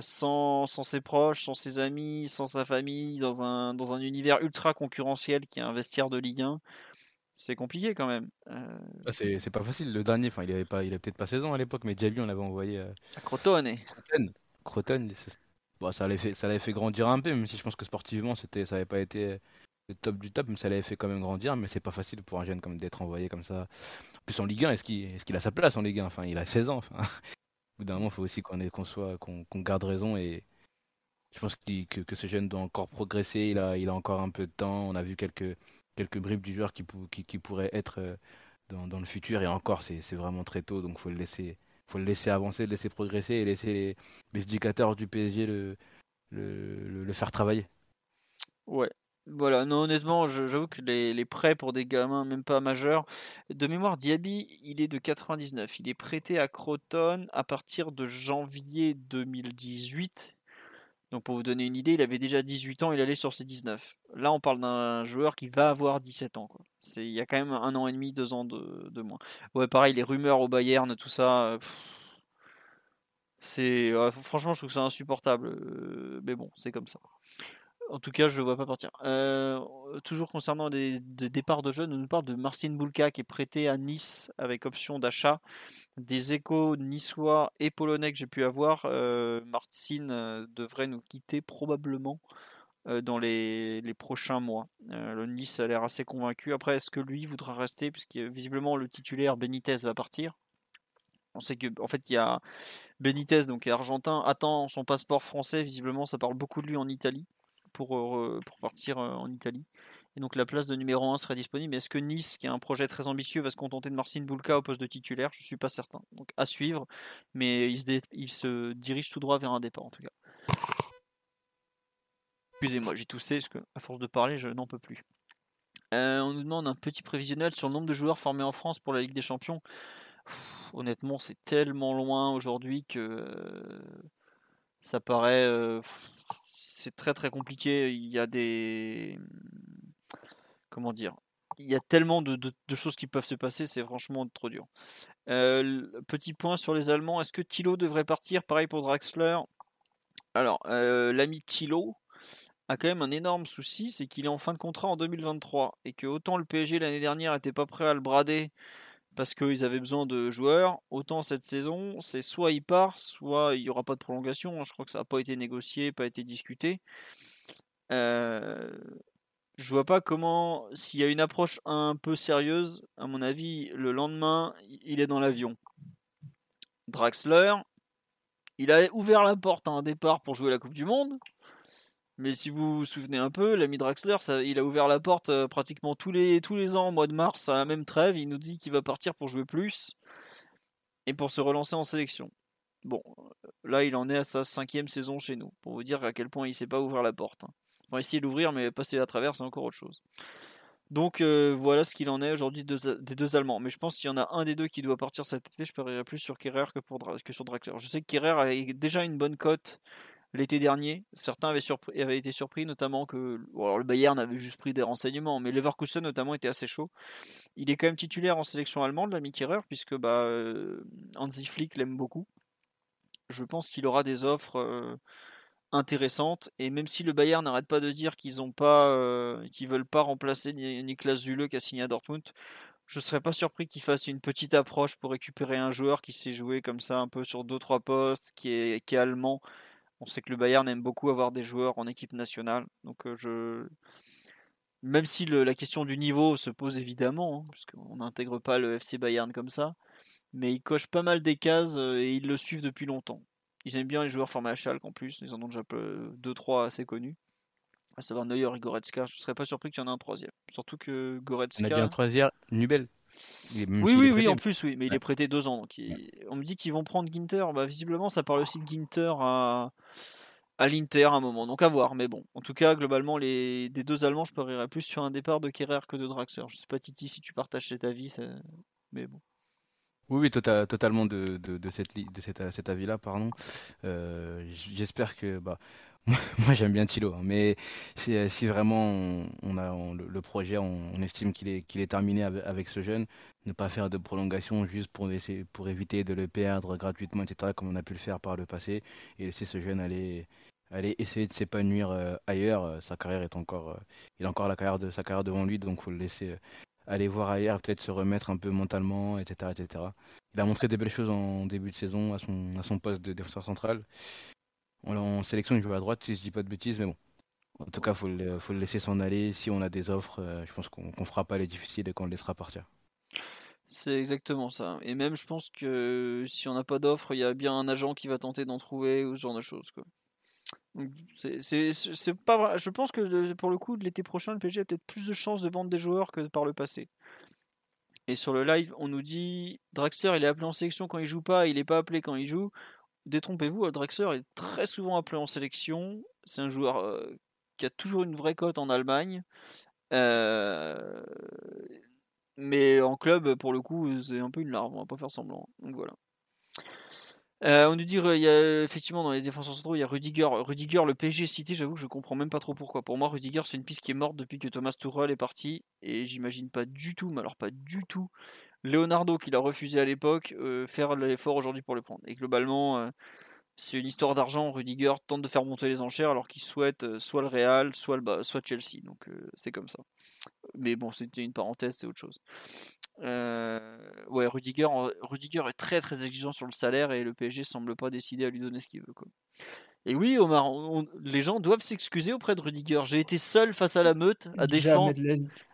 sans, sans, ses proches, sans ses amis, sans sa famille, dans un, dans un univers ultra concurrentiel qui est un vestiaire de Ligue 1 c'est compliqué quand même. Euh... Ah, c'est pas facile. Le dernier, enfin, il avait pas, il peut-être pas 16 ans à l'époque, mais Jabi, on l'avait envoyé euh, à Crotone. Crotone. Bon, ça l'avait fait, ça l'avait fait grandir un peu, même si je pense que sportivement, c'était, ça n'avait pas été le top du top, mais ça l'avait fait quand même grandir. Mais c'est pas facile pour un jeune comme d'être envoyé comme ça. En plus en Ligue 1, est-ce qu'il, est-ce qu'il a sa place en Ligue 1 Enfin, il a 16 ans. Enfin, au bout d'un moment, il faut aussi qu'on, qu'on soit, qu'on, garde raison et je pense que, que, ce jeune doit encore progresser. Il a, il a encore un peu de temps. On a vu quelques quelques bribes du joueur qui, qui, qui pourraient être euh, dans, le futur. Et encore, c'est vraiment très tôt, donc faut le laisser, faut le laisser avancer, le laisser progresser et laisser les, les éducateurs du PSG le, le, le, faire travailler. Ouais, voilà, non, honnêtement, j'avoue que les, les, prêts pour des gamins, même pas majeurs, de mémoire, Diaby, il est de 99. Il est prêté à Croton à partir de janvier 2018. Donc, pour vous donner une idée, il avait déjà 18 ans, il allait sur ses 19. Là, on parle d'un joueur qui va avoir 17 ans. Il y a quand même un an et demi, deux ans de, moins. Ouais, pareil, les rumeurs au Bayern, tout ça. c'est franchement, je trouve ça insupportable. Euh, mais bon, c'est comme ça. En tout cas, je ne vois pas partir. Euh, toujours concernant des, départs de jeunes, on nous parle de Marcin Bulka qui est prêté à Nice avec option d'achat. Des échos niçois et polonais que j'ai pu avoir, euh, Marcin euh, devrait nous quitter probablement dans les, prochains mois. le Nice a l'air assez convaincu. Après, est-ce que lui voudra rester? Puisque visiblement le titulaire Benitez va partir. On sait que en fait il y a Benitez donc argentin attend son passeport français. Visiblement ça parle beaucoup de lui en Italie pour, euh, pour partir euh, en Italie. Et donc la place de numéro 1 serait disponible. Est-ce que Nice, qui a un projet très ambitieux, va se contenter de Marcin Bulka au poste de titulaire? Je ne suis pas certain. Donc à suivre, mais il se, il se dirige tout droit vers un départ en tout cas. Excusez-moi, j'ai toussé parce que à force de parler, je n'en peux plus. Euh, on nous demande un petit prévisionnel sur le nombre de joueurs formés en France pour la Ligue des Champions. honnêtement, c'est tellement loin aujourd'hui que ça paraît c'est très très compliqué. Il y a des. Comment dire Il y a tellement de, choses qui peuvent se passer, c'est franchement trop dur. Euh, petit point sur les Allemands. Est-ce que Thilo devrait partir? Pareil pour Draxler. Alors, euh, l'ami Thilo a quand même un énorme souci, c'est qu'il est en fin de contrat en 2023 et que autant le PSG l'année dernière n'était pas prêt à le brader parce qu'ils avaient besoin de joueurs. Autant cette saison, c'est soit il part, soit il n'y aura pas de prolongation. Je crois que ça n'a pas été négocié, pas été discuté. Euh, je vois pas comment, s'il y a une approche un peu sérieuse, à mon avis, le lendemain, il est dans l'avion. Draxler, il a ouvert la porte à un départ pour jouer la Coupe du Monde. Mais si vous vous souvenez un peu, l'ami Draxler, il a ouvert la porte euh, pratiquement tous les, ans au mois de mars à la même trêve. Il nous dit qu'il va partir pour jouer plus et pour se relancer en sélection. Bon, là il en est à sa cinquième saison chez nous, pour vous dire à quel point il ne sait pas ouvrir la porte. Hein. Va essayer d'ouvrir, mais passer à travers, c'est encore autre chose. Donc euh, voilà ce qu'il en est aujourd'hui des deux Allemands. Mais je pense qu'il y en a un des deux qui doit partir cet été, je parierais plus sur Kerrer que sur Draxler. Je sais que Kerrer a déjà une bonne cote l'été dernier. Certains avaient, été surpris, notamment que alors le Bayern avait juste pris des renseignements, mais Leverkusen notamment était assez chaud. Il est quand même titulaire en sélection allemande, l'ami Kerrer, puisque bah, euh, Hansi Flick l'aime beaucoup. Je pense qu'il aura des offres euh, intéressantes, et même si le Bayern n'arrête pas de dire qu'ils ont pas, euh, veulent pas remplacer Niklas Zule qui a signé à Dortmund, je ne serais pas surpris qu'il fasse une petite approche pour récupérer un joueur qui s'est joué comme ça un peu sur 2-3 postes, qui est allemand, on sait que le Bayern aime beaucoup avoir des joueurs en équipe nationale. Donc euh, je même si la question du niveau se pose évidemment, hein, parce qu'on n'intègre pas le FC Bayern comme ça, mais ils cochent pas mal des cases euh, et ils le suivent depuis longtemps. Ils aiment bien les joueurs formés à Schalke en plus, ils en ont déjà 2-3 assez connus. À savoir Neuer et Goretzka, je ne serais pas surpris qu'il y en ait un troisième. Surtout que Goretzka. On a dit un troisième, Nubel. Oui, oui, oui, en plus, oui, mais il est prêté deux ans. Donc On me dit qu'ils vont prendre Ginter. Bah, visiblement, ça parle aussi de Ginter à, à l'Inter à un moment. Donc à voir. Mais bon, en tout cas, globalement, les... des deux Allemands, je parierais plus sur un départ de Kerrer que de Draxler. Je sais pas, Titi, si tu partages cet avis, mais bon. Oui, oui, tota-, totalement de, de, de, cette, de cet, cet avis-là, pardon. Euh, j'espère que bah, Moi, j'aime bien Thilo, hein, mais si, euh, si vraiment on, a le, projet, on, estime qu'il est, qu'il est terminé avec, ce jeune, ne pas faire de prolongation juste pour, pour éviter de le perdre gratuitement, etc., comme on a pu le faire par le passé, et laisser ce jeune aller, aller essayer de s'épanouir euh, ailleurs. Euh, sa carrière est encore, il a encore la carrière de sa carrière devant lui, donc faut le laisser aller voir ailleurs, peut-être se remettre un peu mentalement, etc., etc. Il a montré des belles choses en début de saison à son, à son poste de défenseur central. En sélection, il joue à droite, si je dis pas de bêtises, mais bon. En tout cas, il faut, le, laisser s'en aller. Si on a des offres, euh, je pense qu'on ne fera pas les difficiles et qu'on le laissera partir. C'est exactement ça. Et même, je pense que si on n'a pas d'offres, il y a bien un agent qui va tenter d'en trouver ou ce genre de choses. Pas vrai. Je pense que pour le coup, l'été prochain, le PSG a peut-être plus de chances de vendre des joueurs que par le passé. Et sur le live, on nous dit Draxler, il est appelé en sélection quand il joue pas, il n'est pas appelé quand il joue. Détrompez-vous, Draxler est très souvent appelé en sélection. C'est un joueur euh, qui a toujours une vraie cote en Allemagne. Euh, mais en club, pour le coup, c'est un peu une larve, on va pas faire semblant. Donc voilà. Euh, on nous dit il y a effectivement dans les défenseurs centraux, il y a Rudiger. Rudiger, le PSG cité, j'avoue que je comprends même pas trop pourquoi. Pour moi, Rudiger, c'est une piste qui est morte depuis que Thomas Tuchel est parti. Et j'imagine pas du tout, mais alors pas du tout, Leonardo, qu'il a refusé à l'époque, euh, faire l'effort aujourd'hui pour le prendre. Et globalement, euh, c'est une histoire d'argent. Rudiger tente de faire monter les enchères alors qu'il souhaite soit le Real, soit, le, soit Chelsea. Donc c'est comme ça. Mais bon, c'était une parenthèse, c'est autre chose. Euh, ouais, Rudiger, Rudiger est très très exigeant sur le salaire et le PSG semble pas décider à lui donner ce qu'il veut. Quoi. Et oui, Omar, les gens doivent s'excuser auprès de Rudiger. J'ai été seul face à la meute à défendre,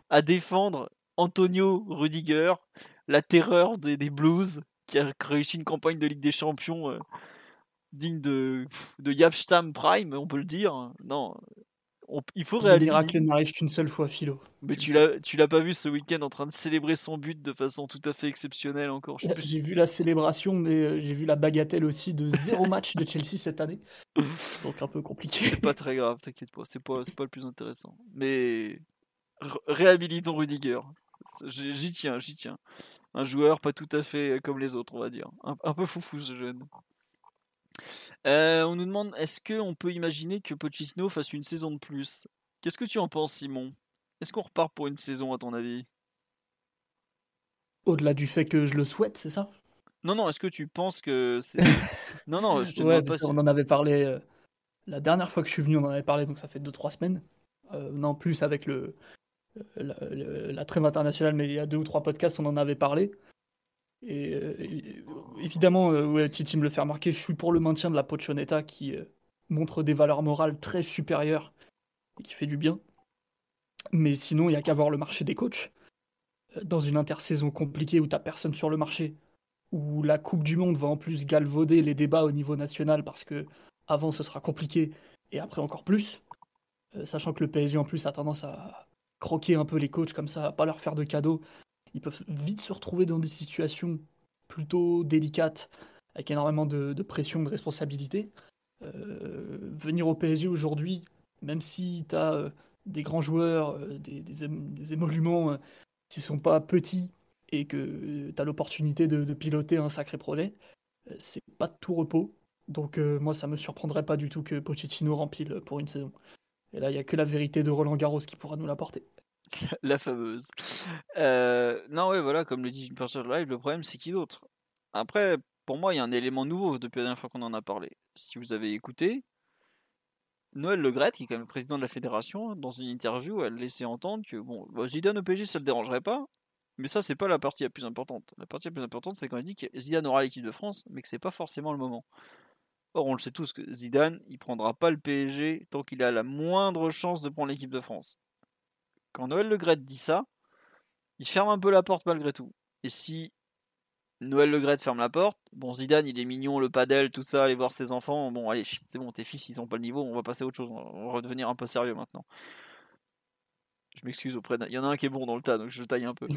à défendre Antonio Rudiger, la terreur des, des, Blues, qui a réussi une campagne de Ligue des Champions euh, digne de, de Yapstam Prime, on peut le dire. Non, il faut réaliser. Le miracle n'arrive qu'une seule fois, Philo. Mais tu l'as, tu l'as pas vu ce week-end en train de célébrer son but de façon tout à fait exceptionnelle encore. J'ai vu la célébration, mais euh, j'ai vu la bagatelle aussi de zéro match de Chelsea cette année. Donc un peu compliqué. C'est pas très grave, t'inquiète pas. C'est pas, c'est pas le plus intéressant. Mais réhabilitons Rudiger. J'y tiens, j'y tiens. Un joueur pas tout à fait comme les autres, on va dire. Un, un peu foufou ce jeune. Euh, on nous demande est-ce qu'on peut imaginer que Pochettino fasse une saison de plus? Qu'est-ce que tu en penses, Simon? Est-ce qu'on repart pour une saison, à ton avis? Au-delà du fait que je le souhaite, c'est ça? Non, non, est-ce que tu penses que c'est. non, non, je te ouais, pas. On en avait parlé euh, la dernière fois que je suis venu, on en avait parlé, donc ça fait 2-3 semaines. Euh, non, plus avec le, la, trêve internationale, mais il y a deux ou trois podcasts, on en avait parlé. Et, euh, évidemment, euh, ouais, Titi me le fait remarquer, je suis pour le maintien de la Pochoneta qui euh, montre des valeurs morales très supérieures et qui fait du bien. Mais sinon, il n'y a qu'à voir le marché des coachs. Dans une intersaison compliquée où tu personne sur le marché, où la Coupe du Monde va en plus galvauder les débats au niveau national parce que avant ce sera compliqué et après encore plus, sachant que le PSG en plus a tendance à croquer un peu les coachs comme ça, pas leur faire de cadeaux, ils peuvent vite se retrouver dans des situations plutôt délicates, avec énormément de, pression, de responsabilité. Euh, venir au PSG aujourd'hui, même si tu as euh, des grands joueurs, euh, des, émoluments qui sont pas petits et que tu as l'opportunité de, piloter un sacré projet, c'est pas de tout repos. Donc moi, ça me surprendrait pas du tout que Pochettino rempile pour une saison. Et là, il n'y a que la vérité de Roland Garros qui pourra nous l'apporter. la fameuse. Euh, non, ouais, voilà, comme le dit une personne live, le problème c'est qui d'autre? Après, pour moi, il y a un élément nouveau depuis la dernière fois qu'on en a parlé. Si vous avez écouté, Noël Legret, qui est quand même président de la fédération, dans une interview, elle laissait entendre que bon, Zidane au PSG, ça le dérangerait pas. Mais ça, c'est pas la partie la plus importante. La partie la plus importante, c'est quand il dit que Zidane aura l'équipe de France, mais que c'est pas forcément le moment. Or, on le sait tous que Zidane, il prendra pas le PSG tant qu'il a la moindre chance de prendre l'équipe de France quand Noël Le dit ça, il ferme un peu la porte malgré tout. Et si Noël Le ferme la porte, bon Zidane il est mignon, le padel, tout ça, aller voir ses enfants, bon allez, c'est bon, tes fils ils ont pas le niveau, on va passer à autre chose, on va redevenir un peu sérieux maintenant. Je m'excuse auprès d'un... Il y en a un qui est bon dans le tas, donc je le taille un peu.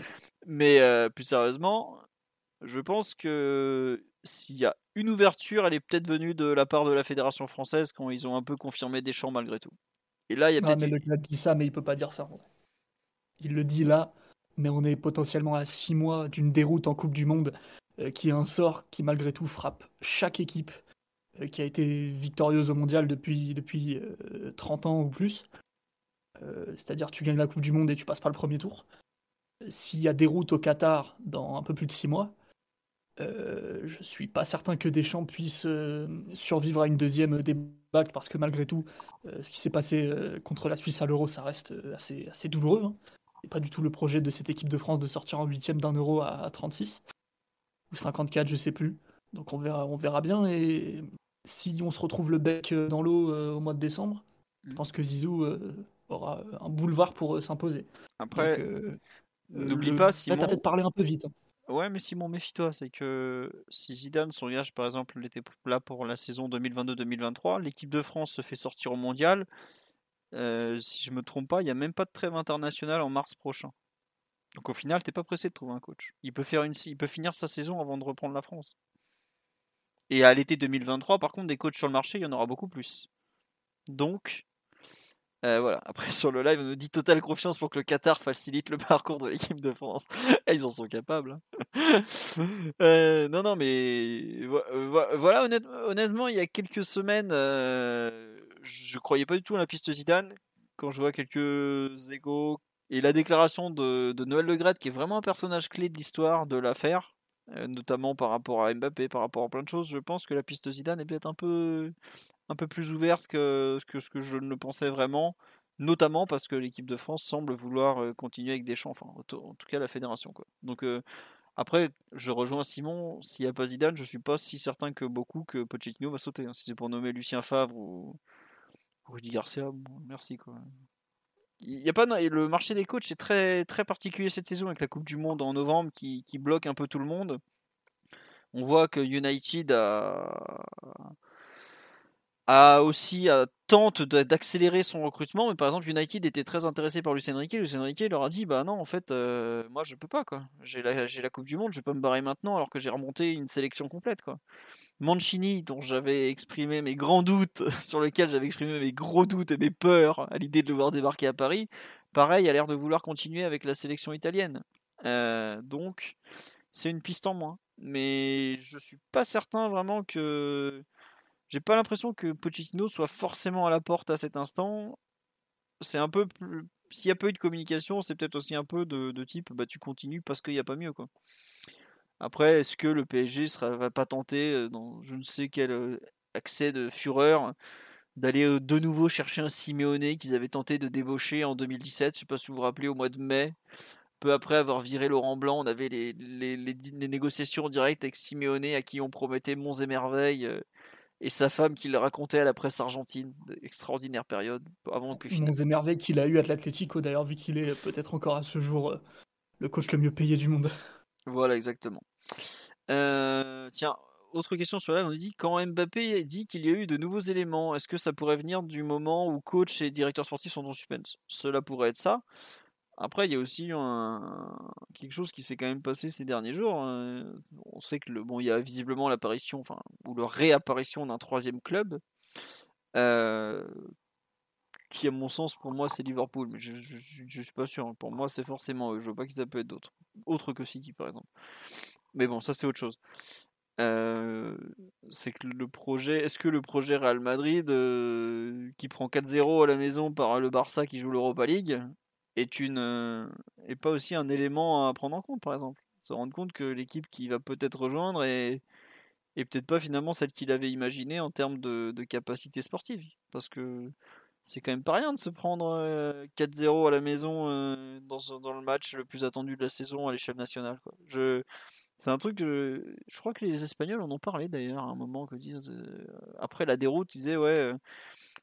Mais euh, plus sérieusement, je pense que s'il y a une ouverture, elle est peut-être venue de la part de la Fédération française quand ils ont un peu confirmé des champs malgré tout. Et là, il y a peut-être. mais le dit ça, mais il peut pas dire ça il le dit là, mais on est potentiellement à 6 mois d'une déroute en Coupe du Monde, euh, qui est un sort qui malgré tout frappe chaque équipe euh, qui a été victorieuse au mondial depuis, depuis 30 euh, ans ou plus. C'est-à-dire tu gagnes la Coupe du Monde et tu passes pas le premier tour. S'il y a déroute au Qatar dans un peu plus de 6 mois, euh, je suis pas certain que Deschamps puisse survivre à une deuxième débâcle parce que malgré tout, ce qui s'est passé contre la Suisse à l'Euro, ça reste assez, assez douloureux. Hein pas du tout le projet de cette équipe de France de sortir en huitième d'un euro à 36 ou 54, je sais plus. Donc on verra, on verra bien. Et si on se retrouve le bec euh, dans l'eau euh, au mois de décembre, je pense que Zizou euh, aura un boulevard pour s'imposer. Après, n'oublie pas t'as peut-être parlé un peu vite. Hein. Ouais, mais Simon, méfie-toi, c'est que si Zidane s'engage, par exemple, était là pour la saison 2022-2023, l'équipe de France se fait sortir au mondial, euh, si je me trompe pas, il n'y a même pas de trêve internationale en mars prochain. Donc au final, t'es pas pressé de trouver un coach. Il peut, il peut finir sa saison avant de reprendre la France. Et à l'été 2023, par contre, des coachs sur le marché, il y en aura beaucoup plus. Donc, euh, voilà. Après, sur le live, on nous dit totale confiance pour que le Qatar facilite le parcours de l'équipe de France. Ils en sont capables. Hein. Euh, non, non, mais voilà, honnêtement, il y a quelques semaines, euh, je croyais pas du tout à la piste Zidane. Quand je vois quelques égaux et la déclaration de, de Noël Legrette, qui est vraiment un personnage clé de l'histoire de l'affaire, euh, notamment par rapport à Mbappé, par rapport à plein de choses, je pense que la piste Zidane est peut-être un peu, un peu plus ouverte que, ce que je ne pensais vraiment, notamment parce que l'équipe de France semble vouloir continuer avec Deschamps, enfin en tout cas la fédération. Quoi. Donc après, je rejoins Simon, s'il n'y a pas Zidane, je ne suis pas si certain que beaucoup que Pochettino va sauter. Hein. Si c'est pour nommer Lucien Favre ou Rudy Garcia, merci quoi. Il y a pas le marché des coachs est très très particulier cette saison avec la Coupe du Monde en novembre qui bloque un peu tout le monde. On voit que United a, a aussi tente d'accélérer son recrutement, mais par exemple United était très intéressé par Lucien Riquet. Lucien Riquet leur a dit bah non en fait euh, moi je peux pas quoi. J'ai la, la Coupe du Monde, je vais pas me barrer maintenant alors que j'ai remonté une sélection complète quoi. Mancini, dont j'avais exprimé mes grands doutes, sur lequel j'avais exprimé mes gros doutes et mes peurs à l'idée de le voir débarquer à Paris, pareil, a l'air de vouloir continuer avec la sélection italienne. Euh, donc, c'est une piste en moins. Mais je suis pas certain vraiment que. J'ai pas l'impression que Pochettino soit forcément à la porte à cet instant. C'est un peu. S'il y a peu de communication, c'est peut-être aussi un peu de, type bah tu continues parce qu'il n'y a pas mieux quoi. Après, est-ce que le PSG ne va pas tenter, euh, dans je ne sais quel euh, accès de fureur, d'aller euh, de nouveau chercher un Simeone qu'ils avaient tenté de débaucher en 2017 Je ne sais pas si vous vous rappelez, au mois de mai, peu après avoir viré Laurent Blanc, on avait les, les, négociations en direct avec Simeone à qui on promettait monts et merveilles. Et sa femme qui le racontait à la presse argentine, extraordinaire période, avant que Monts et merveilles qu'il a eu à l'Atlético d'ailleurs, vu qu'il est peut-être encore à ce jour le coach le mieux payé du monde. Voilà, exactement. Euh, tiens, autre question sur là, on nous dit quand Mbappé dit qu'il y a eu de nouveaux éléments, est-ce que ça pourrait venir du moment où coach et directeur sportif sont en suspense? Cela pourrait être ça. Après, il y a aussi quelque chose qui s'est quand même passé ces derniers jours. Hein. On sait que le... bon, il y a visiblement l'apparition, ou la réapparition d'un troisième club. Euh, qui à mon sens pour moi c'est Liverpool mais je, je, suis pas sûr hein. pour moi c'est forcément eux je vois pas qui ça peut être d'autres autre que City par exemple mais bon ça c'est autre chose euh, c'est que le projet est-ce que le projet Real Madrid euh, qui prend 4-0 à la maison par le Barça qui joue l'Europa League est une euh, est pas aussi un élément à prendre en compte par exemple se rendre compte que l'équipe qui va peut-être rejoindre est, est peut-être pas finalement celle qu'il avait imaginée en termes de, de capacité sportive parce que c'est quand même pas rien de se prendre 4-0 euh, à la maison euh, dans, dans, le match le plus attendu de la saison à l'échelle nationale. Quoi. Je, c'est un truc que je, crois que les Espagnols en ont parlé d'ailleurs à un moment que après la déroute, ils disaient ouais,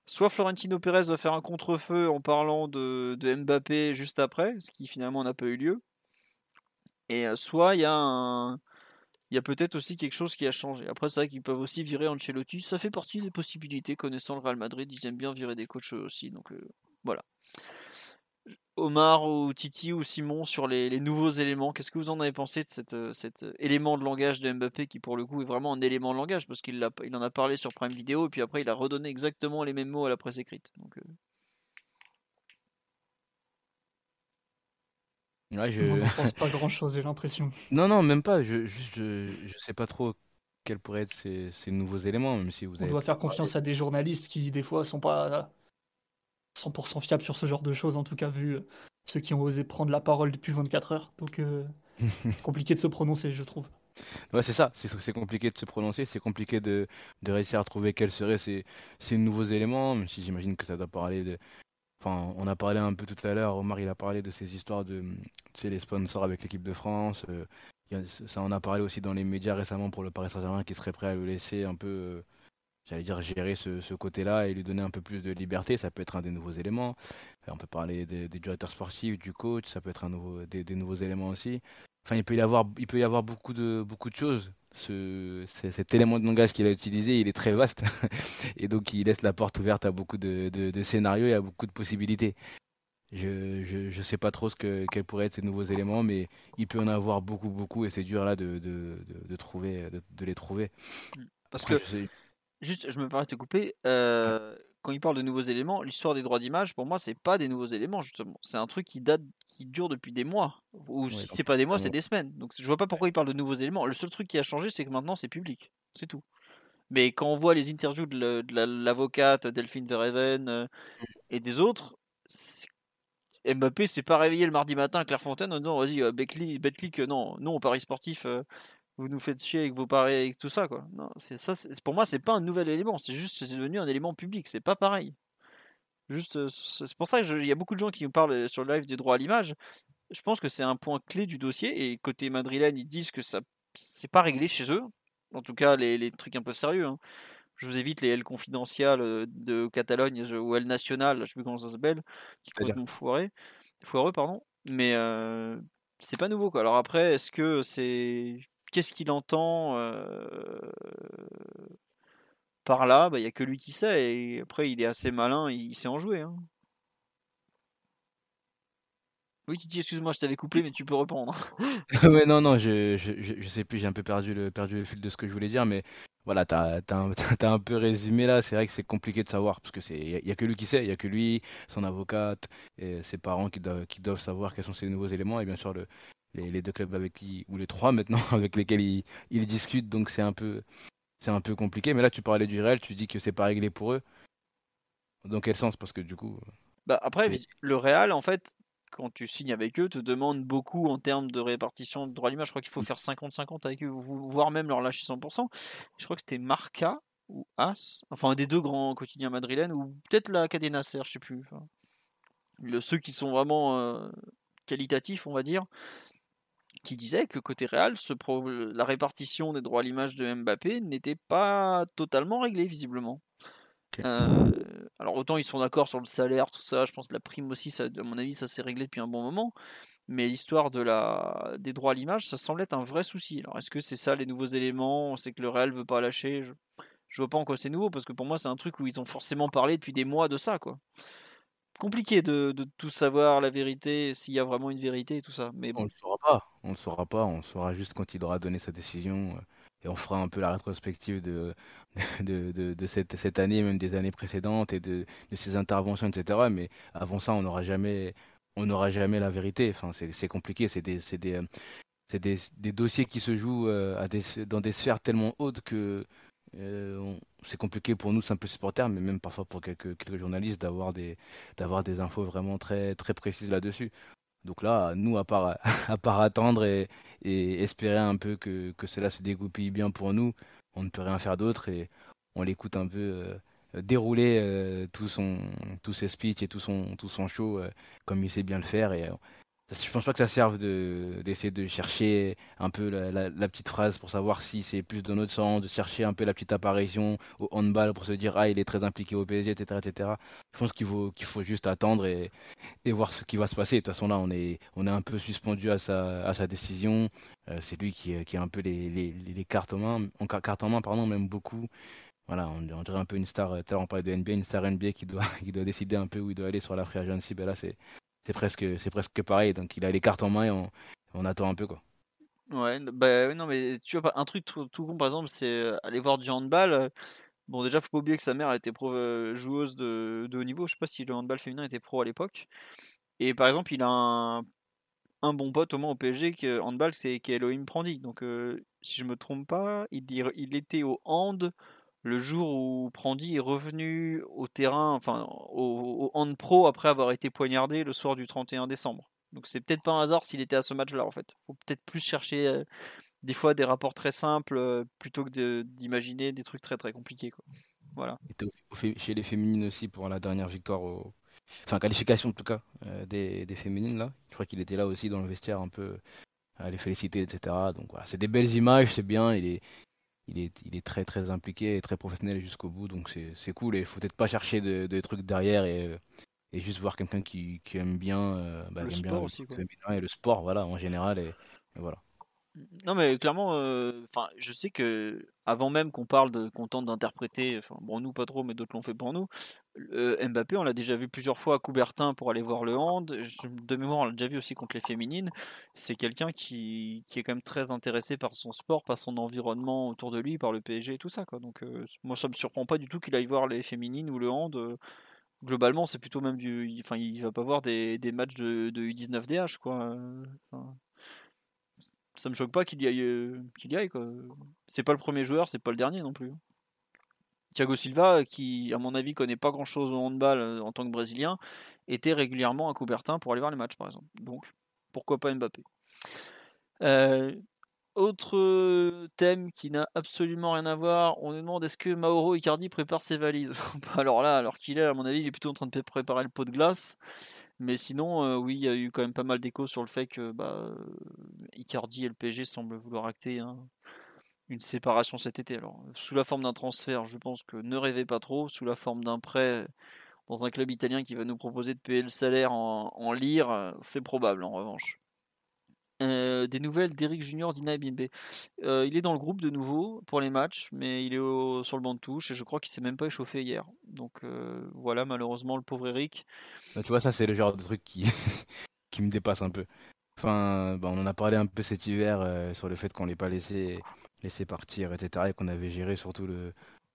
soit Florentino Pérez va faire un contre-feu en parlant de, Mbappé juste après, ce qui finalement n'a pas eu lieu, et soit il y a un il y a peut-être aussi quelque chose qui a changé. Après, c'est vrai qu'ils peuvent aussi virer Ancelotti. Ça fait partie des possibilités. Connaissant le Real Madrid, ils aiment bien virer des coachs aussi. Donc euh, voilà. Omar ou Titi ou Simon sur les, nouveaux éléments. Qu'est-ce que vous en avez pensé de cet euh, euh, élément de langage de Mbappé qui pour le coup est vraiment un élément de langage parce qu'il il en a parlé sur Prime Video et puis après il a redonné exactement les mêmes mots à la presse écrite. Donc, Ouais, je... On pense pas grand chose, j'ai l'impression. Non, non, même pas. Je, juste, je, je sais pas trop quels pourraient être ces, ces nouveaux éléments, même si vous On doit faire confiance à des journalistes qui, des fois, sont pas 100% fiables sur ce genre de choses, en tout cas, vu euh, ceux qui ont osé prendre la parole depuis 24 heures. Donc, euh, compliqué de se prononcer, je trouve. Ouais, c'est ça, c'est compliqué de se prononcer, c'est compliqué de, de, réussir à trouver quels seraient ces, ces nouveaux éléments, même si j'imagine que ça doit parler de, Enfin, on a parlé un peu tout à l'heure, Omar il a parlé de ces histoires de tu les sponsors avec l'équipe de France. Euh, ça en a parlé aussi dans les médias récemment pour le Paris Saint-Germain qui serait prêt à le laisser un peu, euh, j'allais dire, gérer ce, côté-là et lui donner un peu plus de liberté. Ça peut être un des nouveaux éléments. On peut parler des, directeurs sportifs, du coach, ça peut être un nouveau, des, des, nouveaux éléments aussi. Enfin, il peut y avoir, il peut y avoir beaucoup de, beaucoup de choses ce, cet élément de langage qu'il a utilisé, il est très vaste. et donc, il laisse la porte ouverte à beaucoup de, de, scénarios et à beaucoup de possibilités. Je, je, je sais pas trop ce que quels pourraient être ces nouveaux éléments, mais il peut en avoir beaucoup, beaucoup, et c'est dur là de, de, de, de trouver, de, de les trouver. Parce Après, que, juste, je me permets de te couper, euh, quand il parle de nouveaux éléments, l'histoire des droits d'image, pour moi, c'est pas des nouveaux éléments, justement. C'est un truc qui date, qui dure depuis des mois. Ou donc, c'est pas des mois, c'est des semaines. Donc je vois pas pourquoi il parle de nouveaux éléments. Le seul truc qui a changé, c'est que maintenant, c'est public. C'est tout. Mais quand on voit les interviews de la- l'avocate Delphine Verheven euh, et des autres, Mbappé s'est pas réveillé le mardi matin à Clairefontaine en disant vas-y, euh, Betclic, non, non, au Paris sportif, euh, vous nous faites chier avec vos paris et tout ça. Quoi. Non, c'est ça, c'est- pour moi, c'est pas un nouvel élément, c'est juste c'est devenu un élément public, c'est pas pareil. Juste, euh, c'est pour ça qu'il y a beaucoup de gens qui nous parlent euh, sur le live des droits à l'image. Je pense que c'est un point clé du dossier et côté madrilène, ils disent que ça c'est pas réglé chez eux. En tout cas, les, les trucs un peu sérieux. hein. Je vous évite les L confidentiales euh, de Catalogne ou L nationales, je sais plus comment ça s'appelle, qui complètement foiré, foireux, pardon. Mais euh, c'est pas nouveau quoi. Alors après, est-ce que c'est qu'est-ce qu'il entend par là? Bah, il y a que lui qui sait. Et après, il est assez malin, il sait en jouer. hein. Oui, Titi, excuse-moi, je t'avais coupé, mais tu peux répondre. Ouais, non, non, je, je, je, sais plus, j'ai un peu perdu le, perdu le fil de ce que je voulais dire, mais voilà, t'as, t'as, un, un peu résumé là. C'est vrai que c'est compliqué de savoir, parce que c'est, y y a que lui qui sait, il y a que lui, son avocate et ses parents qui doivent, qui doivent savoir quels sont ces nouveaux éléments, et bien sûr le, les, les deux clubs avec qui, ou les trois maintenant, avec lesquels ils, ils discutent, donc c'est un peu, c'est un peu compliqué. Mais là, tu parlais du réel, tu dis que c'est pas réglé pour eux. Dans quel sens? Parce que du coup, Bah, après, le Real, en fait, quand tu signes avec eux, te demande beaucoup en termes de répartition de droits à l'image. Je crois qu'il faut faire 50-50 avec eux, vo- voire même leur lâcher 100%. Je crois que c'était Marca ou As, enfin un des deux grands quotidiens madrilènes, ou peut-être la Cadena Ser, je sais plus. Enfin, le- ceux qui sont vraiment euh, qualitatifs, on va dire, qui disaient que côté Real, ce pro- la répartition des droits à l'image de Mbappé n'était pas totalement réglée, visiblement. Euh, alors autant ils sont d'accord sur le salaire, tout ça, je pense que la prime aussi, ça, à mon avis, ça s'est réglé depuis un bon moment. Mais l'histoire de la, des droits à l'image, ça semble être un vrai souci. Alors est-ce que c'est ça les nouveaux éléments? C'est que le Real veut pas lâcher je, je vois pas en quoi c'est nouveau, parce que pour moi c'est un truc où ils ont forcément parlé depuis des mois de ça, quoi. Compliqué de, de tout savoir, la vérité, s'il y a vraiment une vérité et tout ça. Mais On bon, le saura pas. On le saura pas. On le saura juste quand il aura donné sa décision. euh, Et on fera un peu la rétrospective de, de, de, de cette, cette année, même des années précédentes et de, ses interventions, etc. Mais avant ça, on n'aura jamais, on jamais la vérité. Enfin, c'est compliqué. C'est des, c'est des, euh, des, des dossiers qui se jouent euh, à dans des sphères tellement hautes que on- c'est compliqué pour nous, simples supporters, mais même parfois pour quelques, quelques journalistes, d'avoir des, d'avoir des infos vraiment très, très précises là-dessus. Donc là, nous, à part, à part attendre et, espérer un peu que, que cela se dégoupille bien pour nous, on ne peut rien faire d'autre et on l'écoute un peu euh, dérouler euh, tout tous ses speeches et tout son, tout son show euh, comme il sait bien le faire. Euh, je pense pas que ça serve de, d'essayer de chercher un peu la, petite phrase pour savoir si c'est plus dans notre sens, de chercher un peu la petite apparition au handball pour se dire ah il est très impliqué au PSG, etc. etc. Je pense qu'il faut, qu'il faut juste attendre et, voir ce qui va se passer. De toute façon, là, on est, on est un peu suspendu à sa, à sa décision. Euh, c'est lui qui, qui a un peu les, les, cartes en main, en car- cartes en main, pardon, même beaucoup. Voilà, on, dirait un peu une star. euh, on parlait de NBA, une star NBA qui doit, qui doit décider un peu où il doit aller sur la free agency. Ben là, c'est presque, c'est presque pareil. Donc, il a les cartes en main et on, attend un peu, quoi. ouais, bah non, mais tu vois, un truc tout, tout con, par exemple, c'est euh, aller voir du handball. euh, Bon, déjà, faut pas oublier que sa mère était pro euh, joueuse de, de haut niveau. Je sais pas si le handball féminin était pro à l'époque. Et par exemple, il a un, bon pote au moins au PSG qui est handball, c'est qui est Elohim Prandi. Donc, si je me trompe pas, il, il il était au hand le jour où Prandi est revenu au terrain, enfin au, hand pro après avoir été poignardé le soir du 31 décembre. Donc, c'est peut-être pas un hasard s'il était à ce match-là en fait. Faut peut-être plus chercher euh, des fois des rapports très simples euh, plutôt que d'imaginer des trucs très très compliqués. Quoi. Voilà. Fé- chez les féminines aussi pour la dernière victoire, enfin qualification en tout cas, euh, des, des féminines là. Je crois qu'il était là aussi dans le vestiaire un peu à les féliciter, etc. Donc voilà, c'est des belles images, c'est bien. Il est, il est, il est très très impliqué et très professionnel jusqu'au bout, donc c'est c'est cool. Et il faut peut-être pas chercher de, de trucs derrière et, euh, et juste voir quelqu'un qui, qui aime bien, euh, bah, Le aime sport aussi, quoi. et le sport, voilà, en général. Et, et voilà. Non, mais clairement, euh, je sais que avant même qu'on parle de, qu'on tente d'interpréter, enfin, bon, nous pas trop, mais d'autres l'ont fait pour nous. Mbappé, on l'a déjà vu plusieurs fois à Coubertin pour aller voir le hand. De mémoire, on l'a déjà vu aussi contre les féminines. C'est quelqu'un qui, qui, est quand même très intéressé par son sport, par son environnement autour de lui, par le PSG et tout ça. Donc, euh, moi, ça me surprend pas du tout qu'il aille voir les féminines ou le hand. Euh, globalement, c'est plutôt même du. Enfin, il va pas voir des, des matchs de, de U19 DH, quoi. Enfin, ça me choque pas qu'il y aille, euh, qu'il y. C'est pas le premier joueur, c'est pas le dernier non plus. Thiago Silva, qui à mon avis connaît pas grand chose au handball euh, en tant que brésilien, était régulièrement à Coubertin pour aller voir les matchs par exemple. Donc pourquoi pas Mbappé. Euh, autre thème qui n'a absolument rien à voir, on nous demande est-ce que Mauro Icardi prépare ses valises? Alors là, alors qu'il est, à mon avis, il est plutôt en train de préparer le pot de glace. Mais sinon, euh, oui, il y a eu quand même pas mal d'échos sur le fait que bah, Icardi et le PSG semblent vouloir acter une séparation cet été. Alors, sous la forme d'un transfert, je pense que ne rêvez pas trop. Sous la forme d'un prêt dans un club italien qui va nous proposer de payer le salaire en, en lire, c'est probable en revanche. Euh, des nouvelles d'Eric Junior d'Ina. Euh, il est dans le groupe de nouveau pour les matchs, mais il est sur le banc de touche et je crois qu'il s'est même pas échauffé hier. Donc euh, voilà, malheureusement, le pauvre Eric. Bah, tu vois, ça c'est le genre de truc qui, qui me dépasse un peu. Enfin, bah, on en a parlé un peu cet hiver sur le fait qu'on l'ait pas laissé, laissé partir, etc. et qu'on avait géré surtout le,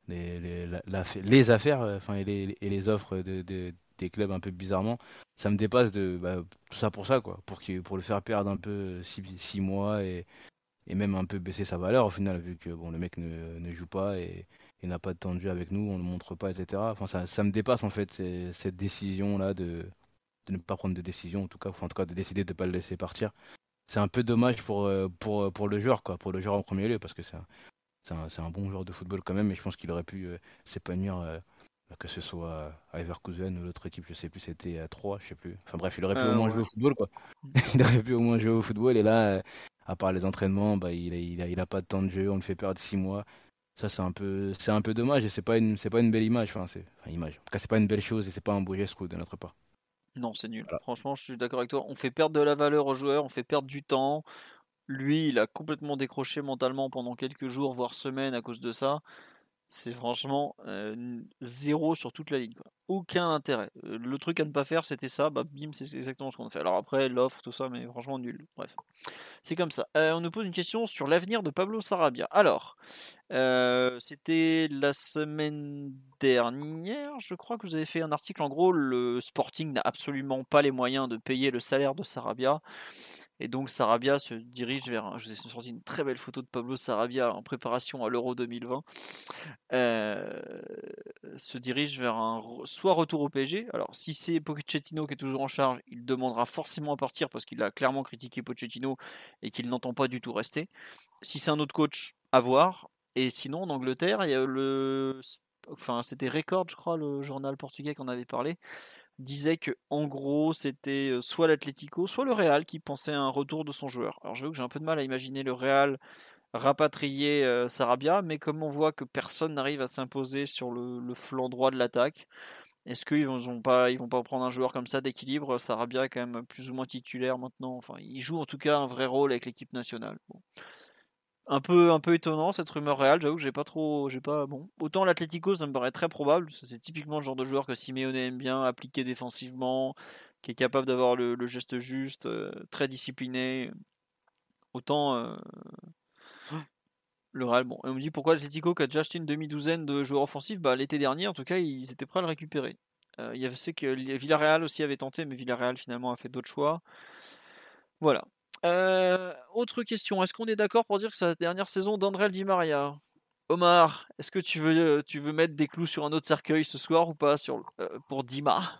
les, affaires enfin, et, les, offres de, des clubs un peu bizarrement, ça me dépasse de bah, tout ça pour ça, quoi, pour, pour le faire perdre un peu 6 mois et, et même un peu baisser sa valeur au final, vu que bon, le mec ne, ne joue pas et, n'a pas de temps de jeu avec nous, on ne montre pas, etc. Enfin, ça, ça me dépasse en fait cette décision-là de, de ne pas prendre de décision, en tout cas, en tout cas de décider de ne pas le laisser partir. C'est un peu dommage pour, euh, pour, pour le joueur, quoi, pour le joueur en premier lieu, parce que c'est un, un, un, bon joueur de football quand même, et je pense qu'il aurait pu euh, s'épanouir euh, que ce soit à Everkusen ou l'autre équipe, je sais plus, c'était à 3, je sais plus. Enfin bref, il aurait pu au moins jouer au football, quoi. il aurait pu au moins jouer au football, et là, euh, à part les entraînements, bah, il, a, il, a, il a pas de temps de jeu, on le fait perdre 6 mois. Ça, c'est un peu, c'est un peu dommage, et c'est pas une, c'est pas une belle image, enfin, c'est, enfin, image. En tout cas, c'est pas une belle chose, et c'est pas un beau geste de notre part. Non, c'est nul. Franchement, je suis d'accord avec toi. On fait perdre de la valeur aux joueurs, on fait perdre du temps. Lui, il a complètement décroché mentalement pendant quelques jours, voire semaines à cause de ça c'est franchement zéro sur toute la ligne. Aucun intérêt. Le truc à ne pas faire, c'était ça. Bah, bim, c'est exactement ce qu'on fait. Alors après, l'offre, tout ça, mais franchement nul. Bref, c'est comme ça. on nous pose une question sur l'avenir de Pablo Sarabia. Alors, c'était la semaine dernière, je crois que vous avez fait un article. En gros, le Sporting n'a absolument pas les moyens de payer le salaire de Sarabia. Et donc Sarabia se dirige vers. je vous ai sorti une très belle photo de Pablo Sarabia en préparation à l'Euro 2020. Euh, se dirige vers un soit retour au PSG. Alors si c'est Pochettino qui est toujours en charge, il demandera forcément à partir parce qu'il a clairement critiqué Pochettino et qu'il n'entend pas du tout rester. Si c'est un autre coach, à voir. Et sinon en Angleterre, il y a le. Enfin, c'était Record, je crois, le journal portugais qu'on avait parlé disait que en gros c'était soit l'Atlético, soit le Real qui pensait à un retour de son joueur. Alors je veux que j'ai un peu de mal à imaginer le Real rapatrier Sarabia, mais comme on voit que personne n'arrive à s'imposer sur le, flanc droit de l'attaque, est-ce qu'ils vont, vont pas, ils vont pas prendre un joueur comme ça d'équilibre? Sarabia est quand même plus ou moins titulaire maintenant. Enfin, il joue en tout cas un vrai rôle avec l'équipe nationale. Un peu, un peu étonnant cette rumeur réelle, j'avoue que j'ai pas trop. Pas. Bon. Autant l'Atlético, ça me paraît très probable. C'est typiquement le genre de joueur que Simeone aime bien, appliquer défensivement, qui est capable d'avoir le, geste juste, euh, très discipliné. Autant. Euh, le Real, bon. on me dit pourquoi l'Atlético, a déjà acheté une demi-douzaine de joueurs offensifs, bah, l'été dernier, en tout cas, ils étaient prêts à le récupérer. Euh, il y avait, que Villarreal aussi avait tenté, mais Villarreal finalement a fait d'autres choix. Voilà. Euh, autre question, est-ce qu'on est, d'accord pour dire que c'est la dernière saison d'André Di Maria Omar, est-ce que tu veux, euh, tu veux mettre des clous sur un autre cercueil ce soir ou pas euh, pour Dima?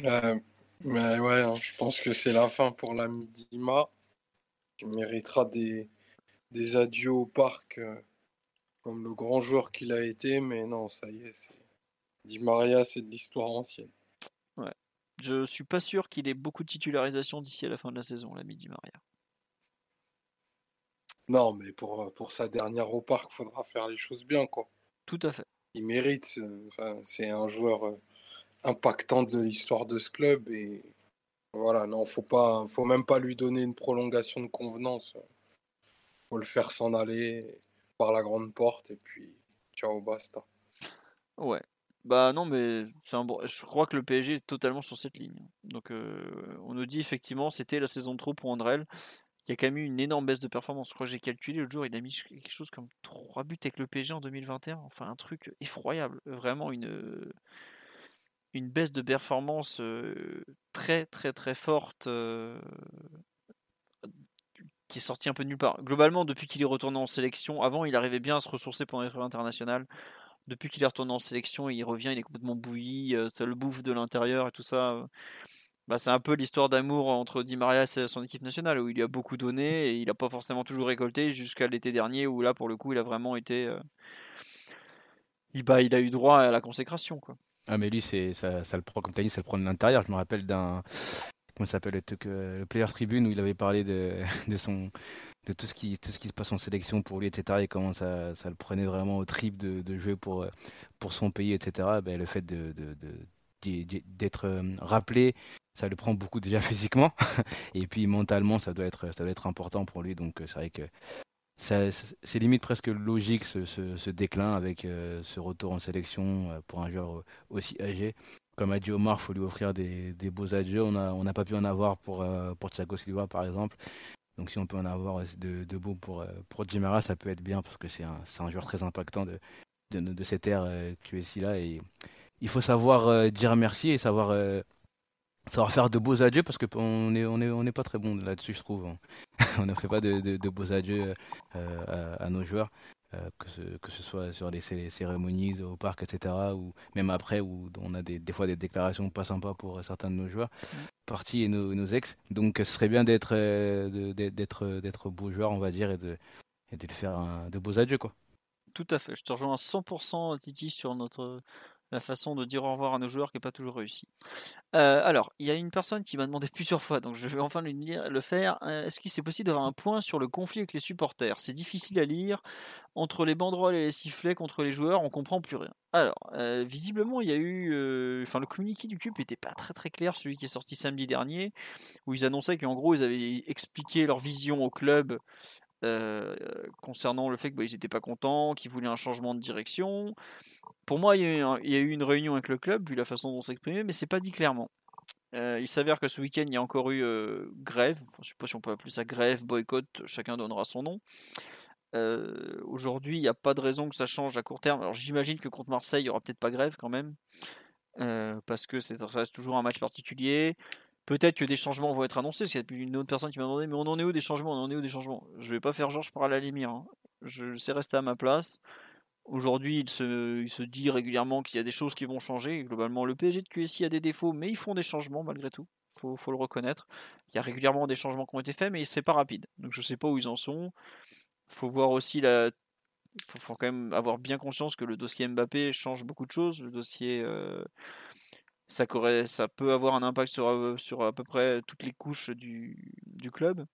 Mais ouais, hein, je pense que c'est la fin pour l'ami Dima, qui méritera des, des adieux au parc comme le grand joueur qu'il a été, mais non, ça y est, c'est... Di Maria, c'est de l'histoire ancienne. Je suis pas sûr qu'il ait beaucoup de titularisation d'ici à la fin de la saison, la Midi Maria. Non, mais pour, euh, pour sa dernière au parc, il faudra faire les choses bien, quoi. Tout à fait. Il mérite. Euh, c'est un joueur euh, impactant de l'histoire de ce club et Voilà, non, faut pas, faut même pas lui donner une prolongation de convenance. Faut le faire s'en aller par la grande porte et puis ciao, basta. Ouais. Bah non, mais c'est un je crois que le PSG est totalement sur cette ligne. Donc on nous dit effectivement c'était la saison de trop pour Andrel. Il y a quand même eu une énorme baisse de performance. Je crois que j'ai calculé l'autre jour, il a mis quelque chose comme 3 buts avec le PSG en 2021. Enfin un truc effroyable. Vraiment une, baisse de performance très très très forte qui est sortie un peu de nulle part. Globalement, depuis qu'il est retourné en sélection, avant il arrivait bien à se ressourcer pendant les trêves internationales depuis qu'il est retourné en sélection, il revient, il est complètement bouilli, euh, ça le bouffe de l'intérieur et tout ça. Euh. Bah, c'est un peu l'histoire d'amour entre Di Maria et son équipe nationale, où il a beaucoup donné et il n'a pas forcément toujours récolté jusqu'à l'été dernier, où là, pour le coup, il a vraiment été. Euh, il, bah, il a eu droit à la consécration. Quoi. Ah, mais lui, ça, le prend, comme tu as dit, ça le prend de l'intérieur. Je me rappelle d'un. Comment s'appelle le, le Player Tribune, où il avait parlé de, de son de tout ce qui tout ce qui se passe en sélection pour lui etc et comment ça, le prenait vraiment au trip de, jouer pour euh, pour son pays etc ben, le fait d'être euh, rappelé ça le prend beaucoup déjà physiquement et puis mentalement ça doit être ça doit être important pour lui donc euh, c'est vrai que c'est limite presque logique ce, déclin avec ce retour en sélection pour un joueur aussi âgé comme a dit Omar, il faut lui offrir des, beaux adieux. On n'a pas pu en avoir pour, pour Thiago Silva, par exemple. Donc si on peut en avoir de, de beau pour, euh, pour Jimara, ça peut être bien parce que c'est un, joueur très impactant de, de, cette ère euh, QSI-là. Et il faut savoir euh, dire merci et savoir, savoir faire de beaux adieux parce qu'on n'est on est, on pas très bon là-dessus, je trouve. on ne fait pas de, de beaux adieux à, nos joueurs. Euh, que, ce, que ce soit sur les, cérémonies au parc, etc., ou même après, où on a des, des fois des déclarations pas sympas pour certains de nos joueurs, partis et nos, nos, ex. Donc ce serait bien d'être euh, d'être d'être beau joueur, on va dire, et de, et de faire de beaux adieux, quoi. Tout à fait, je te rejoins à 100% Titi sur notre la façon de dire au revoir à nos joueurs qui n'est pas toujours réussi. Euh, alors, il y a une personne qui m'a demandé plusieurs fois, donc je vais enfin le faire. Euh, est-ce qu'il c'est possible d'avoir un point sur le conflit avec les supporters? C'est difficile à lire. Entre les banderoles et les sifflets contre les joueurs, on comprend plus rien. Alors, euh, visiblement, il y a eu. Enfin, le communiqué du CUP n'était pas très très clair, celui qui est sorti samedi dernier, où ils annonçaient qu'en gros, ils avaient expliqué leur vision au club concernant le fait qu'ils bah, n'étaient pas contents, qu'ils voulaient un changement de direction pour moi, il y, a eu, une réunion avec le club, vu la façon dont s'exprimer, mais c'est pas dit clairement. Euh, il s'avère que ce week-end, il y a encore eu euh, grève. Je ne sais pas si on peut appeler ça grève, boycott, chacun donnera son nom. Euh, aujourd'hui, il n'y a pas de raison que ça change à court terme. Alors j'imagine que contre Marseille, il n'y aura peut-être pas grève quand même, parce que ça reste toujours un match particulier. Peut-être que des changements vont être annoncés, parce qu'il y a une autre personne qui m'a demandé, mais on en est où des changements On en est où des changements? Je vais pas faire genre je à la lumière. Hein. Je sais rester à ma place. Aujourd'hui, il se, il se, dit régulièrement qu'il y a des choses qui vont changer. Globalement, le PSG de QSI a des défauts, mais ils font des changements malgré tout. Il faut, le reconnaître. Il y a régulièrement des changements qui ont été faits, mais c'est pas rapide. Donc je ne sais pas où ils en sont. Il faut voir aussi la. Il faut, quand même avoir bien conscience que le dossier Mbappé change beaucoup de choses. Le dossier. Euh, ça, peut avoir un impact sur, euh, sur à peu près toutes les couches du, du club.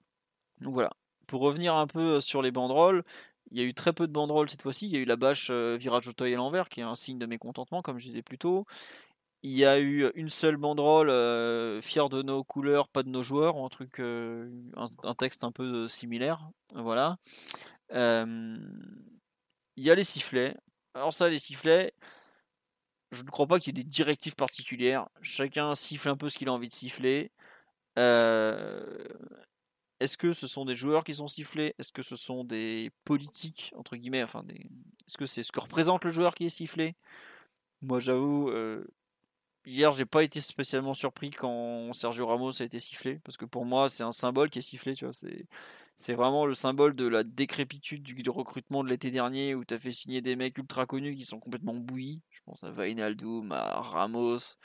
Donc voilà. Pour revenir un peu sur les banderoles, il y a eu très peu de banderoles cette fois-ci. Il y a eu la bâche euh, virage au à l'envers, qui est un signe de mécontentement, comme je disais plus tôt. Il y a eu une seule banderole, euh, fier de nos couleurs, pas de nos joueurs, un truc, euh, un, texte un peu similaire. Voilà. il y a les sifflets. Alors ça, les sifflets, je ne crois pas qu'il y ait des directives particulières. Chacun siffle un peu ce qu'il a envie de siffler. Est-ce que ce sont des joueurs qui sont sifflés? Est-ce que ce sont des politiques, entre guillemets enfin, des... Est-ce que c'est ce que représente le joueur qui est sifflé? Moi, j'avoue, euh... hier, j'ai pas été spécialement surpris quand Sergio Ramos a été sifflé, parce que pour moi, c'est un symbole qui est sifflé, tu vois. C'est, c'est vraiment le symbole de la décrépitude du recrutement de l'été dernier, où tu as fait signer des mecs ultra connus qui sont complètement bouillis. Je pense à Vainaldoum, à Ramos.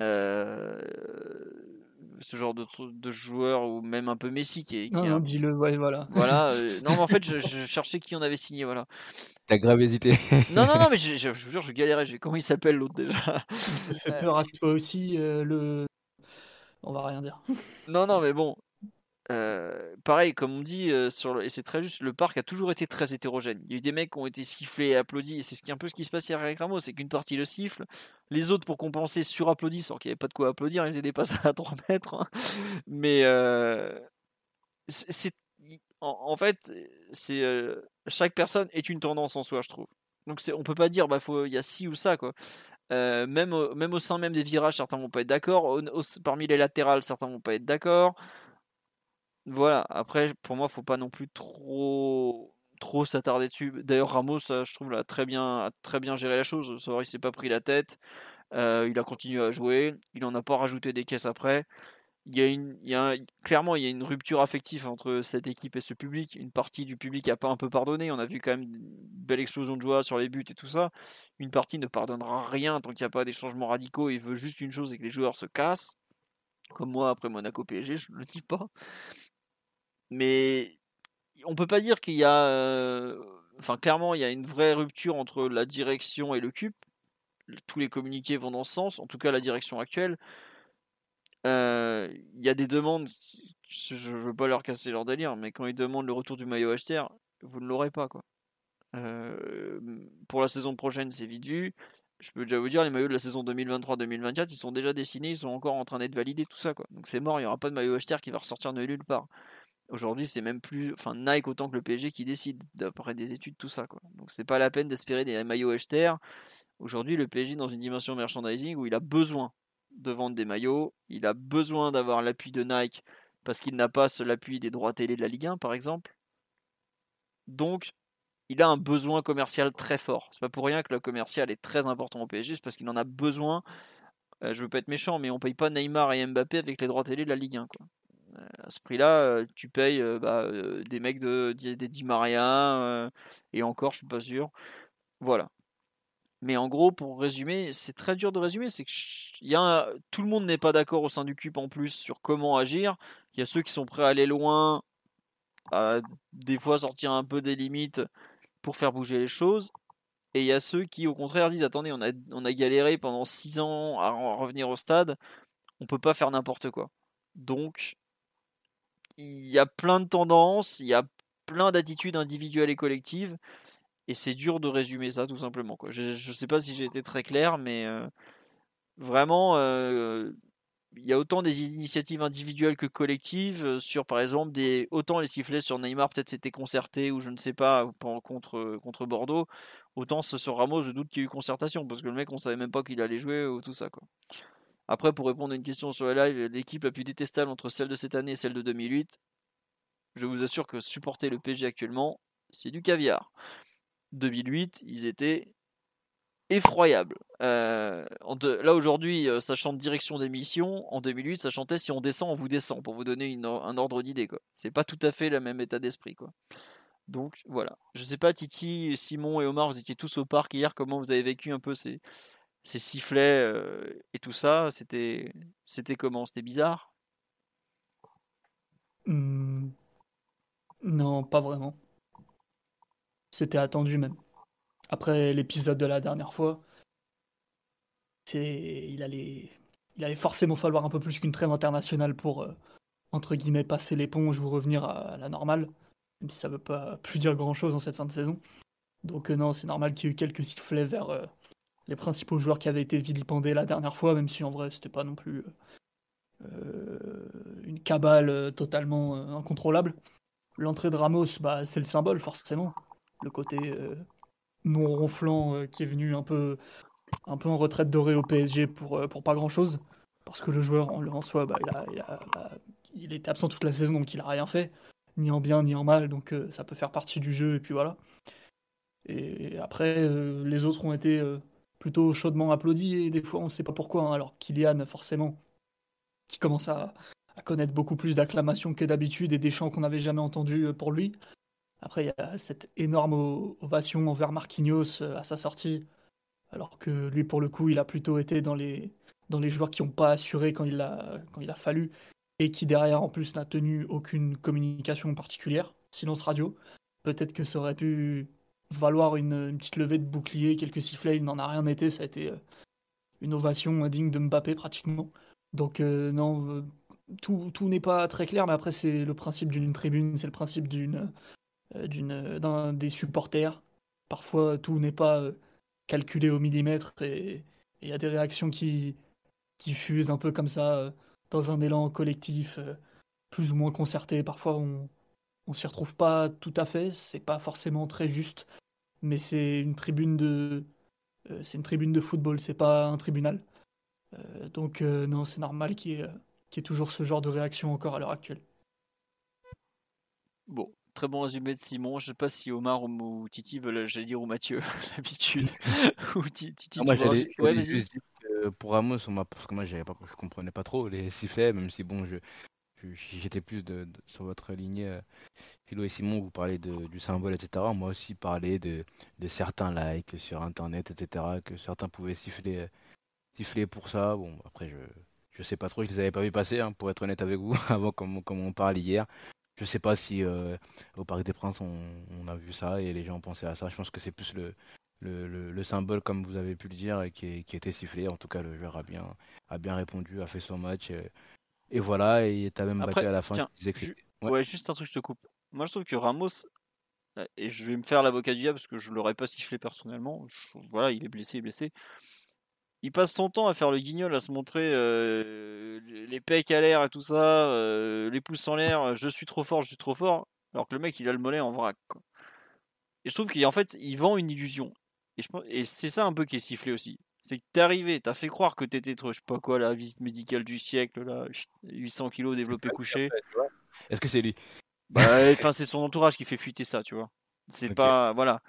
Euh ce genre de, de joueur ou même un peu Messi qui est. Qui non, dis-le, ouais, voilà. Voilà. Euh, non, mais en fait, je, cherchais qui on avait signé, voilà. T'as grave hésité. non, non, non, mais je, je, vous jure, je galérais. Je, comment il s'appelle l'autre déjà? Ça fait peur à toi aussi, euh, le. On va rien dire. non, non, mais bon. Euh, pareil, comme on dit, euh, sur et c'est très juste, le parc a toujours été très hétérogène. Il y a eu des mecs qui ont été sifflés et applaudis, et c'est ce qui, un peu ce qui se passe hier avec Ramos, c'est qu'une partie le siffle, les autres, pour compenser, surapplaudissent, alors qu'il n'y avait pas de quoi applaudir, ils faisaient des passes à 3 mètres. hein. Mais euh, c'est, en, fait, chaque personne est une tendance en soi, je trouve. Donc c'est, on peut pas dire, bah, il y a ci ou ça, quoi. Même, au- sein même des virages, certains vont pas être d'accord. Parmi les latérales, certains vont pas être d'accord. Voilà, après, pour moi, faut pas non plus trop trop s'attarder dessus. D'ailleurs, Ramos, euh, je trouve, a très bien, a très bien géré la chose. Vrai, il s'est pas pris la tête. Euh, il a continué à jouer. Il en a pas rajouté des caisses après. Il y a une, il y a clairement, il y a une rupture affective entre cette équipe et ce public. Une partie du public a pas un peu pardonné. On a vu quand même une belle explosion de joie sur les buts et tout ça. Une partie ne pardonnera rien tant qu'il n'y a pas des changements radicaux. Il veut juste une chose et que les joueurs se cassent. Comme moi après Monaco PSG, je ne le dis pas. Mais on peut pas dire qu'il y a. Enfin, clairement, il y a une vraie rupture entre la direction et le CUP. Tous les communiqués vont dans ce sens, en tout cas la direction actuelle. Il y a des demandes, je ne veux pas leur casser leur délire, mais quand ils demandent le retour du maillot HTR, vous ne l'aurez pas. quoi. Pour la saison prochaine, c'est vite vu. Je peux déjà vous dire, les maillots de la saison 2023-2024, ils sont déjà dessinés, ils sont encore en train d'être validés, tout ça. quoi. Donc c'est mort, il n'y aura pas de maillot HTR qui va ressortir de nulle part. Aujourd'hui, c'est même plus, enfin Nike autant que le PSG qui décide d'après des études tout ça quoi. Donc c'est pas la peine d'espérer des maillots HTR. Aujourd'hui, le PSG dans une dimension merchandising où il a besoin de vendre des maillots, il a besoin d'avoir l'appui de Nike parce qu'il n'a pas l'appui des droits télé de la Ligue 1 par exemple. Donc il a un besoin commercial très fort. C'est pas pour rien que le commercial est très important au PSG, c'est parce qu'il en a besoin. Euh, je veux pas être méchant, mais on paye pas Neymar et Mbappé avec les droits télé de la Ligue 1 quoi à ce prix-là, euh, tu payes euh, bah, euh, des mecs de, des Di Maria, euh, et encore, je suis pas sûr. Voilà. Mais en gros, pour résumer, c'est très dur de résumer. C'est y a tout le monde n'est pas d'accord au sein du CUP en plus sur comment agir. Il y a ceux qui sont prêts à aller loin, à des fois sortir un peu des limites pour faire bouger les choses. Et il y a ceux qui, au contraire, disent attendez, on a, on a galéré pendant 6 ans à re- revenir au stade, on peut pas faire n'importe quoi. Donc, il y a plein de tendances, il y a plein d'attitudes individuelles et collectives, et c'est dur de résumer ça tout simplement. Je ne sais pas si j'ai été très clair, mais euh, vraiment, euh, il y a autant des initiatives individuelles que collectives euh, sur, par exemple, des autant les sifflets sur Neymar, peut-être c'était concerté ou je ne sais pas contre Bordeaux, autant ce sur Ramos, je doute qu'il y ait eu concertation parce que le mec on savait même pas qu'il allait jouer ou tout ça quoi. Après, pour répondre à une question sur le live, l'équipe la plus détestable entre celle de cette année et celle de 2008, je vous assure que supporter le PSG actuellement, c'est du caviar. 2008, ils étaient effroyables. Euh, là aujourd'hui, euh, ça chante direction d'émission. En 2008, ça chantait si on descend, on vous descend, pour vous donner un ordre d'idée. C'est pas tout à fait le même état d'esprit. Donc voilà. Je sais pas, Titi, Simon et Omar, vous étiez tous au parc hier. Comment vous avez vécu un peu ces, ces sifflets euh, et tout ça C'était c'était comment? C'était bizarre? Hmm, Non, pas vraiment. C'était attendu même. Après l'épisode de la dernière fois, c'est il allait il allait forcément falloir un peu plus qu'une trêve internationale pour euh, entre guillemets passer l'éponge ou revenir à la normale, même si ça veut pas plus dire grand-chose en cette fin de saison. Donc euh, non, c'est normal qu'il y ait eu quelques sifflets vers les principaux joueurs qui avaient été vilipendés la dernière fois, même si en vrai c'était pas non plus euh, euh, une cabale euh, totalement incontrôlable. L'entrée de Ramos, bah, c'est le symbole forcément. Le côté non ronflant qui est venu un peu, un peu en retraite dorée au PSG pour, pour pas grand chose. Parce que le joueur en, soi, bah, il, a, il, était absent toute la saison donc il a rien fait, ni en bien ni en mal, donc ça peut faire partie du jeu et puis voilà. Et après, les autres ont été plutôt chaudement applaudis et des fois on sait pas pourquoi. hein. Alors Kylian, forcément, qui commence à, connaître beaucoup plus d'acclamations que d'habitude et des chants qu'on n'avait jamais entendus euh, pour lui. Après, il y a cette énorme ovation envers Marquinhos euh, à sa sortie, alors que lui, pour le coup, il a plutôt été dans les, dans les joueurs qui n'ont pas assuré quand il, a, quand il a fallu, et qui derrière, en plus, n'a tenu aucune communication particulière, silence radio. Peut-être que ça aurait pu valoir une, petite levée de bouclier, quelques sifflets, il n'en a rien été, ça a été euh, une ovation digne de Mbappé pratiquement. Donc euh, non, euh, tout, tout n'est pas très clair, mais après, c'est le principe d'une tribune, c'est le principe d'une, d'une, d'un, des supporters. Parfois, tout n'est pas calculé au millimètre et il y a des réactions qui, qui fusent un peu comme ça, dans un élan collectif, plus ou moins concerté. Parfois, on on s'y retrouve pas tout à fait, c'est pas forcément très juste, mais c'est une tribune de, c'est une tribune de football, c'est pas un tribunal. donc non, c'est normal qu'il y, ait, qu'il y ait toujours ce genre de réaction encore à l'heure actuelle. Bon, très bon résumé de Simon. Je sais pas si Omar ou Titi veulent, j'allais dire, ou Mathieu, l'habitude. ou Titi, ah, moi, j'allais ouais, juste dire pour Ramos, parce que moi, pas, je comprenais pas trop les sifflets, même si bon, je, j'étais plus sur votre lignée. Euh, Philo et Simon, vous parlez de, du symbole, etc. Moi aussi, parler de, certains likes sur Internet, etc. Que certains pouvaient siffler, euh, siffler pour ça. Bon, après, je je sais pas trop, je les avais pas vu passer, hein, pour être honnête avec vous, avant comme, comme on parle hier. Je sais pas si euh, au Parc des Princes on, a vu ça et les gens pensaient à ça. Je pense que c'est plus le, le, le, symbole, comme vous avez pu le dire, qui, qui était sifflé. En tout cas, le joueur a bien, a bien répondu, a fait son match. Voilà, et t'as même battu à la fin. ouais. juste un truc, je te coupe. Moi, je trouve que Ramos, euh, et je vais me faire l'avocat du diable parce que je l'aurais pas sifflé personnellement. voilà, il est blessé, il est blessé. Il passe son temps à faire le guignol, à se montrer euh, les pecs à l'air et tout ça, euh, les pouces en l'air, je suis trop fort, je suis trop fort, alors que le mec il a le mollet en vrac. Et je trouve qu'en fait il vend une illusion. Et, et c'est ça un peu qui est sifflé aussi. C'est que t'es arrivé, t'as fait croire que t'étais trop, je sais pas quoi, la visite médicale du siècle, là, 800 kilos développé couché. Est-ce que c'est lui? Bah, Enfin, c'est son entourage qui fait fuiter ça, tu vois. C'est pas. Voilà.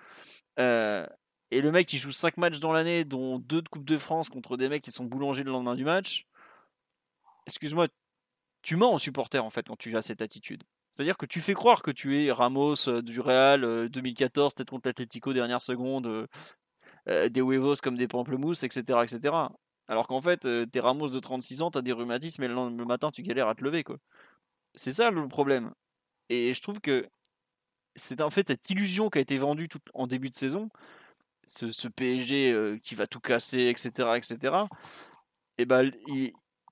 Euh, et le mec, il joue 5 matchs dans l'année, dont 2 de Coupe de France contre des mecs qui sont boulangers le lendemain du match. Excuse-moi, tu mens aux supporters, en fait, quand tu as cette attitude. C'est-à-dire que tu fais croire que tu es Ramos euh, du Real 2014, euh, peut-être contre l'Atlético dernière seconde, euh, des huevos comme des pamplemousses, etc. etc. Alors qu'en fait, euh, t'es Ramos de 36 ans, t'as des rhumatismes et le, le, matin tu galères à te lever. quoi. C'est ça le problème. Et je trouve que c'est en fait cette illusion qui a été vendue tout, en début de saison, ce, PSG euh, qui va tout casser, etc. etc. Et ben,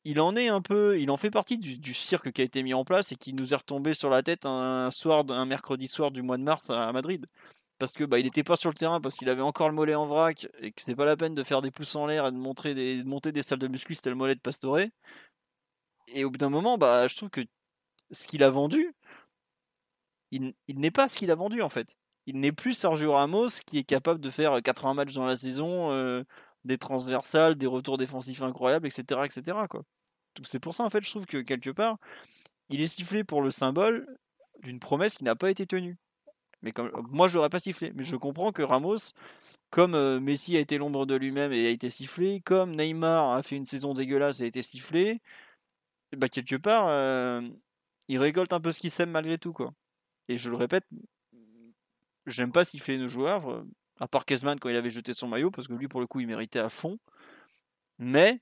il, en est un peu, il en fait partie du, cirque qui a été mis en place et qui nous est retombé sur la tête un, soir, un mercredi soir du mois de mars à Madrid parce que bah, il n'était pas sur le terrain parce qu'il avait encore le mollet en vrac et que c'est pas la peine de faire des pouces en l'air et de, montrer des, monter des salles de muscu, c'était le mollet de Pastore. Et au bout d'un moment, bah, je trouve que ce qu'il a vendu, il, n'est pas ce qu'il a vendu en fait. Il n'est plus Sergio Ramos qui est capable de faire 80 matchs dans la saison, euh, des transversales, des retours défensifs incroyables, etc. etc. Quoi. C'est pour ça en fait, je trouve que quelque part, il est sifflé pour le symbole d'une promesse qui n'a pas été tenue. Mais comme, moi, je l'aurais pas sifflé. Mais je comprends que Ramos, comme euh, Messi a été l'ombre de lui-même et a été sifflé, comme Neymar a fait une saison dégueulasse et a été sifflé, bah, quelque part, euh, il récolte un peu ce qu'il sème malgré tout. quoi. Et je le répète, j'aime pas siffler nos joueurs, euh, à part Kezman quand il avait jeté son maillot, parce que lui, pour le coup, il méritait à fond. Mais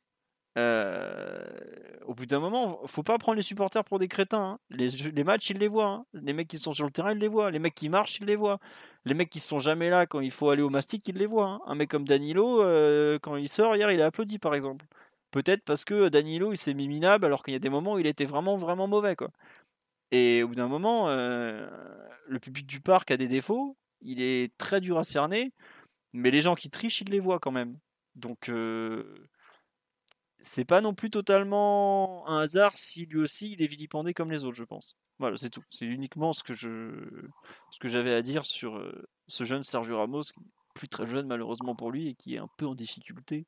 euh, au bout d'un moment, faut pas prendre les supporters pour des crétins. Hein. Les, matchs, ils les voient. Hein. Les mecs qui sont sur le terrain, ils les voient. Les mecs qui marchent, ils les voient. Les mecs qui sont jamais là quand il faut aller au mastic, ils les voient. Hein. Un mec comme Danilo, euh, quand il sort hier, il a applaudi par exemple. Peut-être parce que Danilo, il s'est mis minable alors qu'il y a des moments où il était vraiment, vraiment mauvais. Quoi. Et au bout d'un moment, euh, le public du parc a des défauts. Il est très dur à cerner. Mais les gens qui trichent, ils les voient quand même. Donc c'est pas non plus totalement un hasard si lui aussi il est vilipendé comme les autres, je pense. Voilà, c'est tout. C'est uniquement ce que je, ce que j'avais à dire sur euh, ce jeune Sergio Ramos, plus très jeune malheureusement pour lui et qui est un peu en difficulté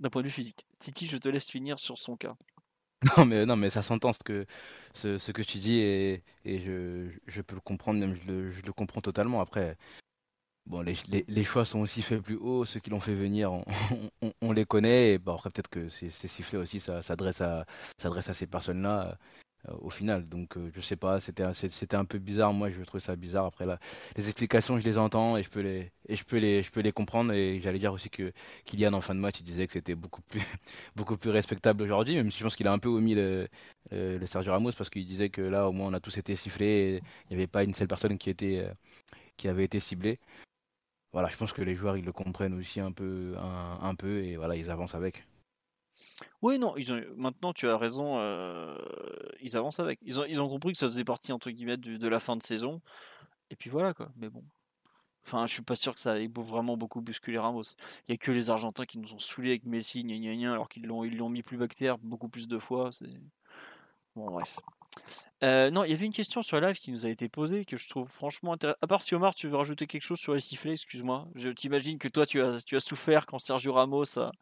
d'un point de vue physique. Titi, je te laisse finir sur son cas. Non mais non mais ça s'entend ce que ce, que tu dis et, je, je, peux le comprendre même je le comprends totalement après Bon, les, les, choix sont aussi faits plus haut, ceux qui l'ont fait venir, on, les connaît. Et bon, après, peut-être que ces, sifflets aussi, ça s'adresse à, à ces personnes-là euh, au final. Donc, euh, je sais pas, c'était c'était un peu bizarre. Moi, je trouve ça bizarre. Après, là, les explications, je les entends et je peux les, et je peux les, je peux les comprendre. Et j'allais dire aussi que Kylian, en fin de match, il disait que c'était beaucoup plus, beaucoup plus respectable aujourd'hui, même si je pense qu'il a un peu omis le, le Sergio Ramos parce qu'il disait que là, au moins, on a tous été sifflés. il n'y avait pas une seule personne qui était, euh, qui avait été ciblée voilà, je pense que les joueurs ils le comprennent aussi un peu, un, peu et voilà, ils avancent avec. Oui, non, ils ont, maintenant tu as raison, euh, ils avancent avec. Ils ont, ils ont compris que ça faisait partie entre guillemets de, la fin de saison. Et puis voilà quoi. Mais bon. Enfin, je suis pas sûr que ça ait vraiment beaucoup bousculé Ramos. Il y a que les Argentins qui nous ont saoulés avec Messi, gna gna gna, alors qu'ils l'ont, mis plus bactère beaucoup plus de fois. Bon, bref. Non, il y avait une question sur live qui nous a été posée que je trouve franchement intéressante. À part si Omar, tu veux rajouter quelque chose sur les sifflets, excuse-moi. Je t'imagine que toi, tu as, souffert quand Sergio Ramos a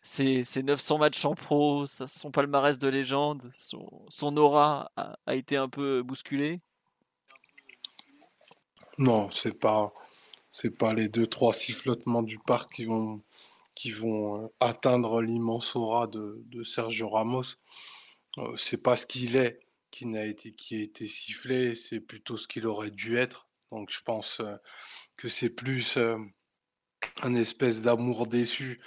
ses, ses 900 matchs en pro, son palmarès de légende, son, aura a, été un peu bousculé. Non, c'est pas, pas les deux trois sifflotements du parc qui vont, atteindre l'immense aura de Sergio Ramos. Euh, c'est pas ce qu'il est qui n'a été, qui a été sifflé, c'est plutôt ce qu'il aurait dû être. Donc je pense euh, que c'est plus euh, un espèce d'amour déçu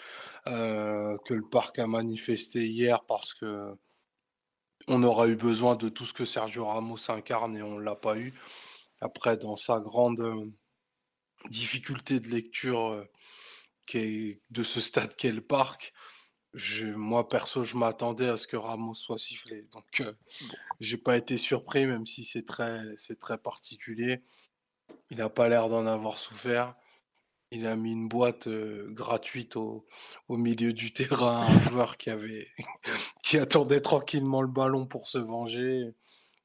que le parc a manifesté hier parce que on aura eu besoin de tout ce que Sergio Ramos incarne et on l'a pas eu. Après, dans sa grande difficulté de lecture de ce stade qu'est le parc, je, moi perso, je m'attendais à ce que Ramos soit sifflé. Donc, euh, j'ai pas été surpris, même si c'est très, c'est très particulier. Il n'a pas l'air d'en avoir souffert. Il a mis une boîte euh, gratuite au, au milieu du terrain à un joueur qui avait, qui attendait tranquillement le ballon pour se venger.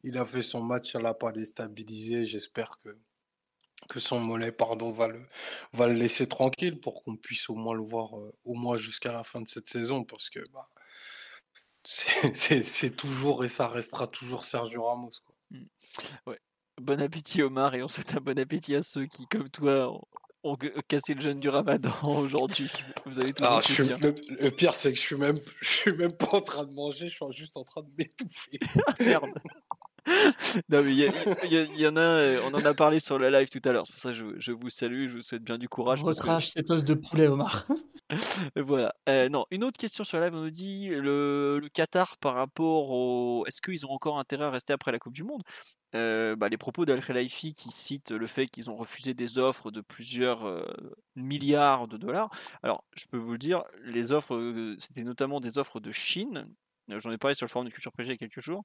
Il a fait son match, ça l'a pas déstabilisé. J'espère que, que son mollet, pardon, va le, va le laisser tranquille pour qu'on puisse au moins le voir euh, au moins jusqu'à la fin de cette saison parce que bah, c'est toujours et ça restera toujours Sergio Ramos. Quoi. Mm. Ouais. Bon appétit Omar et on souhaite un bon appétit à ceux qui, comme toi, ont, cassé le jeûne du ramadan aujourd'hui. Vous avez tout Ah, je le, le pire, c'est que je suis même, je suis même pas en train de manger, je suis juste en train de m'étouffer. Merde. Non mais il y, en a, euh, on en a parlé sur la live tout à l'heure. C'est pour ça que je, je vous salue, je vous souhaite bien du courage. parce que- Recrache cette os de poulet, Omar. Voilà. Euh, non, une autre question sur la live, on nous dit le, le Qatar par rapport au. Est-ce qu'ils ont encore intérêt à rester après la Coupe du Monde? Euh, bah, Les propos d'Al Khelaifi qui cite le fait qu'ils ont refusé des offres de plusieurs euh, milliards de dollars. Alors, je peux vous le dire, les offres, c'était notamment des offres de Chine. J'en ai parlé sur le forum de Culture Prégée il y a quelques jours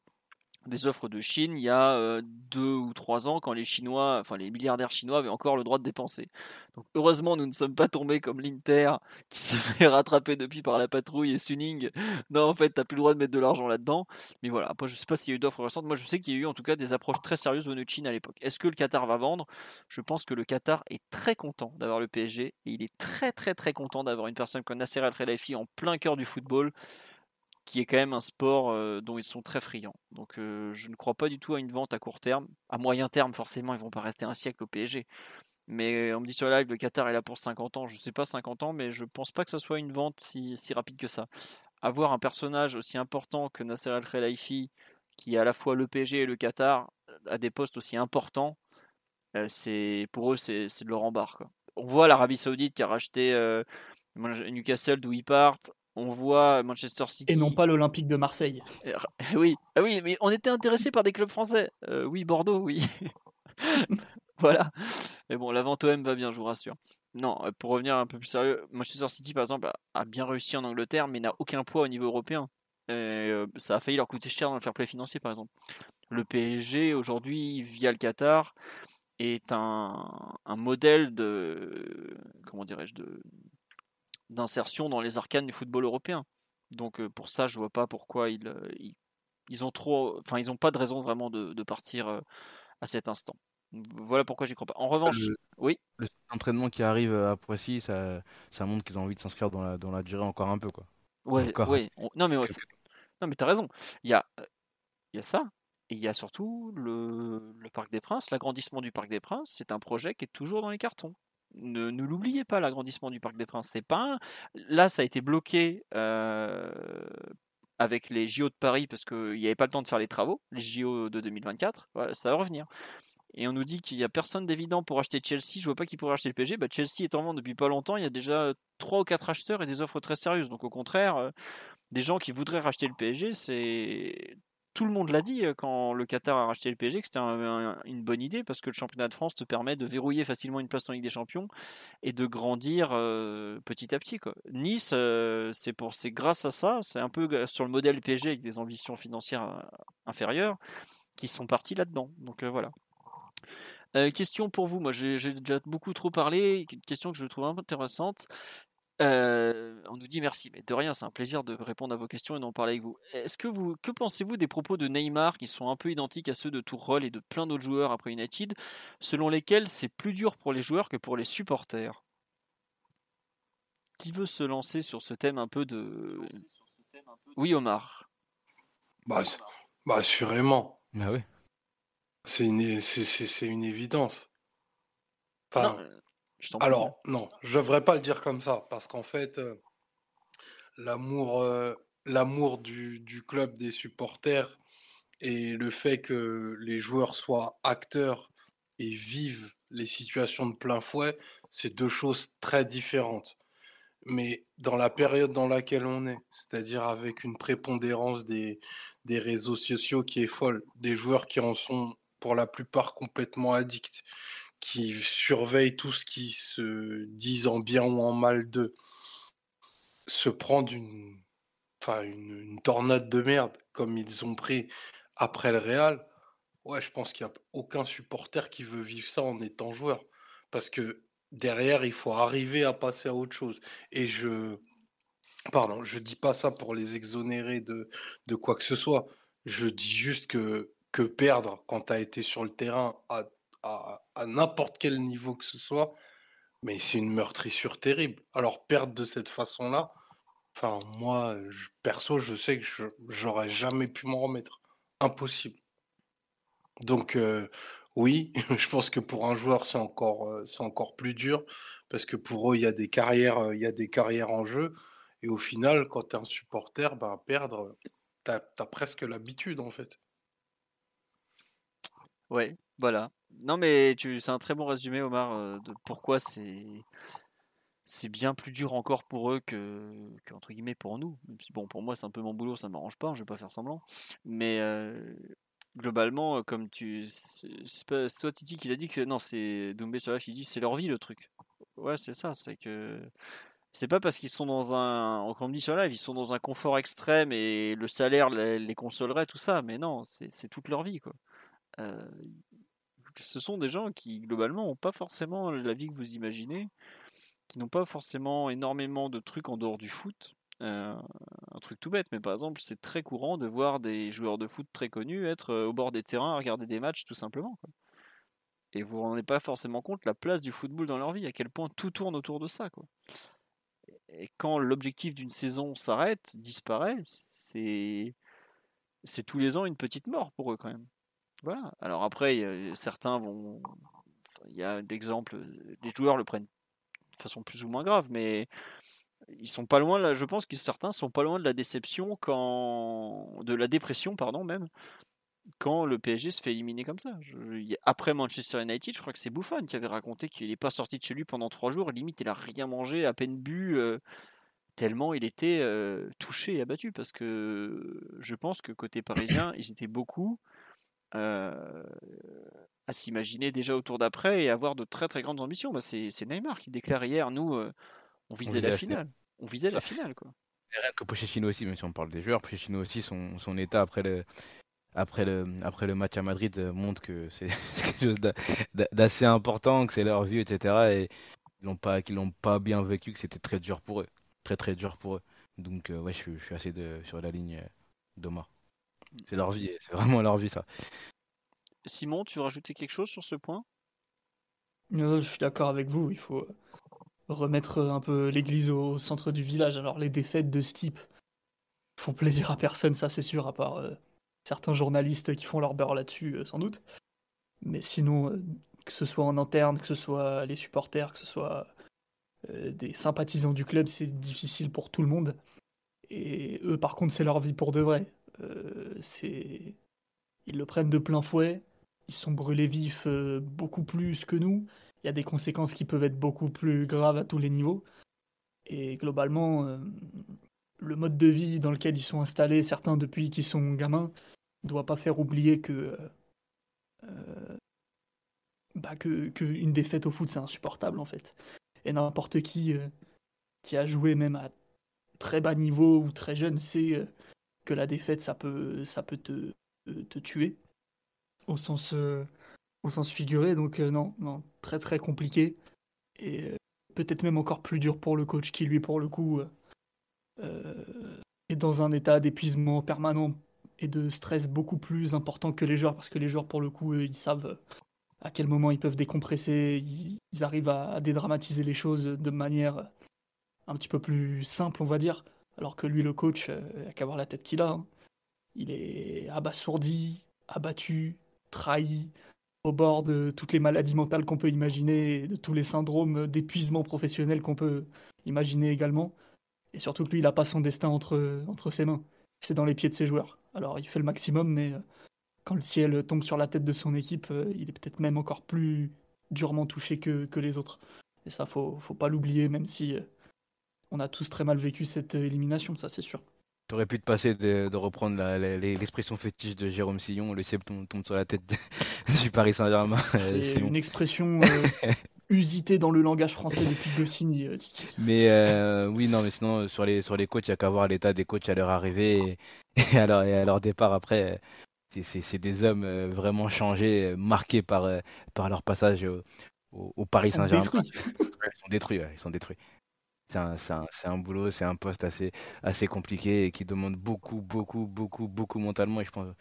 des offres de Chine il y a euh, deux ou trois ans quand les Chinois, enfin les milliardaires chinois avaient encore le droit de dépenser. Donc heureusement nous ne sommes pas tombés comme l'Inter qui se fait rattraper depuis par la patrouille et Suning. Non en fait t'as plus le droit de mettre de l'argent là-dedans. Mais voilà, après je sais pas s'il y a eu d'offres récentes. Moi je sais qu'il y a eu en tout cas des approches très sérieuses venues de Chine à l'époque. Est-ce que le Qatar va vendre? Je pense que le Qatar est très content d'avoir le PSG et il est très très très content d'avoir une personne comme Nasser Al Khelaifi en plein cœur du football qui est quand même un sport euh, dont ils sont très friands. Donc euh, je ne crois pas du tout à une vente à court terme. À moyen terme, forcément, ils vont pas rester un siècle au PSG. Mais on me dit sur la live, le Qatar est là pour 50 ans. Je sais pas 50 ans, mais je pense pas que ce soit une vente si, rapide que ça. Avoir un personnage aussi important que Nasser Al Khelaifi, qui est à la fois le PSG et le Qatar, à des postes aussi importants, euh, c'est pour eux, c'est de leur embarque. On voit l'Arabie Saoudite qui a racheté euh, Newcastle d'où ils partent. On voit Manchester City. Et non pas l'Olympique de Marseille. Oui, ah oui, mais on était intéressé par des clubs français. Euh, oui, Bordeaux, oui. voilà. Mais bon, la vente OM va bien, je vous rassure. Non, euh, pour revenir un peu plus sérieux, Manchester City, par exemple, a, bien réussi en Angleterre, mais n'a aucun poids au niveau européen. Et, euh, ça a failli leur coûter cher dans le fair play financier, par exemple. Le PSG, aujourd'hui, via le Qatar, est un, un modèle de. Comment dirais-je de d'insertion dans les arcanes du football européen. Donc euh, pour ça, je vois pas pourquoi ils, euh, ils, ils ont trop, enfin ils ont pas de raison vraiment de, de partir euh, à cet instant. Voilà pourquoi j'y crois pas. En revanche, Le, oui, le entraînement qui arrive à Poissy, ça, ça montre qu'ils ont envie de s'inscrire dans la, dans la durée encore un peu. Quoi. ouais, Encore ouais, on- non mais ouais, non mais t'as raison. Il y a, il y a ça. Et il y a surtout le, le Parc des Princes, l'agrandissement du Parc des Princes, c'est un projet qui est toujours dans les cartons. Ne, ne l'oubliez pas, l'agrandissement du Parc des Princes. C'est pas un- Là, ça a été bloqué euh, avec les JO de Paris parce qu'il n'y avait pas le temps de faire les travaux, les JO de 2024. Voilà, ça va revenir. Et on nous dit qu'il n'y a personne d'évident pour acheter Chelsea. Je vois pas qui pourrait acheter le PSG. Bah, Chelsea est en vente depuis pas longtemps. Il y a déjà trois ou quatre acheteurs et des offres très sérieuses. Donc au contraire, euh, des gens qui voudraient racheter le PSG, c'est tout le monde l'a dit quand le Qatar a racheté le PSG que c'était une bonne idée parce que le championnat de France te permet de verrouiller facilement une place en Ligue des Champions et de grandir petit à petit. Nice, c'est pour, c'est grâce à ça, c'est un peu sur le modèle PSG avec des ambitions financières inférieures qui sont partis là-dedans. Donc voilà. question pour vous, moi j'ai déjà beaucoup trop parlé, une question que je trouve intéressante. Euh, on nous dit merci, mais de rien, c'est un plaisir de répondre à vos questions et d'en parler avec vous. Est-ce que vous, que pensez-vous des propos de Neymar qui sont un peu identiques à ceux de Tourelle et de plein d'autres joueurs après United, selon lesquels c'est plus dur pour les joueurs que pour les supporters? Qui veut se lancer sur ce thème un peu de Oui, Omar. Bah, bah assurément. Bah oui. C'est une, c'est, une évidence. Enfin, euh, alors, non, je ne devrais pas le dire comme ça, parce qu'en fait, euh, l'amour, euh, du, club des supporters et le fait que les joueurs soient acteurs et vivent les situations de plein fouet, c'est deux choses très différentes. Mais dans la période dans laquelle on est, c'est-à-dire avec une prépondérance des, des réseaux sociaux qui est folle, des joueurs qui en sont pour la plupart complètement addicts, qui surveillent tout ce qui se disent en bien ou en mal d'eux, se prendre une, enfin une, tornade de merde comme ils ont pris après le Real, ouais, je pense qu'il n'y a aucun supporter qui veut vivre ça en étant joueur. Parce que derrière, il faut arriver à passer à autre chose. Et je. Pardon, je dis pas ça pour les exonérer de, de quoi que ce soit. Je dis juste que, que perdre quand tu as été sur le terrain à à, n'importe quel niveau que ce soit, mais c'est une meurtrissure terrible. Alors perdre de cette façon-là, enfin moi, perso, je sais que j'aurais jamais pu m'en remettre. Impossible. Donc euh, oui, je pense que pour un joueur, c'est encore, euh, c'est encore plus dur, parce que pour eux, il y a des carrières, euh, il y a des carrières en jeu. Et au final, quand tu es un supporter, ben, perdre, tu as, presque l'habitude en fait. Ouais, voilà. Non, mais tu, c'est un très bon résumé, Omar, euh, de pourquoi c'est c'est bien plus dur encore pour eux que, entre guillemets pour nous. bon, pour moi, c'est un peu mon boulot, ça m'arrange pas, je vais pas faire semblant. Mais euh, globalement, euh, comme tu, c'est toi Titi qui l'a dit que non, c'est Doumbé sur qui dit c'est leur vie le truc. Ouais, c'est ça, c'est que c'est pas parce qu'ils sont dans un, comme dit sur ils sont dans un confort extrême et le salaire les consolerait tout ça, mais non, c'est toute leur vie quoi ce sont des gens qui, globalement, n'ont pas forcément la vie que vous imaginez, qui n'ont pas forcément énormément de trucs en dehors du foot. Euh, un truc tout bête, mais par exemple, c'est très courant de voir des joueurs de foot très connus être euh, au bord des terrains à regarder des matchs tout simplement. Et vous ne vous rendez pas forcément compte la place du football dans leur vie, à quel point tout tourne autour de ça. Et quand l'objectif d'une saison s'arrête, disparaît, c'est tous les ans une petite mort pour eux quand même. Alors après, certains vont. Il y a l'exemple, les joueurs le prennent de façon plus ou moins grave, mais ils sont pas loin. Là, je pense que certains sont pas loin de la déception quand, de la dépression, pardon même, quand le PSG se fait éliminer comme ça. après Manchester United, je crois que c'est Buffon qui avait raconté qu'il n'est pas sorti de chez lui pendant trois jours. Limite, il a rien mangé, à peine bu. tellement il était touché et abattu parce que je pense que côté parisien ils étaient beaucoup euh, à s'imaginer déjà autour d'après et avoir de très très grandes ambitions. Bah, c'est Neymar qui déclare hier, nous, euh, on visait la, finale. On visait la finale, quoi. rien que Pochettino aussi, même si on parle des joueurs, Pochettino aussi, son, son état après le, après le, après le match à Madrid euh, montre que c'est quelque chose d'assez important, que c'est leur vie, etc. Et ils n'ont pas, qu'ils l'ont pas bien vécu, que c'était très dur pour eux. Très très dur pour eux. Donc, ouais, je, je, suis assez de, sur la ligne d'Omar. C'est leur vie, c'est vraiment leur vie ça. Simon, tu veux rajouter quelque chose sur ce point? Je suis d'accord avec vous, il faut remettre un peu l'église au centre du village. Alors les défaites de ce type font plaisir à personne, ça c'est sûr, à part euh, certains journalistes qui font leur beurre là-dessus, euh, sans doute. Mais sinon, euh, que ce soit en interne, que ce soit les supporters, que ce soit des sympathisants du club, c'est difficile pour tout le monde. Et eux, par contre, c'est leur vie pour de vrai. C'est ils le prennent de plein fouet ils sont brûlés vifs euh, beaucoup plus que nous. Il y a des conséquences qui peuvent être beaucoup plus graves à tous les niveaux. Et globalement, euh, le mode de vie dans lequel ils sont installés, certains depuis qu'ils sont gamins, doit pas faire oublier que, euh, bah que, une défaite au foot c'est insupportable en fait. Et n'importe qui euh, qui a joué même à très bas niveau ou très jeune sait euh, que la défaite ça peut ça peut te, tuer. Au sens au sens figuré donc non non très très compliqué. Et peut-être même encore plus dur pour le coach qui lui pour le coup est dans un état d'épuisement permanent et de stress beaucoup plus important que les joueurs, parce que les joueurs, pour le coup, ils savent à quel moment ils peuvent décompresser, ils, arrivent à, dédramatiser les choses de manière un petit peu plus simple, on va dire, alors que lui, le coach, euh, a qu'à voir la tête qu'il a. Hein. Il est abasourdi, abattu, trahi, au bord de toutes les maladies mentales qu'on peut imaginer, de tous les syndromes d'épuisement professionnel qu'on peut imaginer également. Et surtout que lui, il n'a pas son destin entre, entre ses mains. C'est dans les pieds de ses joueurs. Alors il fait le maximum, mais euh, quand le ciel tombe sur la tête de son équipe, euh, il est peut-être même encore plus durement touché que, que les autres. Et ça, faut, faut pas l'oublier, même si euh, on a tous très mal vécu cette élimination, ça c'est sûr. T'aurais pu te passer de, reprendre l'expression fétiche de Jérôme Sillon, le ciel tombe, sur la tête du Paris Saint-Germain. C'est une expression usitée dans le langage français depuis Goscinny. mais oui, non, mais sinon, sur les, sur les coachs, il n'y a qu'à voir l'état des coachs à leur arrivée et à leur, départ après, c'est des hommes euh, vraiment changés, euh, marqués par, euh, par leur passage au, Paris Saint-Germain. Ils sont détruits, ils sont détruits. C'est un, un, un, boulot, c'est un poste assez, assez compliqué et qui demande beaucoup, beaucoup, beaucoup, beaucoup mentalement. Et je pense, je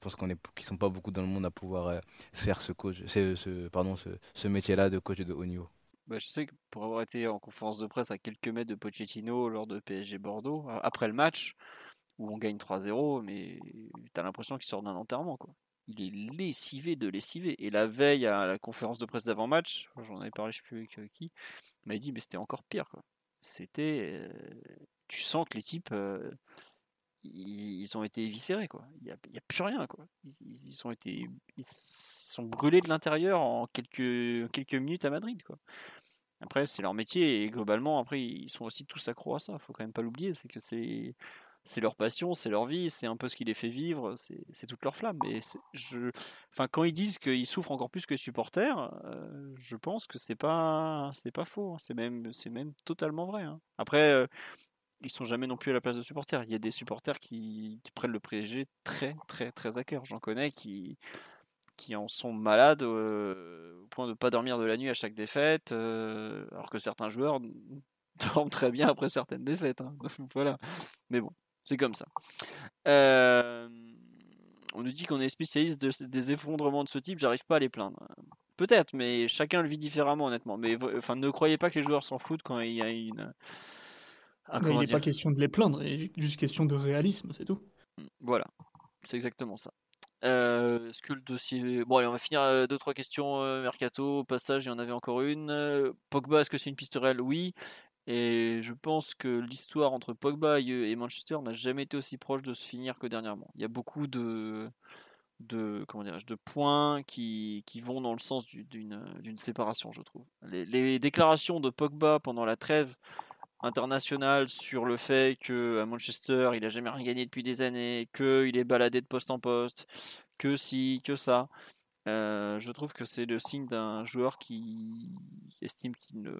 pense qu'on est, qu'ils sont pas beaucoup dans le monde à pouvoir faire ce coach, ce, ce pardon, ce, ce métier-là de coach de haut niveau. Bah, je sais que pour avoir été en conférence de presse à quelques mètres de Pochettino lors de PSG Bordeaux, après le match, où on gagne 3-0, mais tu as l'impression qu'il sort d'un enterrement. Quoi. Il est lessivé de lessivé. Et la veille à la conférence de presse d'avant-match, j'en avais parlé, je sais plus avec euh, qui, il m'a dit, mais c'était encore pire. C'était. Tu sens que les types. Ils ont été éviscérés quoi. Il n'y a, a, plus rien quoi. Ils, ont été ils sont brûlés de l'intérieur en quelques quelques minutes à Madrid quoi. Après c'est leur métier et globalement après ils sont aussi tous accros à ça. Faut quand même pas l'oublier, c'est que c'est c'est leur passion, c'est leur vie, c'est un peu ce qui les fait vivre, c'est toute leur flamme. Et je, enfin, quand ils disent qu'ils souffrent encore plus que les supporters, euh, je pense que c'est pas, c'est pas faux. Hein. C'est même, c'est même totalement vrai. Hein. Après, euh, ils sont jamais non plus à la place de supporters. Il y a des supporters qui, prennent le PSG très, très, très à cœur. J'en connais qui, qui en sont malades euh, au point de pas dormir de la nuit à chaque défaite, alors que certains joueurs dorment très bien après certaines défaites. Hein. voilà. Mais bon, c'est comme ça. Euh, on nous dit qu'on est spécialiste des effondrements de ce type, j'arrive pas à les plaindre. Peut-être, mais chacun le vit différemment, honnêtement. Mais enfin, ne croyez pas que les joueurs s'en foutent quand il y a une. il n'est pas question de les plaindre, il juste question de réalisme, c'est tout. Voilà, c'est exactement ça. Euh, est-ce que le dossier. Bon, allez, on va finir euh, deux, trois questions. Mercato, au passage, il y en avait encore une. Pogba, est-ce que c'est une piste réelle? Oui. Et je pense que l'histoire entre Pogba et Manchester n'a jamais été aussi proche de se finir que dernièrement. Il y a beaucoup de, de, comment de points qui, qui vont dans le sens d'une séparation, je trouve. Les, déclarations de Pogba pendant la trêve internationale sur le fait qu'à Manchester, il n'a jamais rien gagné depuis des années, qu'il est baladé de poste en poste, que si, que ça. Euh, je trouve que c'est le signe d'un joueur qui estime qu'il ne,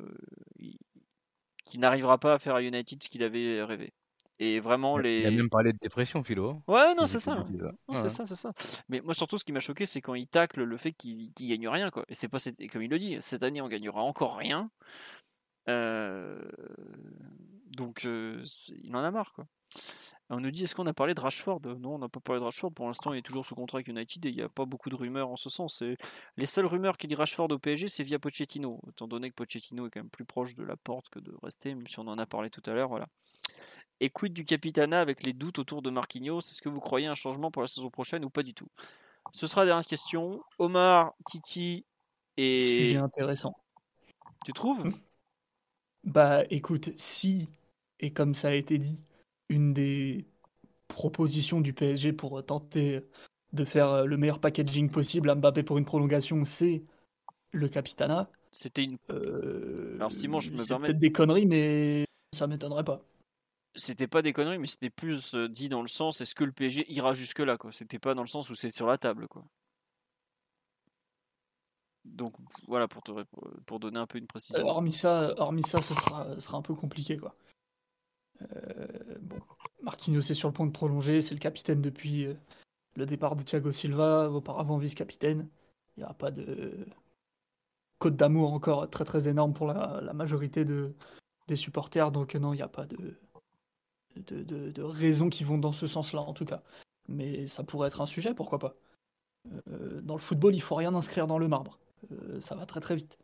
qui n'arrivera pas à faire à United ce qu'il avait rêvé. Et vraiment, les. Il a même parlé de dépression, Philo. Ouais, non, c'est ça. c'est ça, c'est ça. Mais moi, surtout, ce qui m'a choqué, c'est quand il tacle le fait qu'il ne gagne rien. Quoi. Et c'est pas comme il le dit, cette année, on gagnera encore rien. Euh, donc, euh, il en a marre. Quoi. On nous dit est-ce qu'on a parlé de Rashford? Non, on n'a pas parlé de Rashford. Pour l'instant, il est toujours sous contrat avec United et il n'y a pas beaucoup de rumeurs en ce sens. Les seules rumeurs qui dit Rashford au PSG, c'est via Pochettino. Étant donné que Pochettino est quand même plus proche de la porte que de rester, même si on en a parlé tout à l'heure. Voilà. Et quid du Capitana avec les doutes autour de Marquinhos Est-ce que vous croyez un changement pour la saison prochaine ou pas du tout? Ce sera la dernière question. Omar, Titi et. Sujet intéressant. Tu trouves? Bah écoute, si, et comme ça a été dit, une des propositions du PSG pour tenter de faire le meilleur packaging possible à Mbappé pour une prolongation, c'est le Capitana. C'était une. Euh, Alors Simon, je me permets. peut-être des conneries, mais ça m'étonnerait pas. c'était pas des conneries, mais c'était plus dit dans le sens est-ce que le PSG ira jusque là quoi? C'était pas dans le sens où c'est sur la table quoi. Donc voilà pour te pour donner un peu une précision. hormis ça, hormis ça, ce sera, sera un peu compliqué quoi. Bon, Marquinhos est sur le point de prolonger, c'est le capitaine depuis le départ de Thiago Silva, auparavant vice-capitaine. Il n'y aura pas de code d'amour encore très très énorme pour la, majorité de, des supporters, donc non, il n'y a pas de, de, raisons qui vont dans ce sens-là en tout cas. Mais ça pourrait être un sujet, pourquoi pas. Euh, dans le football, il faut rien inscrire dans le marbre. Euh, ça va très très vite.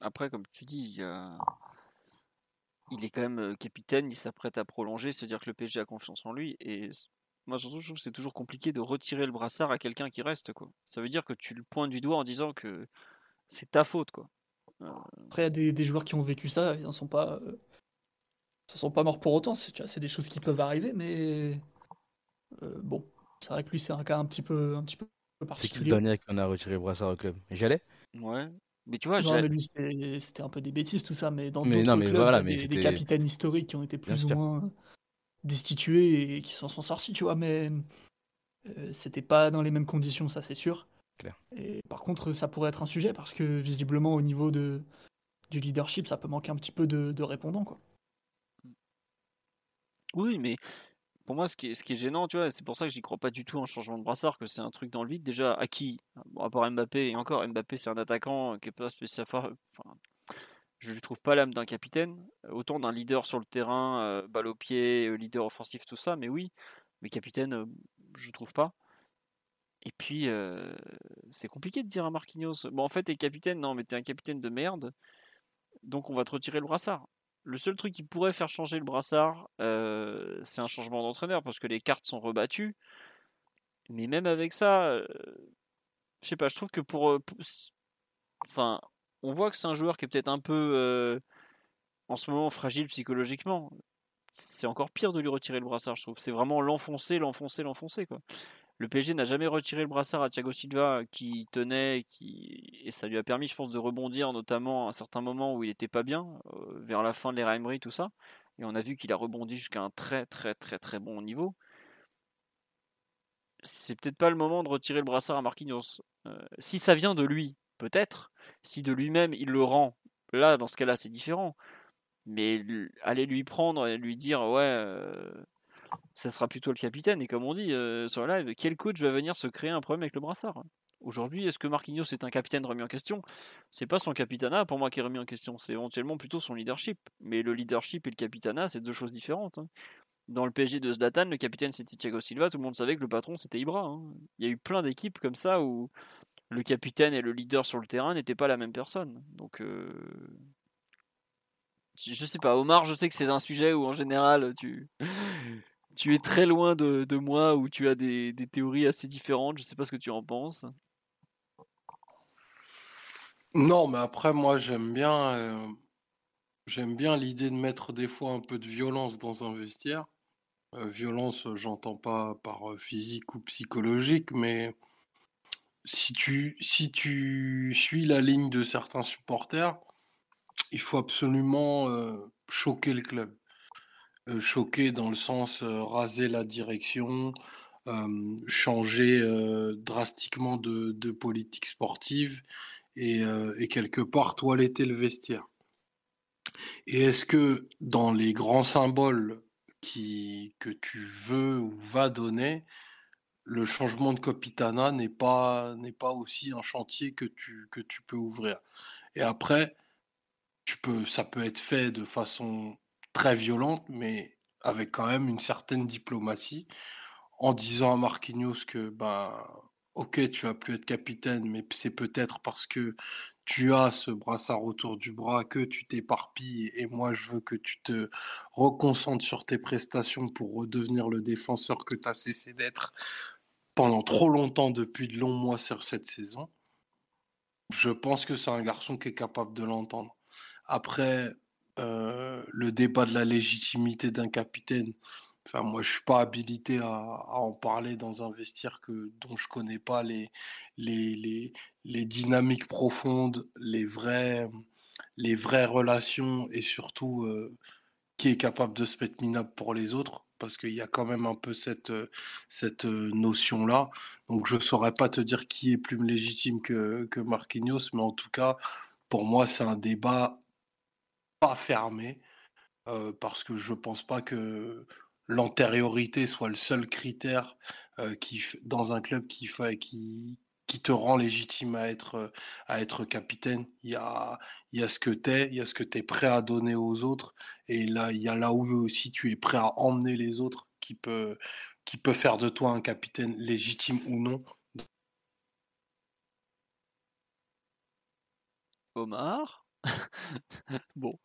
Après, comme tu dis, il est quand même euh, capitaine, il s'apprête à prolonger, se dire que le PSG a confiance en lui. Et moi, surtout, je trouve que c'est toujours compliqué de retirer le brassard à quelqu'un qui reste. Quoi. Ça veut dire que tu le pointes du doigt en disant que c'est ta faute. Quoi. Après, il y a des, des, joueurs qui ont vécu ça, ils n'en sont pas ne sont pas morts pour autant. C'est des choses qui peuvent arriver, mais euh, bon, c'est vrai que lui, c'est un cas un petit peu, un petit peu particulier. C'est qui le dernier qu'on a retiré le brassard au club? J'allais Ouais. Mais tu vois, non, mais lui, c'était un peu des bêtises, tout ça. Mais dans d'autres clubs, voilà, mais des, capitaines historiques qui ont été plus ou moins destitués et qui s'en sont sortis, tu vois. Mais euh, c'était pas dans les mêmes conditions, ça, c'est sûr. Claire. Et par contre, ça pourrait être un sujet parce que visiblement, au niveau de, du leadership, ça peut manquer un petit peu de, de répondants, quoi. Oui, mais pour moi, ce qui est, gênant, tu vois, c'est pour ça que j'y crois pas du tout en changement de brassard, que c'est un truc dans le vide. Déjà, à qui bon, À part Mbappé, et encore, Mbappé, c'est un attaquant qui est pas spécial. Enfin, je lui trouve pas l'âme d'un capitaine, autant d'un leader sur le terrain, euh, balle au pied, euh, leader offensif, tout ça, mais oui, mais capitaine, euh, je trouve pas. Et puis, c'est compliqué de dire à Marquinhos, bon, en fait, t'es capitaine, non, mais t'es un capitaine de merde, donc on va te retirer le brassard. Le seul truc qui pourrait faire changer le brassard, euh, c'est un changement d'entraîneur parce que les cartes sont rebattues. Mais même avec ça, euh, je sais pas, je trouve que pour, euh, enfin, on voit que c'est un joueur qui est peut-être un peu en ce moment fragile psychologiquement. C'est encore pire de lui retirer le brassard, je trouve. C'est vraiment l'enfoncer, l'enfoncer, l'enfoncer quoi. Le PSG n'a jamais retiré le brassard à Thiago Silva qui tenait qui... et ça lui a permis, je pense, de rebondir, notamment à un certain moment où il n'était pas bien, euh, vers la fin de l'ère Emery, tout ça. Et on a vu qu'il a rebondi jusqu'à un très très très très bon niveau. C'est peut-être pas le moment de retirer le brassard à Marquinhos. Euh, si ça vient de lui, peut-être. Si de lui-même il le rend, là, dans ce cas-là, c'est différent. Mais aller lui prendre et lui dire, ouais. Euh, ça sera plutôt le capitaine. Et comme on dit euh, sur le live, quel coach va venir se créer un problème avec le brassard Aujourd'hui, est-ce que Marquinhos est un capitaine remis en question? C'est pas son capitana pour moi qui est remis en question, c'est éventuellement plutôt son leadership. Mais le leadership et le capitana, c'est deux choses différentes. Hein. Dans le PSG de Zlatan, le capitaine c'était Thiago Silva, tout le monde savait que le patron c'était Ibra. Hein. Il y a eu plein d'équipes comme ça où le capitaine et le leader sur le terrain n'étaient pas la même personne. Donc euh, je sais pas, Omar, je sais que c'est un sujet où en général tu tu es très loin de, moi, où tu as des, théories assez différentes. Je sais pas ce que tu en penses. Non, mais après, moi, j'aime bien, euh, bien l'idée de mettre des fois un peu de violence dans un vestiaire. Euh, violence, j'entends pas par euh, physique ou psychologique, mais si tu, si tu suis la ligne de certains supporters, il faut absolument choquer le club choqué dans le sens, raser la direction, changer, drastiquement de politique sportive et quelque part toiletter le vestiaire. Et est-ce que dans les grands symboles qui que tu veux ou vas donner, le changement de capitana n'est pas n'est pas aussi un chantier que tu que tu peux ouvrir? Et après, tu peux ça peut être fait de façon très violente, mais avec quand même une certaine diplomatie, en disant à Marquinhos que, ben, ok, tu vas plus être capitaine, mais c'est peut-être parce que tu as ce brassard autour du bras que tu t'éparpilles et moi je veux que tu te reconcentres sur tes prestations pour redevenir le défenseur que tu as cessé d'être pendant trop longtemps depuis de longs mois sur cette saison. Je pense que c'est un garçon qui est capable de l'entendre. Après, euh, le débat de la légitimité d'un capitaine. Enfin, moi, je suis pas habilité à, en parler dans un vestiaire que, dont je connais pas les, les, les, dynamiques profondes, les vraies, les vraies relations et surtout euh, qui est capable de se mettre minable pour les autres, parce qu'il y a quand même un peu cette, cette notion-là. Donc je ne saurais pas te dire qui est plus légitime que, que Marquinhos, mais en tout cas, pour moi, c'est un débat pas fermé, parce que je pense pas que l'antériorité soit le seul critère qui, dans un club qui, qui, qui te rend légitime à être, à être capitaine. Il y a, il y a ce que tu es, il y a ce que tu es prêt à donner aux autres. Et là, il y a là où aussi tu es prêt à emmener les autres qui peut, qui peut faire de toi un capitaine légitime ou non. Omar? Bon,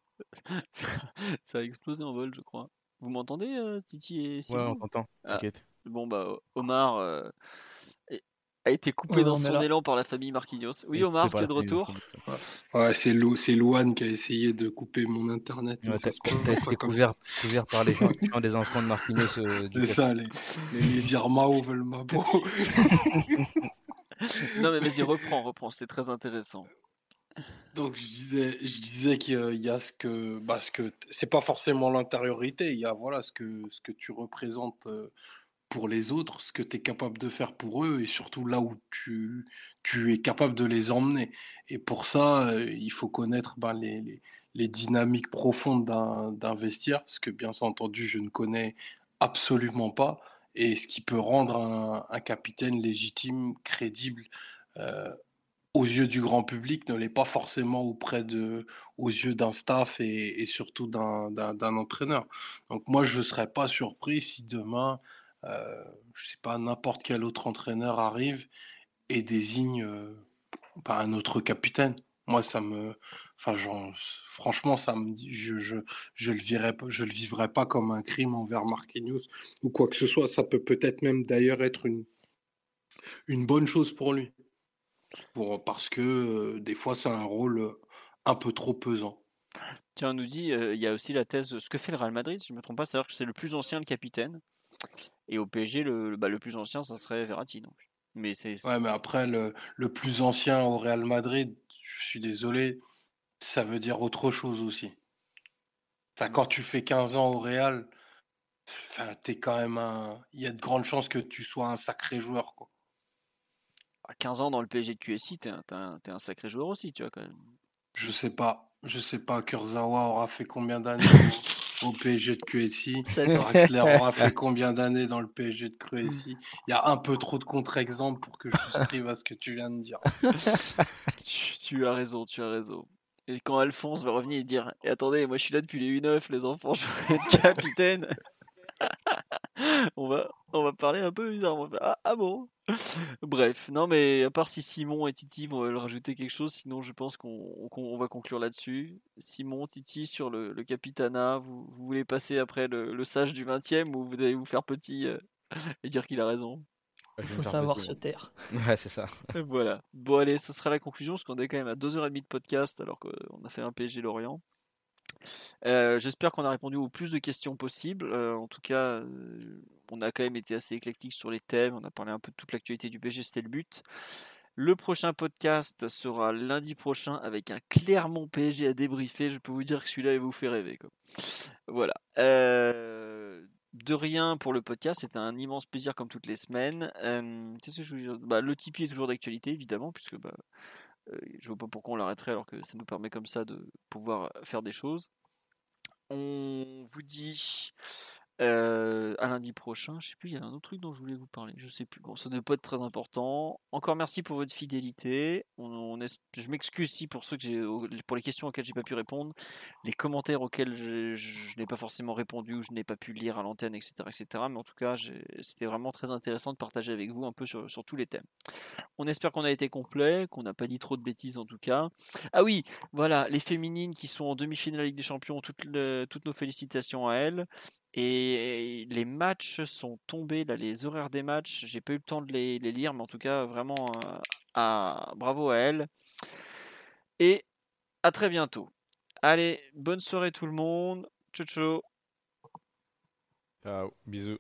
ça, a explosé en vol, je crois. Vous m'entendez, Titi et Simon Ouais, on t'entend, ah, t'inquiète. bon, bah, Omar, a été coupé dans son élan par la famille Marquinhos. Oui, Omar, tu es de retour? Ouais, c'est Lou, c'est Louane qui a essayé de couper mon internet. Ouais, ça été couvert, couvert, par les gens des enfants de Marquinhos. Euh, c'est ça, les, les Irmao veulent ma peau. non, mais vas-y, reprends, reprends, c'est très intéressant. Donc je disais, je disais qu'il y a ce que, bah, ce que c'est pas forcément l'intériorité, il y a voilà ce que ce que tu représentes euh, pour les autres, ce que tu es capable de faire pour eux et surtout là où tu, tu es capable de les emmener. Et pour ça, euh, il faut connaître ben, les, les, dynamiques profondes d'un vestiaire, ce que bien entendu je ne connais absolument pas, et ce qui peut rendre un, capitaine légitime, crédible. Euh, aux yeux du grand public ne l'est pas forcément auprès de, aux yeux d'un staff et, surtout d'un entraîneur. Donc moi, je ne serais pas surpris si demain, euh, je sais pas, n'importe quel autre entraîneur arrive et désigne euh, bah, un autre capitaine. Moi, ça me, enfin, franchement, ça me, je, je, je le vivrais, je le vivrais pas comme un crime envers Marquinhos ou quoi que ce soit. Ça peut peut-être même d'ailleurs être une, une bonne chose pour lui, pour parce que euh, des fois, c'est un rôle un peu trop pesant. Tiens, on nous dit, il y a aussi la thèse, ce que fait le Real Madrid, si je ne me trompe pas, c'est-à-dire que c'est le plus ancien le capitaine. Et au PSG, le, bah, le plus ancien, ça serait Verratti. Donc. Mais c'est, Ouais, mais après, le, le, plus ancien au Real Madrid, je suis désolé, ça veut dire autre chose aussi. Enfin, quand tu fais 15 ans au Real, enfin, t'es quand même un. Il y a de grandes chances que tu sois un sacré joueur. Quoi. À 15 ans dans le PSG de QSI, t'es un, un, un, sacré joueur aussi, tu vois, quand même. Je sais pas. Je sais pas, Kurzawa aura fait combien d'années au PSG de QSI. Draxler aura fait combien d'années dans le PSG de QSI Il y a un peu trop de contre-exemples pour que je souscrive à ce que tu viens de dire. tu, as raison, tu as raison. Et quand Alphonse va revenir et dire et Attendez, moi je suis là depuis les U9, les enfants, je veux être capitaine. on, va, on va parler un peu bizarrement. Ah, ah, bon? Bref, non mais à part si Simon et Titi vont le rajouter quelque chose, sinon je pense qu'on va conclure là-dessus. Simon, Titi, sur le, le Capitana, vous, voulez passer après le, sage du 20ème ou vous allez vous faire petit euh, et dire qu'il a raison? Il faut savoir se taire. Ouais, c'est ça. voilà. Bon, allez, ce sera la conclusion, parce qu'on est quand même à 2h30 de podcast alors qu'on a fait un PSG Lorient. Euh, j'espère qu'on a répondu aux plus de questions possibles. Euh, en tout cas, euh, on a quand même été assez éclectique sur les thèmes. On a parlé un peu de toute l'actualité du PSG, c'était le but. Le prochain podcast sera lundi prochain avec un Clermont PSG à débriefer. Je peux vous dire que celui-là, il vous fait rêver. Voilà. de rien pour le podcast, c'est un immense plaisir comme toutes les semaines. bah, le Tipeee est toujours d'actualité, évidemment, puisque bah, je vois pas pourquoi on l'arrêterait alors que ça nous permet comme ça de pouvoir faire des choses. On vous dit euh, à lundi prochain. Je sais plus, il y a un autre truc dont je voulais vous parler. Je sais plus. Bon, ça ne pas être très important. Encore merci pour votre fidélité. On, je m'excuse si pour ceux que pour les questions auxquelles j'ai pas pu répondre, les commentaires auxquels je, n'ai pas forcément répondu ou je n'ai pas pu lire à l'antenne, etc., etc. Mais en tout cas, c'était vraiment très intéressant de partager avec vous un peu sur, tous les thèmes. On espère qu'on a été complet, qu'on n'a pas dit trop de bêtises en tout cas. Ah oui, voilà, les féminines qui sont en demi-finale Ligue des Champions, toutes nos félicitations à elles. Et les matchs sont tombés, là, les horaires des matchs, j'ai pas eu le temps de les, lire, mais en tout cas, vraiment, euh, bravo à elle. Et à très bientôt. Allez, bonne soirée tout le monde. Ciao, ciao. Ciao, bisous.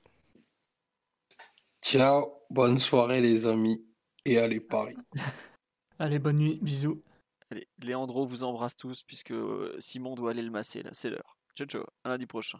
Ciao, bonne soirée les amis. Et allez, Paris. allez, bonne nuit, bisous. Allez, Léandro vous embrasse tous puisque euh, Simon doit aller le masser là, c'est l'heure. Ciao, ciao. À lundi prochain.